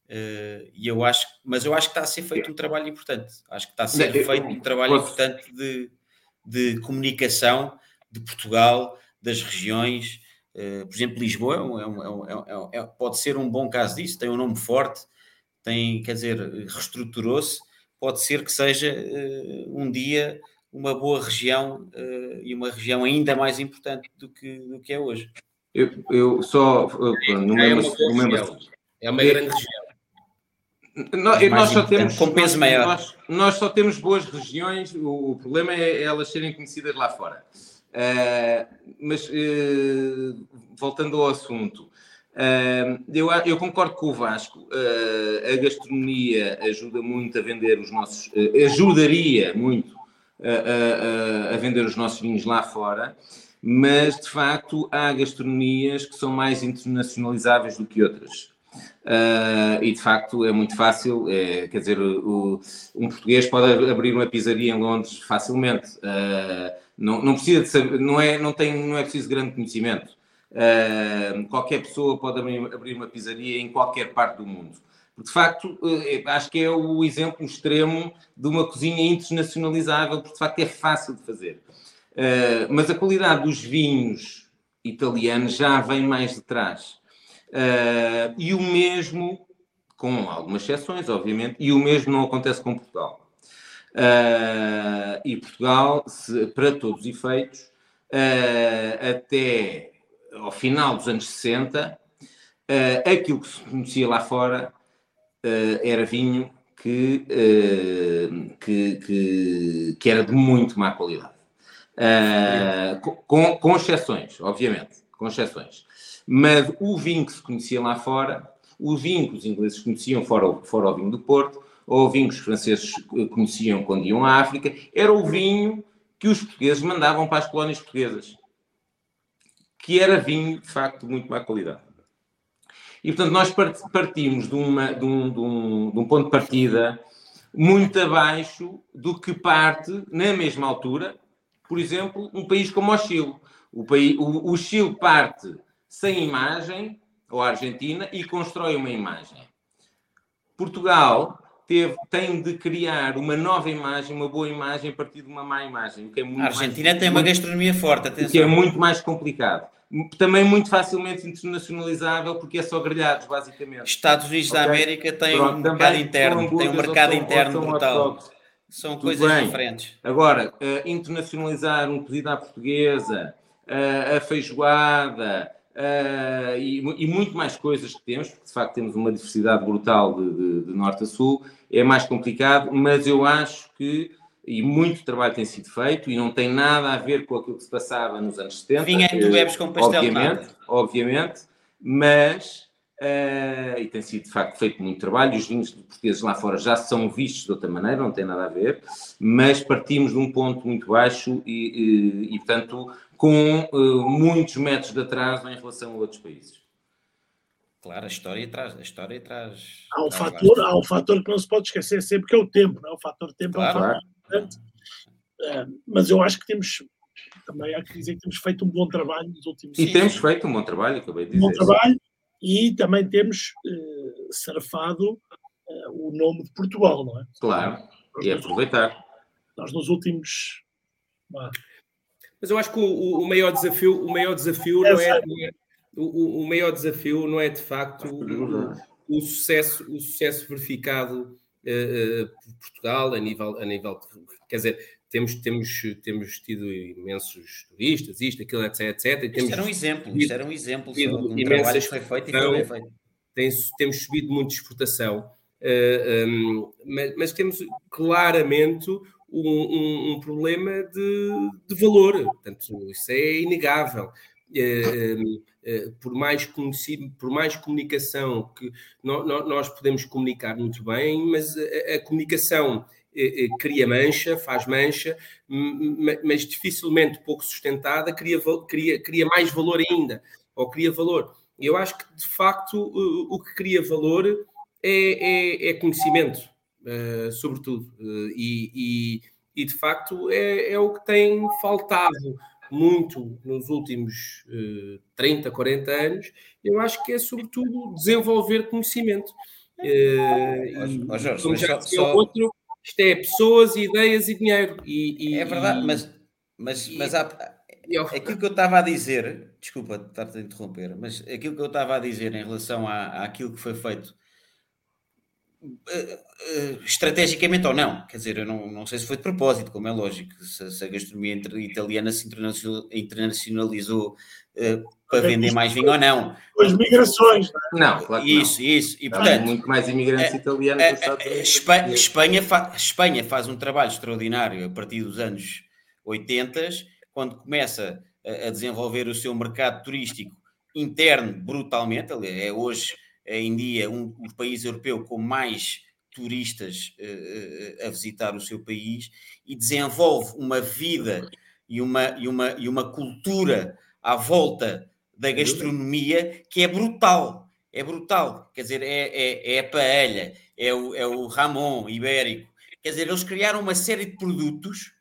Uh, e eu acho, mas eu acho que está a ser feito um trabalho importante. Acho que está a ser feito um trabalho importante de, de comunicação de Portugal, das regiões. por exemplo, Lisboa é um, é um, é um, é pode ser um bom caso disso. Tem um nome forte, tem, quer dizer, reestruturou-se. Pode ser que seja um dia uma boa região uh, e uma região ainda mais importante do que, do que é hoje. Eu, eu só. Uh, no é, mesmo, é, uma mesmo, é uma grande região. Nós, nós só temos com peso maior. Nós, nós, só temos boas regiões. O, o problema é elas serem conhecidas lá fora. Uh, mas uh, voltando ao assunto, eu, eu, concordo com o Vasco. a gastronomia ajuda muito a vender os nossos, ajudaria muito a, a, vender os nossos vinhos lá fora, mas de facto há gastronomias que são mais internacionalizáveis do que outras. Uh, e de facto é muito fácil, é, quer dizer, o, um português pode abrir uma pizzaria em Londres facilmente, não, não, precisa de saber, não é, não, tem, não é preciso grande conhecimento. Qualquer pessoa pode abrir, uma pizzaria em qualquer parte do mundo de facto, eh, acho que é o exemplo extremo de uma cozinha internacionalizável, porque de facto é fácil de fazer. Uh, mas a qualidade dos vinhos italianos já vem mais de trás. Uh, e o mesmo, com algumas exceções, obviamente, e o mesmo não acontece com Portugal. E Portugal, para todos os efeitos, até ao final dos anos 60, aquilo que se conhecia lá fora uh, era vinho que, uh, que, que, que, era de muito má qualidade. Uh, com, com exceções, obviamente, com exceções. Mas o vinho que se conhecia lá fora, o vinho que os ingleses conheciam fora, fora o vinho do Porto, ou o vinho que os franceses conheciam quando iam à África, era o vinho que os portugueses mandavam para as colónias portuguesas. Que era vinho, de facto, de muito má qualidade. E, portanto, nós partimos de, uma, de, um, de, um, de um ponto de partida muito abaixo do que parte, na mesma altura, por exemplo, um país como o Chile. O, país, o, o Chile parte sem imagem, ou a Argentina, e constrói uma imagem. Portugal teve, tem de criar uma nova imagem, uma boa imagem a partir de uma má imagem. Que é muito a Argentina mais, tem uma gastronomia forte, atenção. Que é muito mais complicado também muito facilmente internacionalizável porque é só grelhados, basicamente. Estados Unidos okay? da América tem Pronto, um mercado interno, tem um mercado são, interno brutal. São Tudo coisas bem. diferentes. Agora, eh, internacionalizar um cozido à portuguesa, eh, a feijoada eh, e, e muito mais coisas que temos, porque de facto temos uma diversidade brutal de, de- de norte a sul, é mais complicado, mas eu acho que, e muito trabalho tem sido feito, e não tem nada a ver com aquilo que se passava nos anos 70. Vinha em tu eh, com pastel obviamente, obviamente, mas eh, e tem sido de facto feito muito trabalho. Os vinhos portugueses lá fora já são vistos de outra maneira, não tem nada a ver, mas partimos de um ponto muito baixo e, e, e, portanto, com eh, muitos metros de atraso em relação a outros países. Claro, a história traz. A história traz Há um, traz fator, há um fator que não se pode esquecer sempre, que é o tempo. Não é? O fator tempo é um Claro. fator importante. Eh, mas eu acho que temos, também há que dizer que temos feito um bom trabalho nos últimos E anos. temos feito um bom trabalho, acabei de um bom dizer. trabalho e também temos eh, surfado eh, o nome de Portugal, não é? Claro, e aproveitar. Nós nos últimos. Mas eu acho que o, o- maior desafio, o maior desafio É, não é, não é- o, o- maior desafio não é de facto o, o sucesso, o sucesso verificado Portugal a nível, a nível de- quer dizer, temos, temos, temos tido imensos turistas, isto, aquilo, etc, etc. E Isto temos, era um exemplo. Isto era um exemplo de um trabalho que foi feito e foi bem feito. tem- temos subido muito de exportação, eh, um, mas, mas temos claramente um, um- um problema de, de valor, portanto, isso é inegável. Eh, eh, por, mais conheci- por mais comunicação que nós podemos comunicar muito bem, mas a, comunicação eh, eh, cria mancha, faz mancha, mas dificilmente pouco sustentada, cria, cria, cria mais valor ainda, ou cria valor. Eu acho que, de facto, o, que cria valor é, é- é conhecimento, sobretudo. E, e- e, de facto, é, é o que tem faltado muito nos últimos eh, 30, 40 anos. Eu acho que é, sobretudo, desenvolver conhecimento. Ó, Jorge, como já só- outro, isto é pessoas, ideias e dinheiro. E, e- É verdade, e- mas, mas, mas há, ao- aquilo que eu estava a dizer, desculpa estar-te a interromper, mas aquilo que eu estava a dizer em relação à, àquilo que foi feito eh, eh, estrategicamente ou não, quer dizer, eu não, não sei se foi de propósito, como é lógico, se, se a gastronomia italiana se internacional- internacionalizou eh, para Ok, vender mais vinho ou não. As migrações, não é? Não, claro que Isso, isso. E não. Há portanto, muito mais imigrantes é- italianos a- nos Estados a- Unidos. Espa- Espanha, fa- Espanha faz um trabalho extraordinário a partir dos anos 80, quando começa a, a desenvolver o seu mercado turístico interno brutalmente. ali É hoje, é em dia, um, o país europeu com mais turistas eh, a visitar o seu país e desenvolve uma vida e uma, e uma, e uma cultura à volta da gastronomia que é brutal. É brutal. Quer dizer, é, é, é a paella, é o, é o Ramon ibérico. Quer dizer, eles criaram uma série de produtos,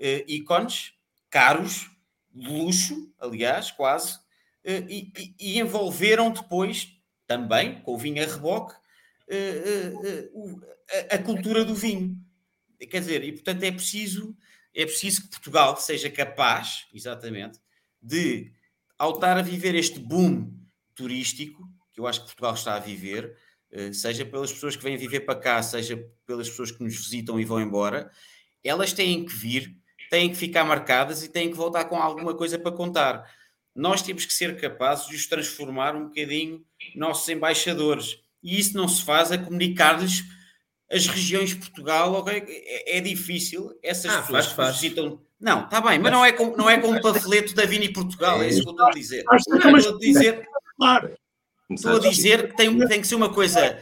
eh, ícones, caros, de luxo, aliás, quase, eh, e, e- e envolveram depois, também, com o vinho a reboque, eh, eh, eh, a, cultura do vinho. Quer dizer, e portanto é preciso, é preciso que Portugal seja capaz, exatamente, de, ao estar a viver este boom turístico, que eu acho que Portugal está a viver, seja pelas pessoas que vêm viver para cá, seja pelas pessoas que nos visitam e vão embora, elas têm que vir, têm que ficar marcadas e têm que voltar com alguma coisa para contar. Nós temos que ser capazes de os transformar um bocadinho nossos embaixadores. E isso não se faz a comunicar-lhes as regiões de Portugal. ok? É, é difícil. Essas Ah, pessoas faz, faz. visitam. Não, está bem, mas não é com, não é com um panfleto da Vini Portugal, é isso que eu estou a dizer. Que Estou a dizer, estou a dizer que tem, tem que ser uma coisa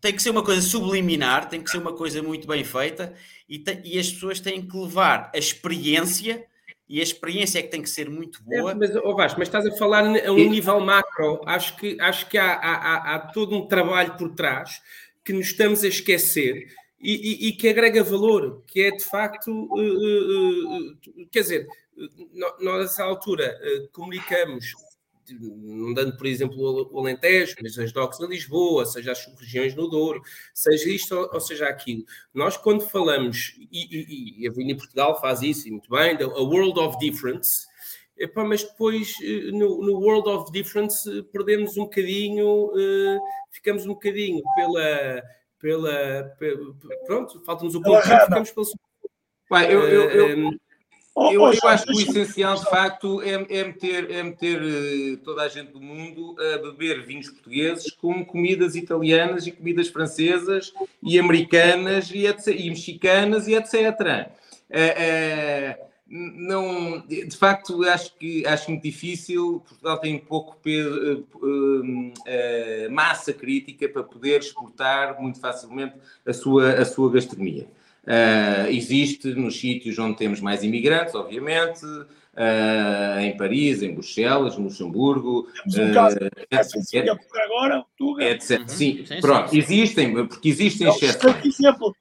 tem que ser uma coisa subliminar, tem que ser uma coisa muito bem feita e, te- e as pessoas têm que levar a experiência e a experiência é que tem que ser muito boa. É, mas, oh Vasco, mas estás a falar a um nível macro. Acho que, acho que há, há- há- há todo um trabalho por trás que nos estamos a esquecer e, e- e que agrega valor, que é de facto, uh, uh, uh, quer dizer, nós nessa altura uh, comunicamos, não dando, por exemplo, o Alentejo, mas as docks na Lisboa, seja as regiões no Douro, seja isto ou, seja aquilo. Nós, quando falamos, e, e, e a Vini Portugal faz isso e muito bem, a World of Difference, Epá, mas depois eh, no, no World of Difference eh, perdemos um bocadinho, eh, ficamos um bocadinho pela, pela, pela pronto, falta-nos o ponto, ficamos pelo Pai, eu, eu, eu, eu, eu, acho que o essencial, de facto, é, é, meter, é meter eh, toda a gente do mundo a beber vinhos portugueses com comidas italianas e comidas francesas e americanas e, etc, e mexicanas e etc. Uh, não, de facto, acho que acho muito difícil. Portugal tem pouco peso, massa crítica para poder exportar muito facilmente a sua, a sua gastronomia. Uh, existe nos sítios onde temos mais imigrantes, obviamente, uh, em Paris, em Bruxelas, no Luxemburgo. Temos um caso uh, é, agora, Tuga. Etc. Uhum. Sim, sim, pronto, sim, existem, porque existem é exceções.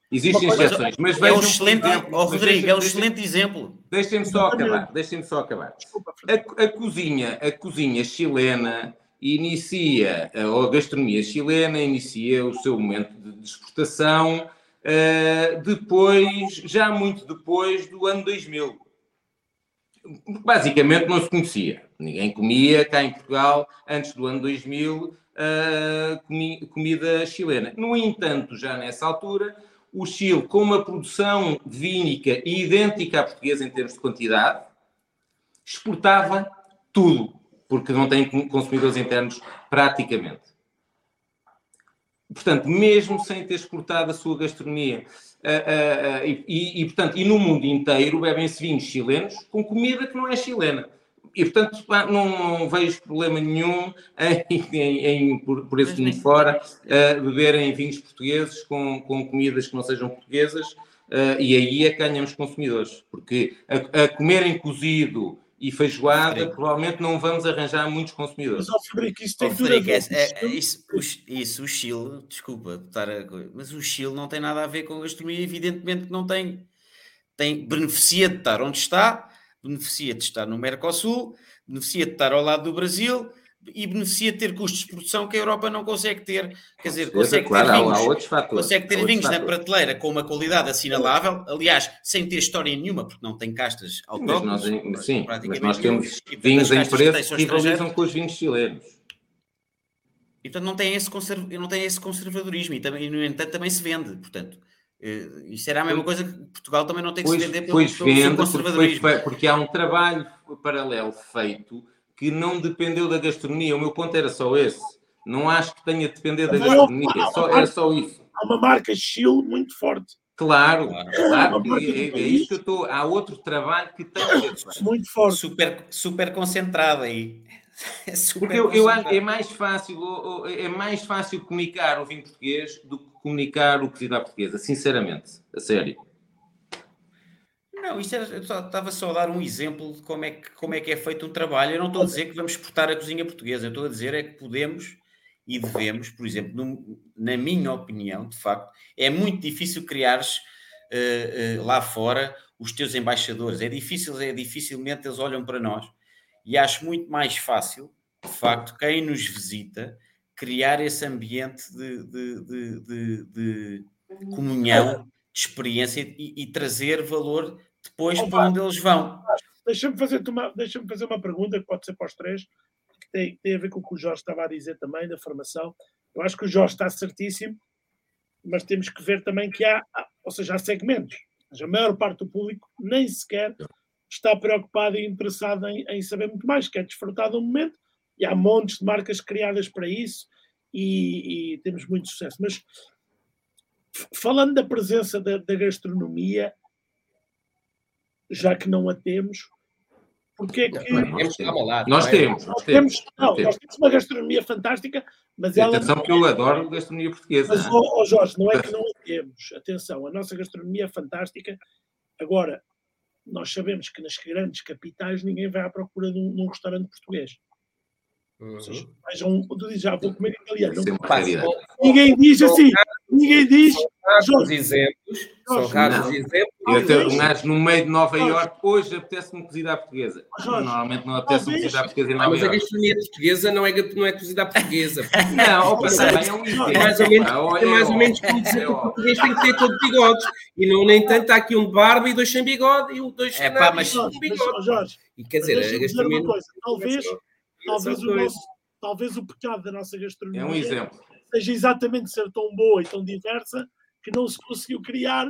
Existem exceções, mas é um excelente exemplo. Oh, Rodrigo, é um excelente exemplo. Deixem-me só acabar, deixem-me só acabar. A, a, cozinha, a cozinha chilena inicia, ou a gastronomia chilena inicia o seu momento de exportação uh, depois, já muito depois do ano 2000. Basicamente não se conhecia. Ninguém comia cá em Portugal, antes do ano 2000, uh, comi comida chilena. No entanto, já nessa altura, o Chile, com uma produção vínica idêntica à portuguesa em termos de quantidade, exportava tudo, porque não tem consumidores internos praticamente. Portanto, mesmo sem ter exportado a sua gastronomia. Uh, uh, uh, e, e, portanto, e no mundo inteiro bebem-se vinhos chilenos com comida que não é chilena. E, portanto, não, não vejo problema nenhum em, em, em por, por esse mundo fora, beberem vinhos portugueses com, com comidas que não sejam portuguesas. e aí é que ganhamos consumidores. Porque a, a comerem cozido e feijoada, Frederico. provavelmente não vamos arranjar muitos consumidores. Mas, oh, Frederico, isso tem oh, tudo a ver. É, é, isso, o, isso, o Chile, desculpa, estar a, mas o Chile não tem nada a ver com a gastronomia, evidentemente que não tem. tem. Beneficia de estar onde está, beneficia de estar no Mercosul, beneficia de estar ao lado do Brasil, e beneficia de ter custos de produção que a Europa não consegue ter. Quer dizer, consegue claro, ter vinhos, há, outros fatores, consegue ter vinhos na prateleira com uma qualidade assinalável, aliás, sem ter história nenhuma, porque não tem castas autóctones. sim, mas nós temos vinhos em preço que rivalizam com os vinhos chilenos. E portanto não tem esse, conserv... não tem esse conservadorismo e, também, no entanto também se vende, portanto. Uh, isso era a mesma coisa que Portugal também não tem que pois, se vender pelo, pois pelo vende, conservadorismo. Porque, porque há um trabalho paralelo feito que não dependeu da gastronomia. O meu ponto era só esse. Não acho que tenha de depender da gastronomia. Só, era só isso. Há uma marca Chile muito forte. Claro, claro. É, é, é, isso que eu estou. Há outro trabalho que tem muito forte. Super, super concentrado aí. É super Porque eu, eu acho é mais fácil, é mais fácil comunicar o vinho português do que comunicar o cozido à portuguesa, sinceramente, a sério. Não, isto era, eu estava só a dar um exemplo de como é, que, como é que é feito um trabalho. Eu não estou a dizer que vamos exportar a cozinha portuguesa, eu estou a dizer é que podemos e devemos, por exemplo, no, na minha opinião, de facto, é muito difícil criares uh, uh, lá fora os teus embaixadores. É difícil, é dificilmente eles olham para nós. E acho muito mais fácil, de facto, quem nos visita, criar esse ambiente de, de, de, de comunhão, de experiência e, e trazer valor depois para onde eles vão. Deixa-me fazer, uma, deixa fazer uma pergunta que pode ser para os três, que tem, tem a ver com o que o Jorge estava a dizer também, da formação. Eu acho que o Jorge está certíssimo, mas temos que ver também que há, ou seja, há segmentos. A maior parte do público nem sequer está preocupado e interessado em, em saber muito mais, quer desfrutar do momento, e há montes de marcas criadas para isso, e, e temos muito sucesso. Mas falando da presença da, da gastronomia, já que não a temos, porque é que. Nós temos, nós temos. Nós temos, não, nós temos uma gastronomia fantástica, mas ela. Atenção, que eu adoro gastronomia portuguesa. Mas, oh, oh, Jorge, não é que não a temos. Atenção, a nossa gastronomia é fantástica. Agora, nós sabemos que nas grandes capitais ninguém vai à procura de um, de um restaurante português. Uhum. Vejam, tu dizes, já vou comer italiano. É ninguém diz assim, ninguém diz. São exemplos, são raros exemplos. Eu tenho um gajo no meio de Nova Iorque, hoje apetece-me cozida à portuguesa. Normalmente não apetece-me cozida à portuguesa em Nova Mas a gastronomia portuguesa não é, não é cozida à portuguesa. não, opa, também é um exemplo. É mais ou menos, é mais ou menos como dizer que o português tem que ter todo bigodes. E não, nem tanto, há aqui um de barba e dois sem bigode e um dois é, pá, mas, com bigode. E quer dizer, a gastronomia... Talvez talvez o, nosso, talvez o pecado da nossa gastronomia é um exemplo. seja exatamente ser tão boa e tão diversa que não se conseguiu criar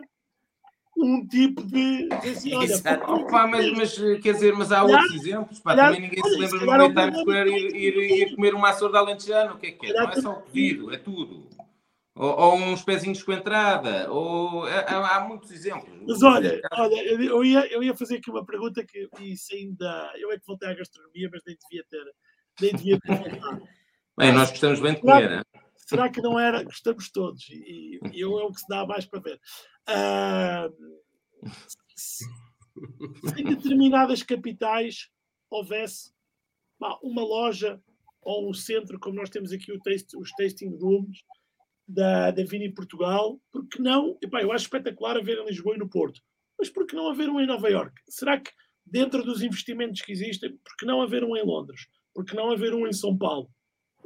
um tipo de. de assim, olha, Opa, mas, mas, quer dizer, mas há Calhar- outros exemplos. Pá, calhar- também ninguém se lembra no calhar é Militar um Square ir, ir, ir comer uma açor da alentejana. O que é que é? Não é só o Calhar- pedido, é tudo. Ou, ou uns pezinhos com entrada, ou há, há muitos exemplos. Mas olha, olha eu, eu ia, eu ia fazer aqui uma pergunta que isso ainda. Eu é que voltei à gastronomia, mas nem devia ter. Nem devia. Bem, nós gostamos bem de comer, né? Será que não era? Gostamos todos. E, e eu é o que se dá mais para ver. Ah, se, se em determinadas capitais houvesse pá, uma loja ou um centro, como nós temos aqui o taste- os tasting rooms da, da Vini Portugal, porque não? Epá, eu acho espetacular haver em Lisboa e no Porto, mas por que não haver um em Nova Iorque? Será que dentro dos investimentos que existem, por que não haver um em Londres? Por que não haver um em São Paulo?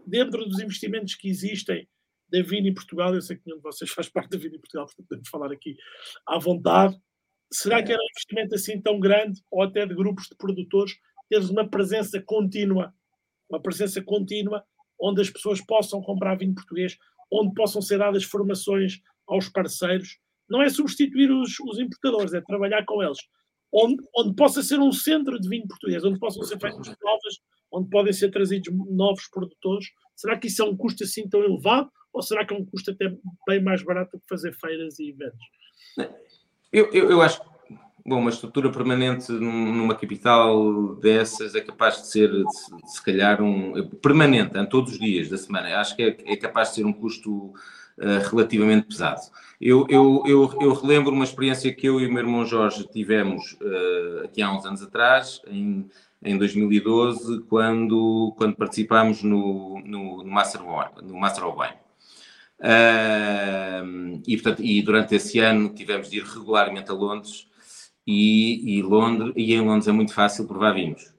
Dentro dos investimentos que existem da Vini Portugal, eu sei que nenhum de vocês faz parte da Vini Portugal, portanto podemos falar aqui à vontade. Será que era um investimento assim tão grande, ou até de grupos de produtores, teres uma presença contínua, uma presença contínua, onde as pessoas possam comprar vinho português, onde possam ser dadas formações aos parceiros? Não é substituir os, os importadores, é trabalhar com eles. Onde, onde possa ser um centro de vinho português, onde possam ser feitas provas, onde podem ser trazidos novos produtores. Será que isso é um custo assim tão elevado? Ou será que é um custo até bem mais barato que fazer feiras e eventos? Eu, eu, eu acho que bom, uma estrutura permanente num- numa capital dessas é capaz de ser, se, se calhar, um permanente, em todos os dias da semana. Acho que é, é capaz de ser um custo eh, relativamente pesado. Eu, eu, eu, eu relembro uma experiência que eu e o meu irmão Jorge tivemos eh, aqui há uns anos atrás, em, em 2012, quando, quando participámos no, no, no Master. No Master of Wine. Ahm, e, portanto, e durante esse ano tivemos de ir regularmente a Londres e, e, Londres, e em Londres é muito fácil provar vinhos.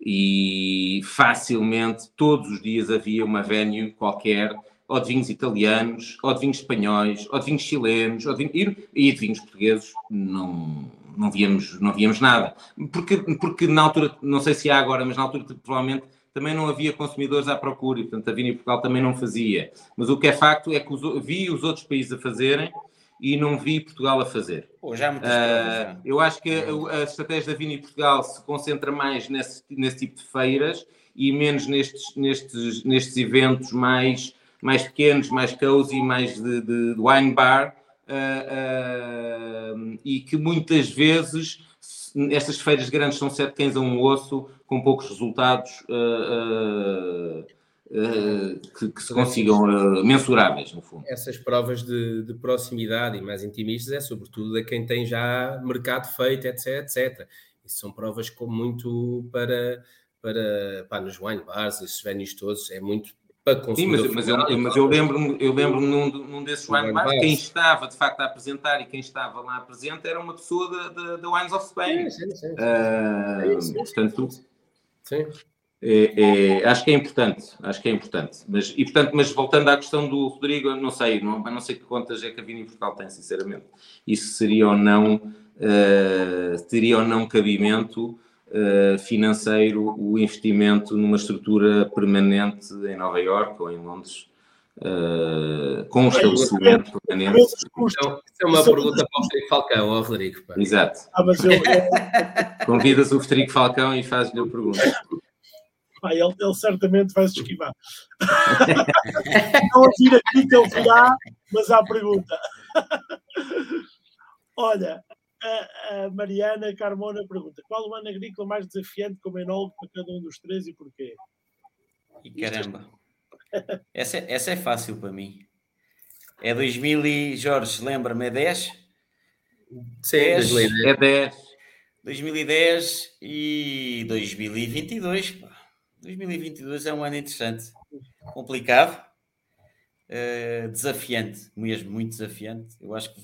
E facilmente, todos os dias havia uma venue qualquer, ou de vinhos italianos, ou de vinhos espanhóis, ou de vinhos chilenos, ou de vinhos, e de vinhos portugueses, não, não, víamos, não víamos nada. Porque, porque na altura, não sei se há agora, mas na altura provavelmente também não havia consumidores à procura, e portanto a Vini Portugal também não fazia. Mas o que é facto é que os, vi os outros países a fazerem e não vi Portugal a fazer. Hoje há muitas Uh, eu acho que a, a estratégia da Vini Portugal se concentra mais nesse, nesse tipo de feiras e menos nestes, nestes, nestes eventos mais, mais pequenos, mais cozy, mais de, de- de wine bar, uh, uh, e que muitas vezes estas feiras grandes são sete cães a um osso, com poucos resultados uh, que, que se consigam mensuráveis, no fundo. Essas provas de, de proximidade e mais intimistas é sobretudo a quem tem já mercado feito, etc, etc. Isso são provas com muito para, para pá, nos wine bars, esses venues todos, é muito para Sim, consumidor mas, mas eu, mas eu lembro-me eu lembro num, num desses wine bars, quem estava de facto a apresentar e quem estava lá presente era uma pessoa da, da, da Wines of Spain. Sim, sim, sim. Isso. portanto, Sim. é- é- acho que é importante, acho que é importante. Mas, e, portanto, mas voltando à questão do Rodrigo, não sei, não, não sei que contas é que a Vini Portugal tem, sinceramente. Isso seria ou não, ah, teria ou não cabimento financeiro o investimento numa estrutura permanente em Nova Iorque ou em Londres, ah, com um estabelecimento permanente. Esses custos. Então, isso é uma Isso é pergunta para o Felipe Falcão, ó Rodrigo. pá. Exato. Ah, mas eu, eu- Convidas o Federico Falcão e fazes-lhe a pergunta. pá, ele, ele certamente vai se esquivar. Não ouvir aqui que ele virá, mas há pergunta. Olha, a, a Mariana Carmona pergunta: qual o ano agrícola mais desafiante como enólogo para cada um dos três e porquê? E caramba. Essa, é- essa é fácil para mim. É 2000 e... Jorge, lembra-me, é 10? Sim, Dez. 2010. É 10. 2010 e 2022. pá. 2022 é um ano interessante. Complicado. eh, desafiante, mesmo, muito desafiante. Eu acho que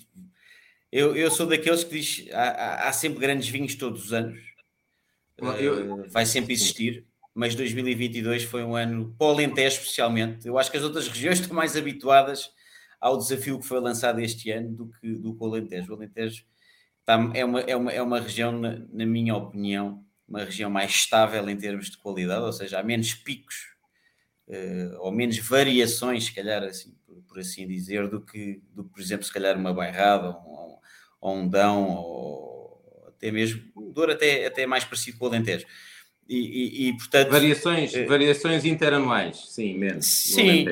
eu, eu sou daqueles que diz há, há- sempre grandes vinhos todos os anos. Eu- Eh, vai sempre existir, mas 2022 foi um ano para o Alentejo especialmente. Eu acho que as outras regiões estão mais habituadas ao desafio que foi lançado este ano do que, do que o Alentejo. O Alentejo está- é, uma, é, uma, é uma região, na, na minha opinião, uma região mais estável em termos de qualidade, ou seja, há menos picos uh, ou menos variações, se calhar assim, por, por, assim dizer, do que, do por exemplo, se calhar uma bairrada ou, ou um dão, ou até mesmo, o Douro até, até mais parecido com o Alentejo. E, e, e, portanto variações é, variações interanuais sim menos sim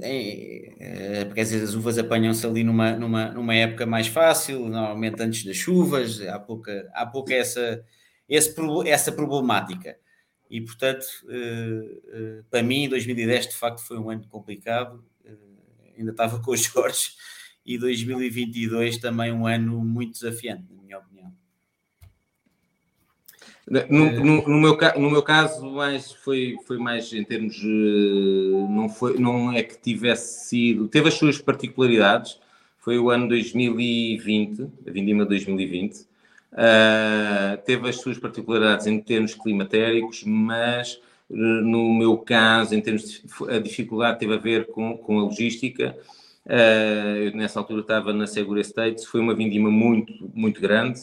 é, é, porque às vezes as uvas apanham-se ali numa, numa, numa época mais fácil normalmente antes das chuvas há pouca há pouca essa esse, essa problemática. E portanto para mim 2010 de facto foi um ano complicado. Ainda estava com os Jorge e 2022 também um ano muito desafiante na minha opinião no, é. no, no, meu, no meu caso, mais foi, foi mais em termos. Eh, não, foi, não é que tivesse sido. Teve as suas particularidades. Foi o ano 2020, a Vindima 2020. Uh, eh, teve as suas particularidades em termos climatéricos, mas eh, no meu caso, em termos de, a dificuldade teve a ver com, com a logística. Uh, eu nessa altura estava na Segura States, foi uma vindima muito, muito grande.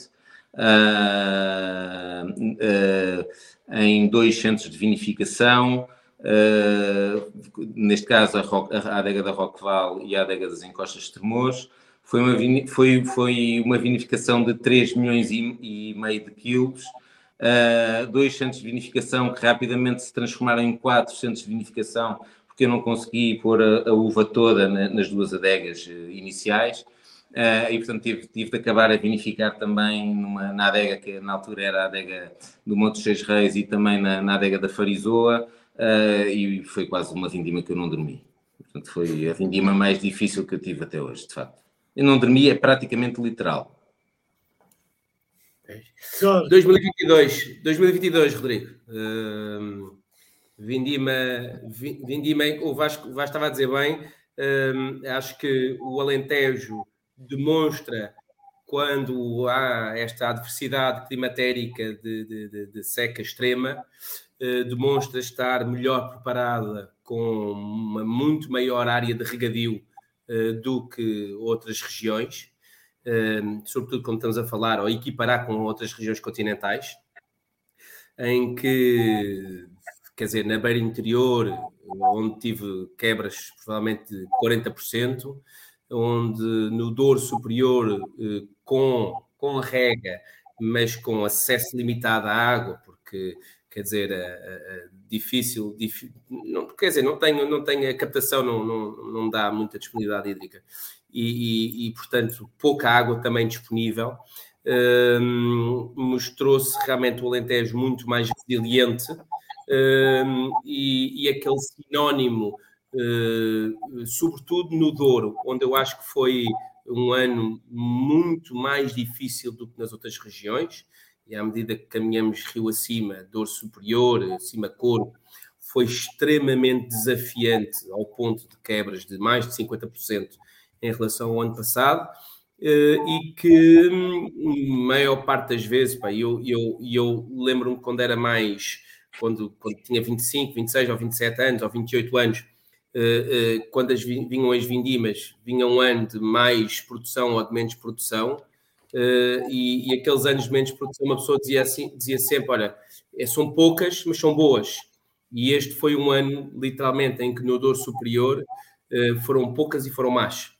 Uh, uh, em dois centros de vinificação, neste caso a, Rock, a, adega da Roqueval e a adega das Encostas de Tremores. Foi uma, foi, foi uma vinificação de 3 milhões e, e meio de quilos, uh, dois centros de vinificação que rapidamente se transformaram em quatro centros de vinificação, porque eu não consegui pôr a, a uva toda na, nas duas adegas iniciais. Uh, e portanto tive, tive de acabar a vinificar também numa, na adega que na altura era a adega do Monte Seis Reis e também na, na adega da Farisoa uh, e foi quase uma vindima que eu não dormi. Portanto foi a vindima mais difícil que eu tive até hoje, de facto. Eu não dormi, é praticamente literal. 2022, 2022, Rodrigo. Uh, vindima, vindima, o Vasco, o Vasco estava a dizer bem, uh, acho que o Alentejo demonstra quando há esta adversidade climatérica de, de, de seca extrema, eh, demonstra estar melhor preparada com uma muito maior área de regadio eh, do que outras regiões, eh, sobretudo quando estamos a falar ou equiparar com outras regiões continentais, em que, quer dizer, na beira interior, onde tive quebras provavelmente de 40%, onde no Douro Superior, eh, com, com rega, mas com acesso limitado à água, porque quer dizer, é, difícil, difícil não, quer dizer, não tenho, não tenho a captação, não, não, não dá muita disponibilidade hídrica e, e, e portanto, pouca água também disponível. Um, mostrou-se realmente o Alentejo muito mais resiliente e, e aquele sinónimo eh, sobretudo no Douro, onde eu acho que foi um ano muito mais difícil do que nas outras regiões, e à medida que caminhamos rio acima, Douro Superior, acima Coro, foi extremamente desafiante ao ponto de quebras de mais de 50% em relação ao ano passado, eh, e que hum, maior parte das vezes, pá, eu, eu, eu lembro-me quando era mais, quando, quando tinha 25, 26 ou 27 anos, ou 28 anos, eh, eh, quando as vinham as vindimas, vinha um ano de mais produção ou de menos produção, eh, e, e, aqueles anos de menos produção, uma pessoa dizia, assim, dizia sempre: Olha, são poucas, mas são boas. E este foi um ano, literalmente, em que no Douro Superior foram poucas e foram más.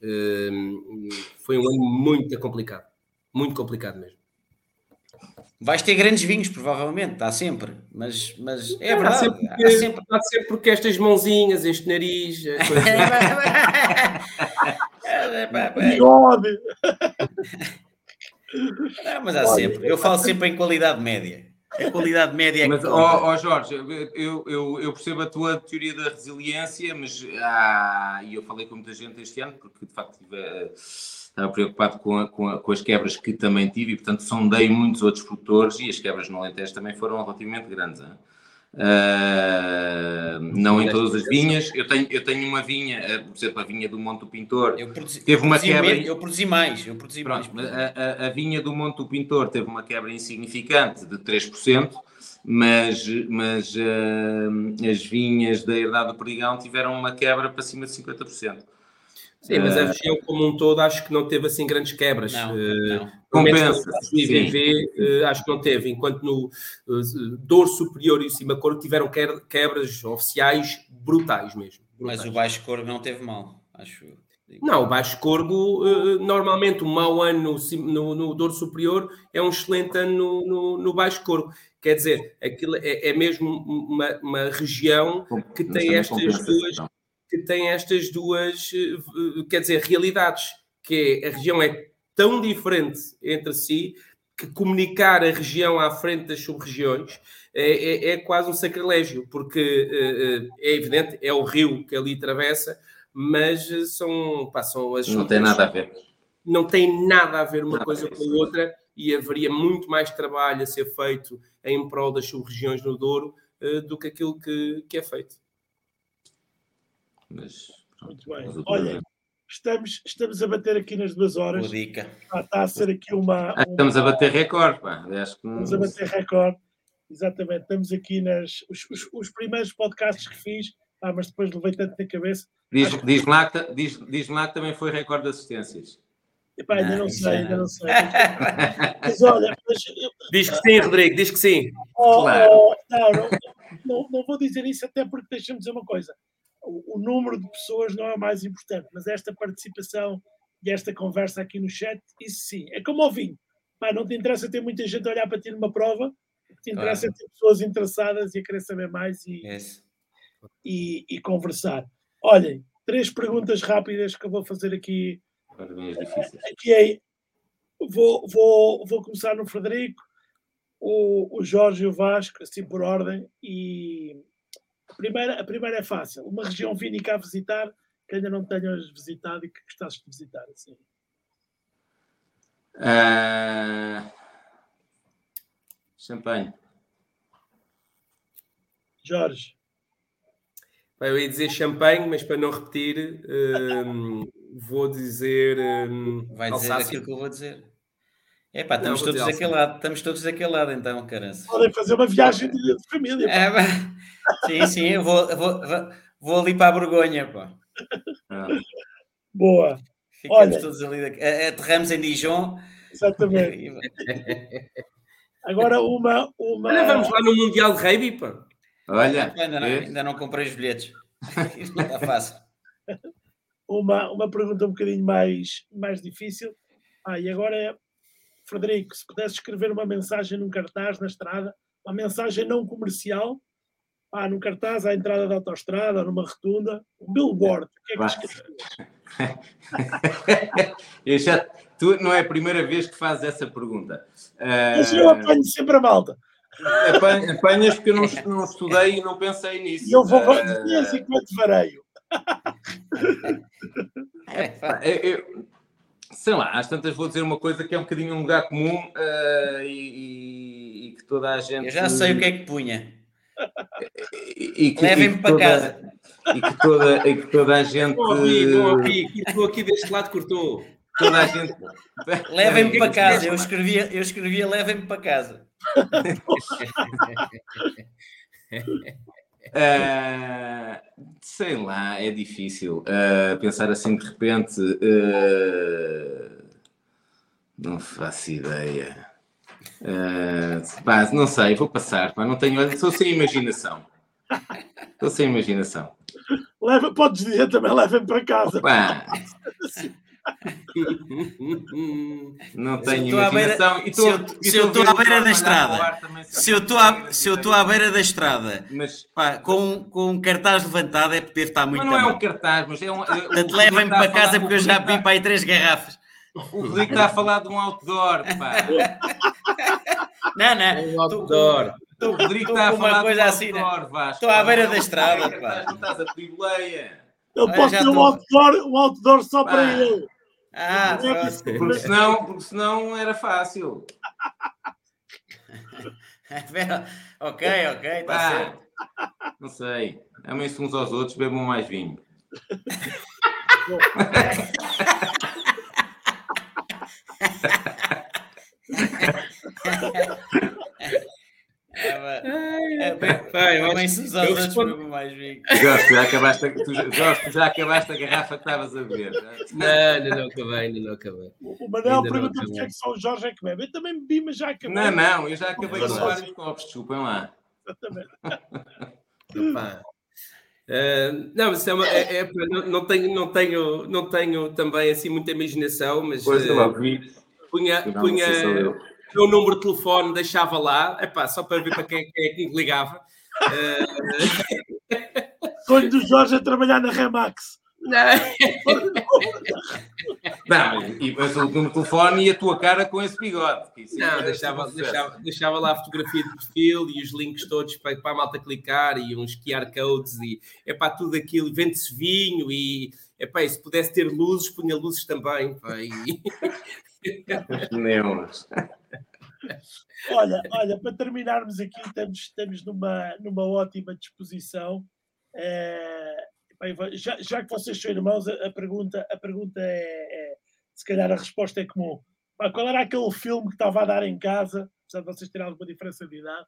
Foi um ano muito complicado, muito complicado mesmo. Vais ter grandes vinhos, provavelmente, está sempre, mas, mas é verdade. Há sempre, porque, há sempre... Há sempre porque estas mãozinhas, este nariz. Bigode! Não, mas há sempre. Eu falo sempre em qualidade média. A qualidade média é Mas, ó, oh, Jorge, eu, eu, eu, percebo a tua teoria da resiliência, mas ah, e eu falei com muita gente este ano, porque de facto tive. Uh, estava preocupado com, a, com, a, com, as quebras que também tive e, portanto, sondei muitos outros produtores e as quebras no Alentejo também foram relativamente grandes. Uh, não em todas as vinhas. Eu tenho, eu tenho uma vinha, eh, por exemplo, a vinha do Monte do Pintor. Eu produzi, teve uma quebra. Eu produzi mais. Eu produzi Pronto, mais. A, a, a, vinha do Monte do Pintor teve uma quebra insignificante de 3%, mas, mas uh, as vinhas da Herdade do Perdigão tiveram uma quebra para cima de 50%. Sim, mas a região como um todo acho que não teve assim grandes quebras. Não, Uh, não. Compensa. IVV uh, acho que não teve, enquanto no uh, Douro Superior e o Cima Coro tiveram que- quebras oficiais brutais mesmo. Mas brutais. o Baixo Corvo não teve mal, acho. Não, o Baixo Corgo, uh, normalmente um mau ano no, no, Douro Superior é um excelente ano no, no, no Baixo Corgo. Quer dizer, aquilo é, é mesmo uma, uma região que Mas tem estas compensa, duas. Que tem estas duas, eh, quer dizer, realidades, que é, a região é tão diferente entre si que comunicar a região à frente das sub-regiões é, é- é quase um sacrilégio, porque eh, é evidente, é o rio que ali atravessa, mas são, pá, são as Não tem nada a ver. não tem nada a ver uma Nada coisa com a outra e haveria muito mais trabalho a ser feito em prol das sub-regiões no Douro do que aquilo que, que é feito. Mas, pronto, Muito bem. Olha, estamos, estamos a bater aqui nas duas horas. Boa dica. Ah, está a ser aqui uma. Que estamos a bater recorde, pá. Acho que. Estamos a bater recorde. Exatamente. Estamos aqui nas. Os, os- os primeiros podcasts que fiz, ah, mas depois levei tanto na cabeça. Diz- Diz-me lá, que- diz, diz lá que também foi recorde de assistências. Epá, ainda Não, não sei, é- ainda não sei. Mas olha, mas, Diz que sim, Rodrigo, diz que sim. oh, Claro. oh, não, não, não, não vou dizer isso até porque deixa-me dizer uma coisa. O, o número de pessoas não é mais importante, mas esta participação e esta conversa aqui no chat, isso sim. É como ao vinho. Pá, não te interessa ter muita gente a olhar para ti numa prova, te interessa Claro. é ter pessoas interessadas e a querer saber mais e, e, e conversar. Olhem, três perguntas rápidas que eu vou fazer aqui. Difíceis. aqui é, vou, vou, vou começar no Frederico, o, o Jorge e o Vasco, assim por ordem. E primeira, a primeira é fácil. Uma região vínica a visitar que ainda não tenhas visitado e que gostasses de visitar. Assim. Ah, Champanhe. Jorge, Bem, Eu ia dizer champanhe, mas para não repetir, hum, vou dizer hum, Vai dizer Alsácia. aquilo que eu vou dizer. É pá, estamos todos daquele lado, estamos todos daquele lado então, carança. podem fazer uma viagem de, de família. pá. É, pá. sim, sim, eu vou, vou, vou, ali para a Borgonha, pá. Ah, Boa, Ficamos Olha. todos ali, daqui- a- aterramos em Dijon. exatamente. Agora uma. uma... Olha, vamos lá no Mundial de Rugby, pá. Olha, Ainda não, ainda não comprei os bilhetes. Isto não está fácil. uma, uma pergunta um bocadinho mais, mais difícil. Ah, e agora é, Frederico, se pudesse escrever uma mensagem num cartaz na estrada, uma mensagem não comercial, ah, num cartaz à entrada da autostrada, numa rotunda, um billboard, o que é que escrevias? Eu já, tu não é a primeira vez que fazes essa pergunta. Ah, Mas eu apanho sempre a malta. apan- apanhas porque eu não, não estudei e não pensei nisso. E eu vou Ah, dizer enquanto vareio. É, pá. eu- sei lá, às tantas vou dizer uma coisa que é um bocadinho um lugar comum ah, e, e- e que toda a gente. Eu já sei o que é que punha. e- e Levem-me para toda- casa. E que toda, e que toda a gente. Não ouvi, não ouvi. Cortou aqui deste lado, cortou. Toda a gente. Levem-me para casa. Eu escrevia, eu escrevia levem-me para casa. Ah, sei lá, é difícil ah, pensar assim de repente. ah, não faço ideia. Pá, não sei, vou passar. Pá, não tenho, estou sem imaginação. Estou sem imaginação. Leva, podes dizer também, levem para casa. Pá, não tenho beira- imaginação. e se eu- estou- se eu estou à beira da estrada, Se eu estou à, se eu estou à beira da estrada, Mas, pá, com, com um cartaz levantado, é porque deve estar muito mas não é um cartaz, mas é um. Portanto, levem-me para casa porque eu já vi para aí três garrafas. O Rodrigo está a falar de um outdoor, pá. Não, não. Um outdoor. O Rodrigo estou está a falar coisa de um assim, né? outdoor, Vasco. Estou à beira da estrada, é pá. Não estás a pedir boleia. Eu posso ter um outdoor, um outdoor só para ele. Ah. Porque senão, porque senão era fácil. ok, ok, está Pá, certo. não sei. Amem-se uns aos outros, bebam mais vinho. É. É, os eu respondo- mais já acabaste, a- tu, já- acabaste a garrafa que estavas a beber. não é? Não, acabei, ainda não acabei. O não pergunta se é que só o Jorge é que bebe. Eu também bebi, mas já acabei. Não, não, eu já acabei com Verdade. vários copos, desculpem lá. Exatamente. Ah, não, mas é uma- é- é- não, não tenho, não, tenho, não tenho também assim muita imaginação, mas Pois eu ah, logo vi. punha, punha o meu número de telefone, deixava lá, epá, só para ver para quem, quem é que me ligava. Ah, Sonho do Jorge a trabalhar na Remax. não, Não, e o número de telefone e a tua cara com esse bigode. que isso Não, é deixava, deixava, deixava lá a fotografia de perfil e os links todos para, para a malta clicar e uns QR codes e é para tudo aquilo, vende-se vinho e epá, e se pudesse ter luzes, punha luzes também. pá, e- Neons. Olha, olha, para terminarmos aqui, estamos, estamos numa, numa ótima disposição. Eh, bem, já, já que vocês são irmãos, a, a pergunta, a pergunta é, é- se calhar a resposta é comum. Qual era aquele filme que estava a dar em casa, apesar de vocês terem alguma diferença de idade,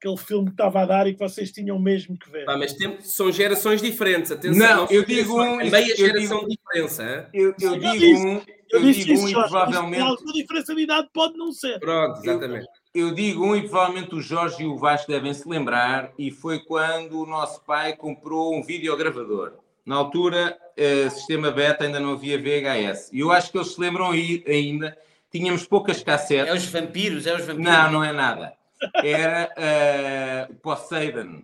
aquele filme que estava a dar e que vocês tinham mesmo que ver? Pá, mas tem- são gerações diferentes, atenção. Não, eu digo um, é meia eu geração digo- de diferença. Eu, eu Eu digo um, Eu eu digo isso, um e provavelmente. alguma diferença de idade pode não ser. Pronto, exatamente. Eu digo um e provavelmente o Jorge e o Vasco devem se lembrar, e foi quando o nosso pai comprou um videogravador. Na altura, eh, sistema beta ainda não havia VHS. E eu acho que eles se lembram aí ainda. Tínhamos poucas É cassetes. os vampiros, é os vampiros. Não, não é nada. Era o Poseidon.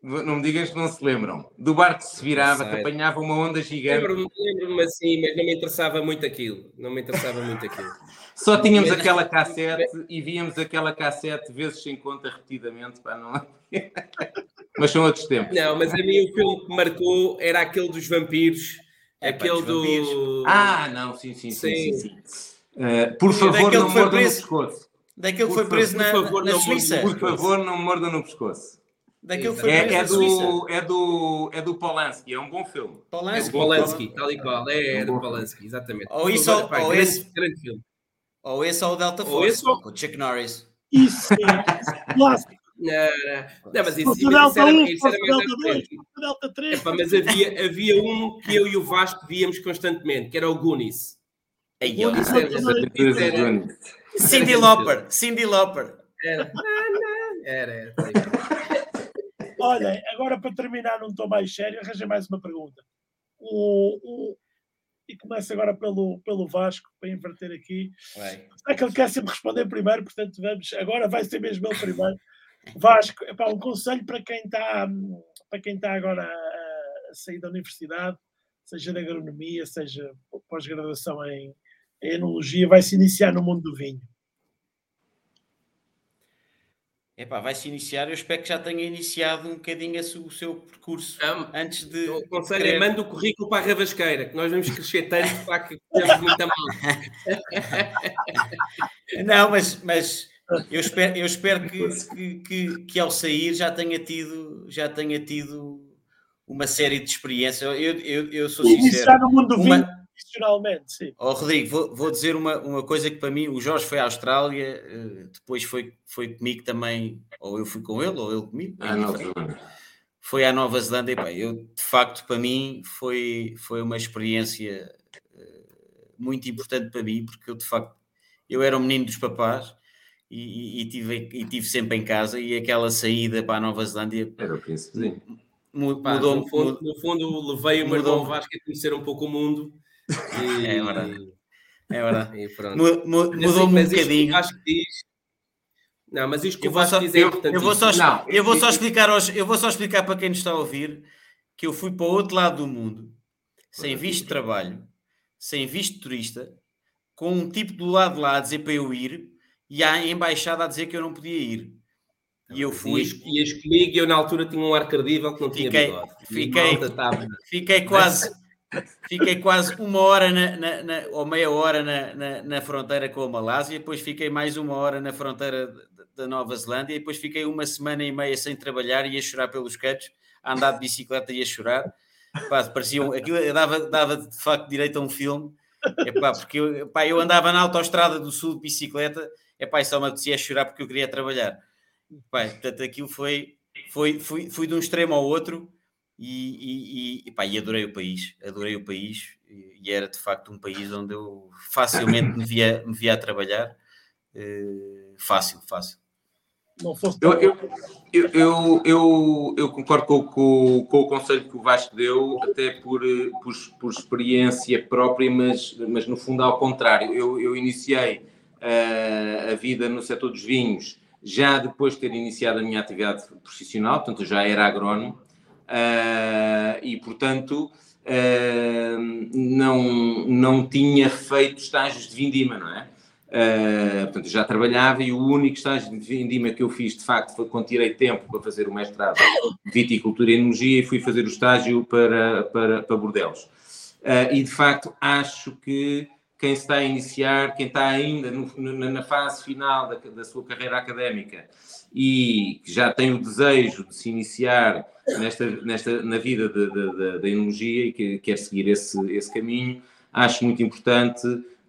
Não me digas que não se lembram. Do barco que se virava, que apanhava uma onda gigante. Lembro-me lembro assim, mas não me interessava muito aquilo. Não me interessava muito aquilo. Só tínhamos aquela cassete e víamos aquela cassete vezes sem conta repetidamente para não. Mas são outros tempos. Não, mas a mim o filme que marcou era aquele dos vampiros. É, pá, aquele dos do. vampiros. Ah, não, sim, sim, sim. Sim. sim, sim. Eh, por favor, não mordam preso. pescoço. Daquele que foi preso favor, na, favor, na não Suíça. Por favor, não me mordam no pescoço. Daquele que foi É, preso é na Suíça. do, é, do, é do Polanski, é um bom filme. É Polanski. do Polanski, tal e qual. É, é do Polanski, exatamente. Ou isso, ou- ou grande, esse- grande filme. Ou esse ou o Delta Ou Force, esse ou- com o Chuck Norris. Isso, é clássico. Não, não. Não, mas isso, isso Delta era, 1, isso era o mais Delta à 2, frente. fosse o Delta 3. Epá, mas havia, havia um que eu e o Vasco víamos constantemente, que era o Goonies. Aí, ó. Isso era- isso era- Cindy Lauper. Cindy Lauper. Era, era, era. Olha, agora para terminar num tom mais sério, arranjei mais uma pergunta. O, o- e começo agora pelo, pelo Vasco, para inverter aqui. Vai. É que ele quer sempre responder primeiro, portanto vamos, agora vai ser mesmo ele primeiro. Vasco, epá, um conselho para quem está para quem está agora a, a sair da universidade, seja de agronomia, seja pós-graduação em, em enologia, vai se iniciar no mundo do vinho. Epá, vai se iniciar. Eu espero que já tenha iniciado um bocadinho esse- o seu percurso Ah, antes de. O conselho querer- manda o currículo para a Ravasqueira, que nós vamos crescer tanto para que temos muita mal. Não, mas, mas eu espero, eu espero que, que, que, que ao sair já tenha tido, já tenha tido uma série de experiências. Eu, eu, eu sou sincero. Iniciar no mundo do Uma- vinho, profissionalmente, sim. Ó Rodrigo, vou, vou dizer uma, uma coisa que para mim, o Jorge foi à Austrália, eh, depois foi, foi comigo também, ou eu fui com ele, ou ele comigo. é Ah, não, diferente. foi à Nova Zelândia e pá, eu de facto para mim foi, foi uma experiência eh, muito importante para mim porque eu de facto eu era um menino dos papás e, e, e tive, e tive sempre em casa e aquela saída para a Nova Zelândia Era o príncipezinho. mu- Pá, mudou, no, fundo, no fundo, levei o meu irmão Vasco a conhecer um pouco o mundo. E, É verdade. é verdade E mudou-me um mas isto que bocadinho diz. Não, mas isto que Eu vou só- diz é eu- importante. Eu vou, só, Não, eu vou só explicar aos, eu vou só explicar para quem nos está a ouvir que eu fui para o outro lado do mundo, sem visto de trabalho, sem visto de turista, com um tipo do lado de lá a dizer para eu ir e a embaixada a dizer que eu não podia ir. E eu fui, Ias, ias comigo e eu na altura tinha um ar credível que não tinha Fiquei- bigode. E a fiquei- fiquei quase, fiquei quase uma hora na, na- na- ou meia hora na, na, fronteira com a Malásia, depois fiquei mais uma hora na fronteira da- Nova Zelândia e depois fiquei uma semana e meia sem trabalhar e a chorar pelos cantos, a andar de bicicleta e a chorar. Pá, parecia um- aquilo dava, dava de facto direito a um filme. Epá, porque eu, epá, eu andava na autoestrada do sul de bicicleta epá, e só me apetecia chorar porque eu queria trabalhar. Epá, portanto, aquilo foi, foi, fui, fui de um extremo ao outro e, e, e, pá, e adorei o país, adorei o país e era de facto um país onde eu facilmente me via, me via a trabalhar. Uh, fácil, fácil. Não fosse eu, eu, eu, eu, eu, concordo com, com, com, o conselho que o Vasco deu, até por, por, por, experiência própria, mas, mas no fundo ao contrário. Eu, eu iniciei uh, a vida no setor dos vinhos já depois de ter iniciado a minha atividade profissional, portanto já era agrónomo, uh, e portanto uh, não, não tinha feito estágios de vindima, não é? Uh, portanto, já trabalhava e o único estágio de vindima que eu fiz, de facto, foi quando tirei tempo para fazer o mestrado de viticultura e energia e fui fazer o estágio para, para, para Bordelos. Uh, e, de facto, acho que quem está a iniciar, quem está ainda no, na fase final da, da, sua carreira académica e que já tem o desejo de se iniciar nesta, nesta, na vida da enologia e que quer seguir esse, esse caminho, acho muito importante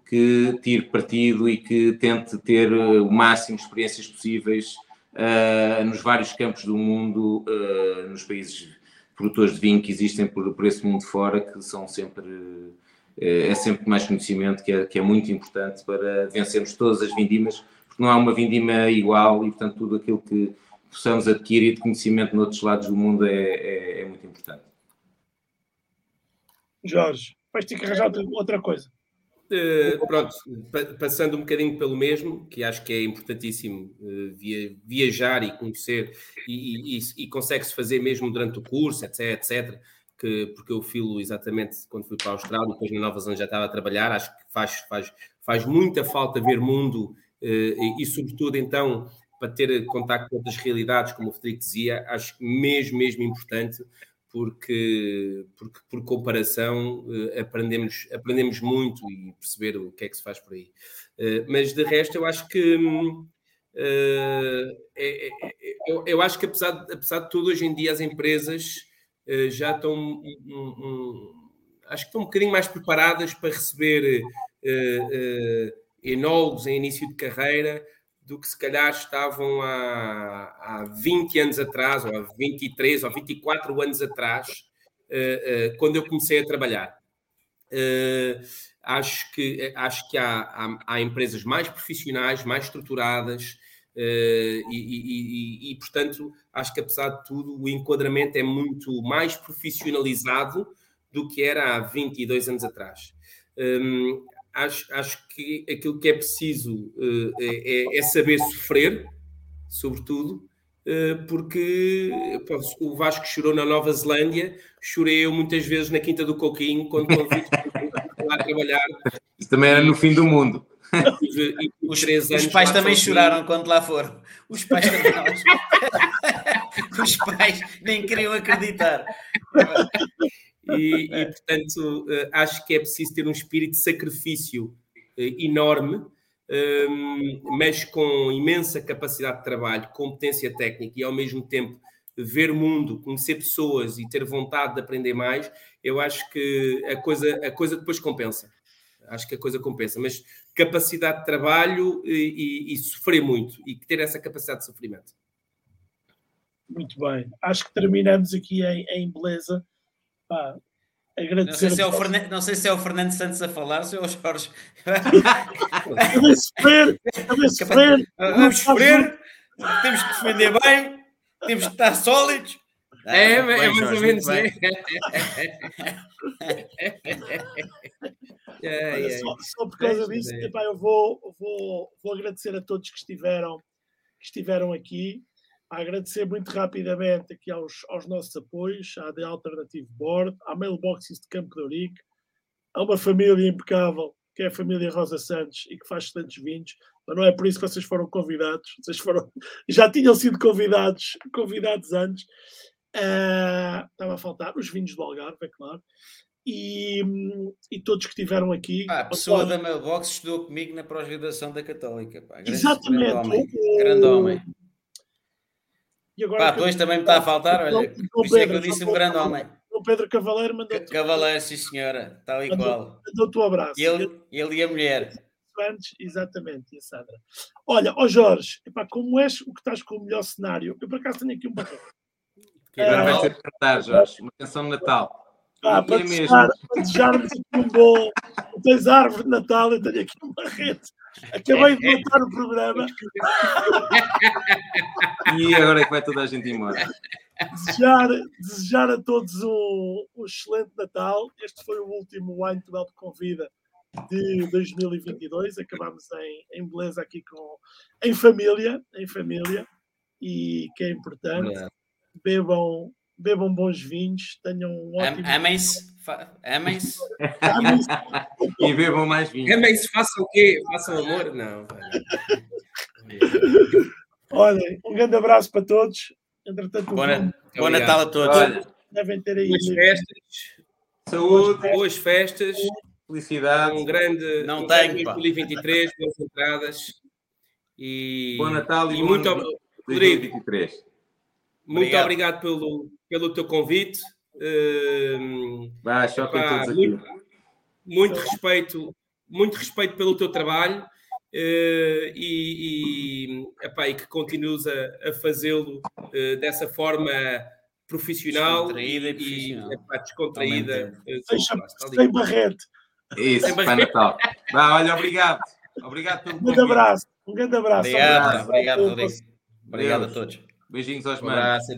que tire partido e que tente ter uh, o máximo de experiências possíveis uh, nos vários campos do mundo, uh, nos países produtores de vinho que existem por, por esse mundo fora, que são sempre é sempre mais conhecimento que é, que é muito importante para vencermos todas as vindimas, porque não há uma vindima igual e, portanto, tudo aquilo que possamos adquirir de conhecimento noutros lados do mundo é, é, é muito importante. Jorge, vais ter que arranjar outra coisa. Uh, pronto, passando um bocadinho pelo mesmo, que acho que é importantíssimo uh, via, viajar e conhecer, e, e, e consegue-se fazer mesmo durante o curso, etc, etc. Que, porque eu filo exatamente quando fui para a Austrália, depois na Nova Zelândia já estava a trabalhar, acho que faz, faz, faz muita falta ver mundo uh, e, e, sobretudo, então, para ter contato com outras realidades, como o Frederico dizia, acho mesmo, mesmo importante, porque, porque por comparação uh, aprendemos, aprendemos muito e perceber o que é que se faz por aí. Uh, mas de resto, eu acho que uh, é, é, eu, eu, acho que apesar de, apesar de tudo, hoje em dia as empresas já estão um, um, acho que estão um bocadinho mais preparadas para receber enólogos em início de carreira do que se calhar estavam há, há 20 anos atrás, ou há 23 ou 24 anos atrás, uh, uh, quando eu comecei a trabalhar. Uh, acho que, acho que há, há, há, empresas mais profissionais, mais estruturadas, e, e, e, portanto, acho que apesar de tudo, o enquadramento é muito mais profissionalizado do que era há 22 anos atrás. Acho, acho que aquilo que é preciso uh, é, é, saber sofrer, sobretudo, uh, porque pô, o Vasco chorou na Nova Zelândia, chorei eu muitas vezes na Quinta do Coquinho, quando convido lá a trabalhar. Isso também era no fim do mundo. os, os, pais também choraram quando lá foram. Os pais também. os pais nem queriam acreditar. E, e, portanto, eh, acho que é preciso ter um espírito de sacrifício eh, enorme, ehm, mas com imensa capacidade de trabalho, competência técnica e, ao mesmo tempo, ver o mundo, conhecer pessoas e ter vontade de aprender mais, eu acho que a coisa, a coisa depois compensa. Acho que a coisa compensa, mas capacidade de trabalho e, e, e sofrer muito e ter essa capacidade de sofrimento. Muito bem. Acho que terminamos aqui em, em beleza. Pá, não sei, se é o Fernando, não sei se é o Fernando Santos a falar, se é o Jorge. Sofrer, também sofrer. Vamos sofrer, temos que defender bem, temos que estar sólidos. É, é, mais Jorge, ou menos é. é, só, só, por causa disso, epá, eu vou, vou, vou agradecer a todos que estiveram, que estiveram aqui agradecer muito rapidamente aqui aos, aos nossos apoios, à The Alternative Board, à Mailboxes de Campo de Ourique, a uma família impecável, que é a família Rosa Santos e que faz excelentes vinhos, mas não é por isso que vocês foram convidados, vocês foram, já tinham sido convidados, convidados antes, uh, estava a faltar os vinhos do Algarve, é claro, e, e, todos que estiveram aqui. a pessoa da Mailbox estudou comigo na pós-graduação da Católica. Pá. Exatamente. Grande homem. Grande homem. E agora, Pá, dois também me está a faltar, olha. Por isso é que eu disse um grande homem. O Pedro Cavaleiro mandou Cavaleiro, sim senhora, tal e qual. Mandou-te um abraço. E ele, ele e a mulher. Antes, exatamente, e a Sandra. Olha, ó Jorge, epá, como és o que estás com o melhor cenário, eu por acaso tenho aqui um papel. Que agora vai ser cantar, Jorge. Uma canção de Natal. Ah, para, desejar, para desejar-vos aqui um bom. Tens árvore de Natal, eu tenho aqui uma rede. Acabei de montar o programa. E agora é que vai toda a gente embora. Desejar, desejar a todos um, um excelente Natal. Este foi o último Wine to Help Convida de 2022. Acabamos em, em beleza aqui com em família, em família, e que é importante. Bebam, bebam bons vinhos, tenham um ótimo. Amem-se. Amem-se. E bebam mais vinho. Também se façam o quê? Façam amor? Não. Olhem, um grande abraço para todos. Entretanto, Bom, bom Obrigado. Natal a todos. Olha, devem ter aí. Boas festas, saúde, boas festas, felicidade, um grande, Não um tenho, grande pá. 2023, boas entradas e, bom Natal e, e bom muito, ano ob- Rodrigo, 2023. Muito Obrigado. obrigado pelo, pelo teu convite. Hum, Vai, Pá, todos aqui. muito, muito respeito, muito respeito pelo teu trabalho eh, e, e, epá, e que continues a, a fazê-lo eh, dessa forma profissional Descontraída e profissional. epá, descontraída. Eh, Sem, ali. sem barrete. Isso, Sem para Natal. Vá, olha, obrigado. Obrigado pelo Um grande abraço. Um grande abraço. Obrigado, Obrigado. obrigado, Rodrigo. Obrigado a todos. Beijinhos aos Um manos.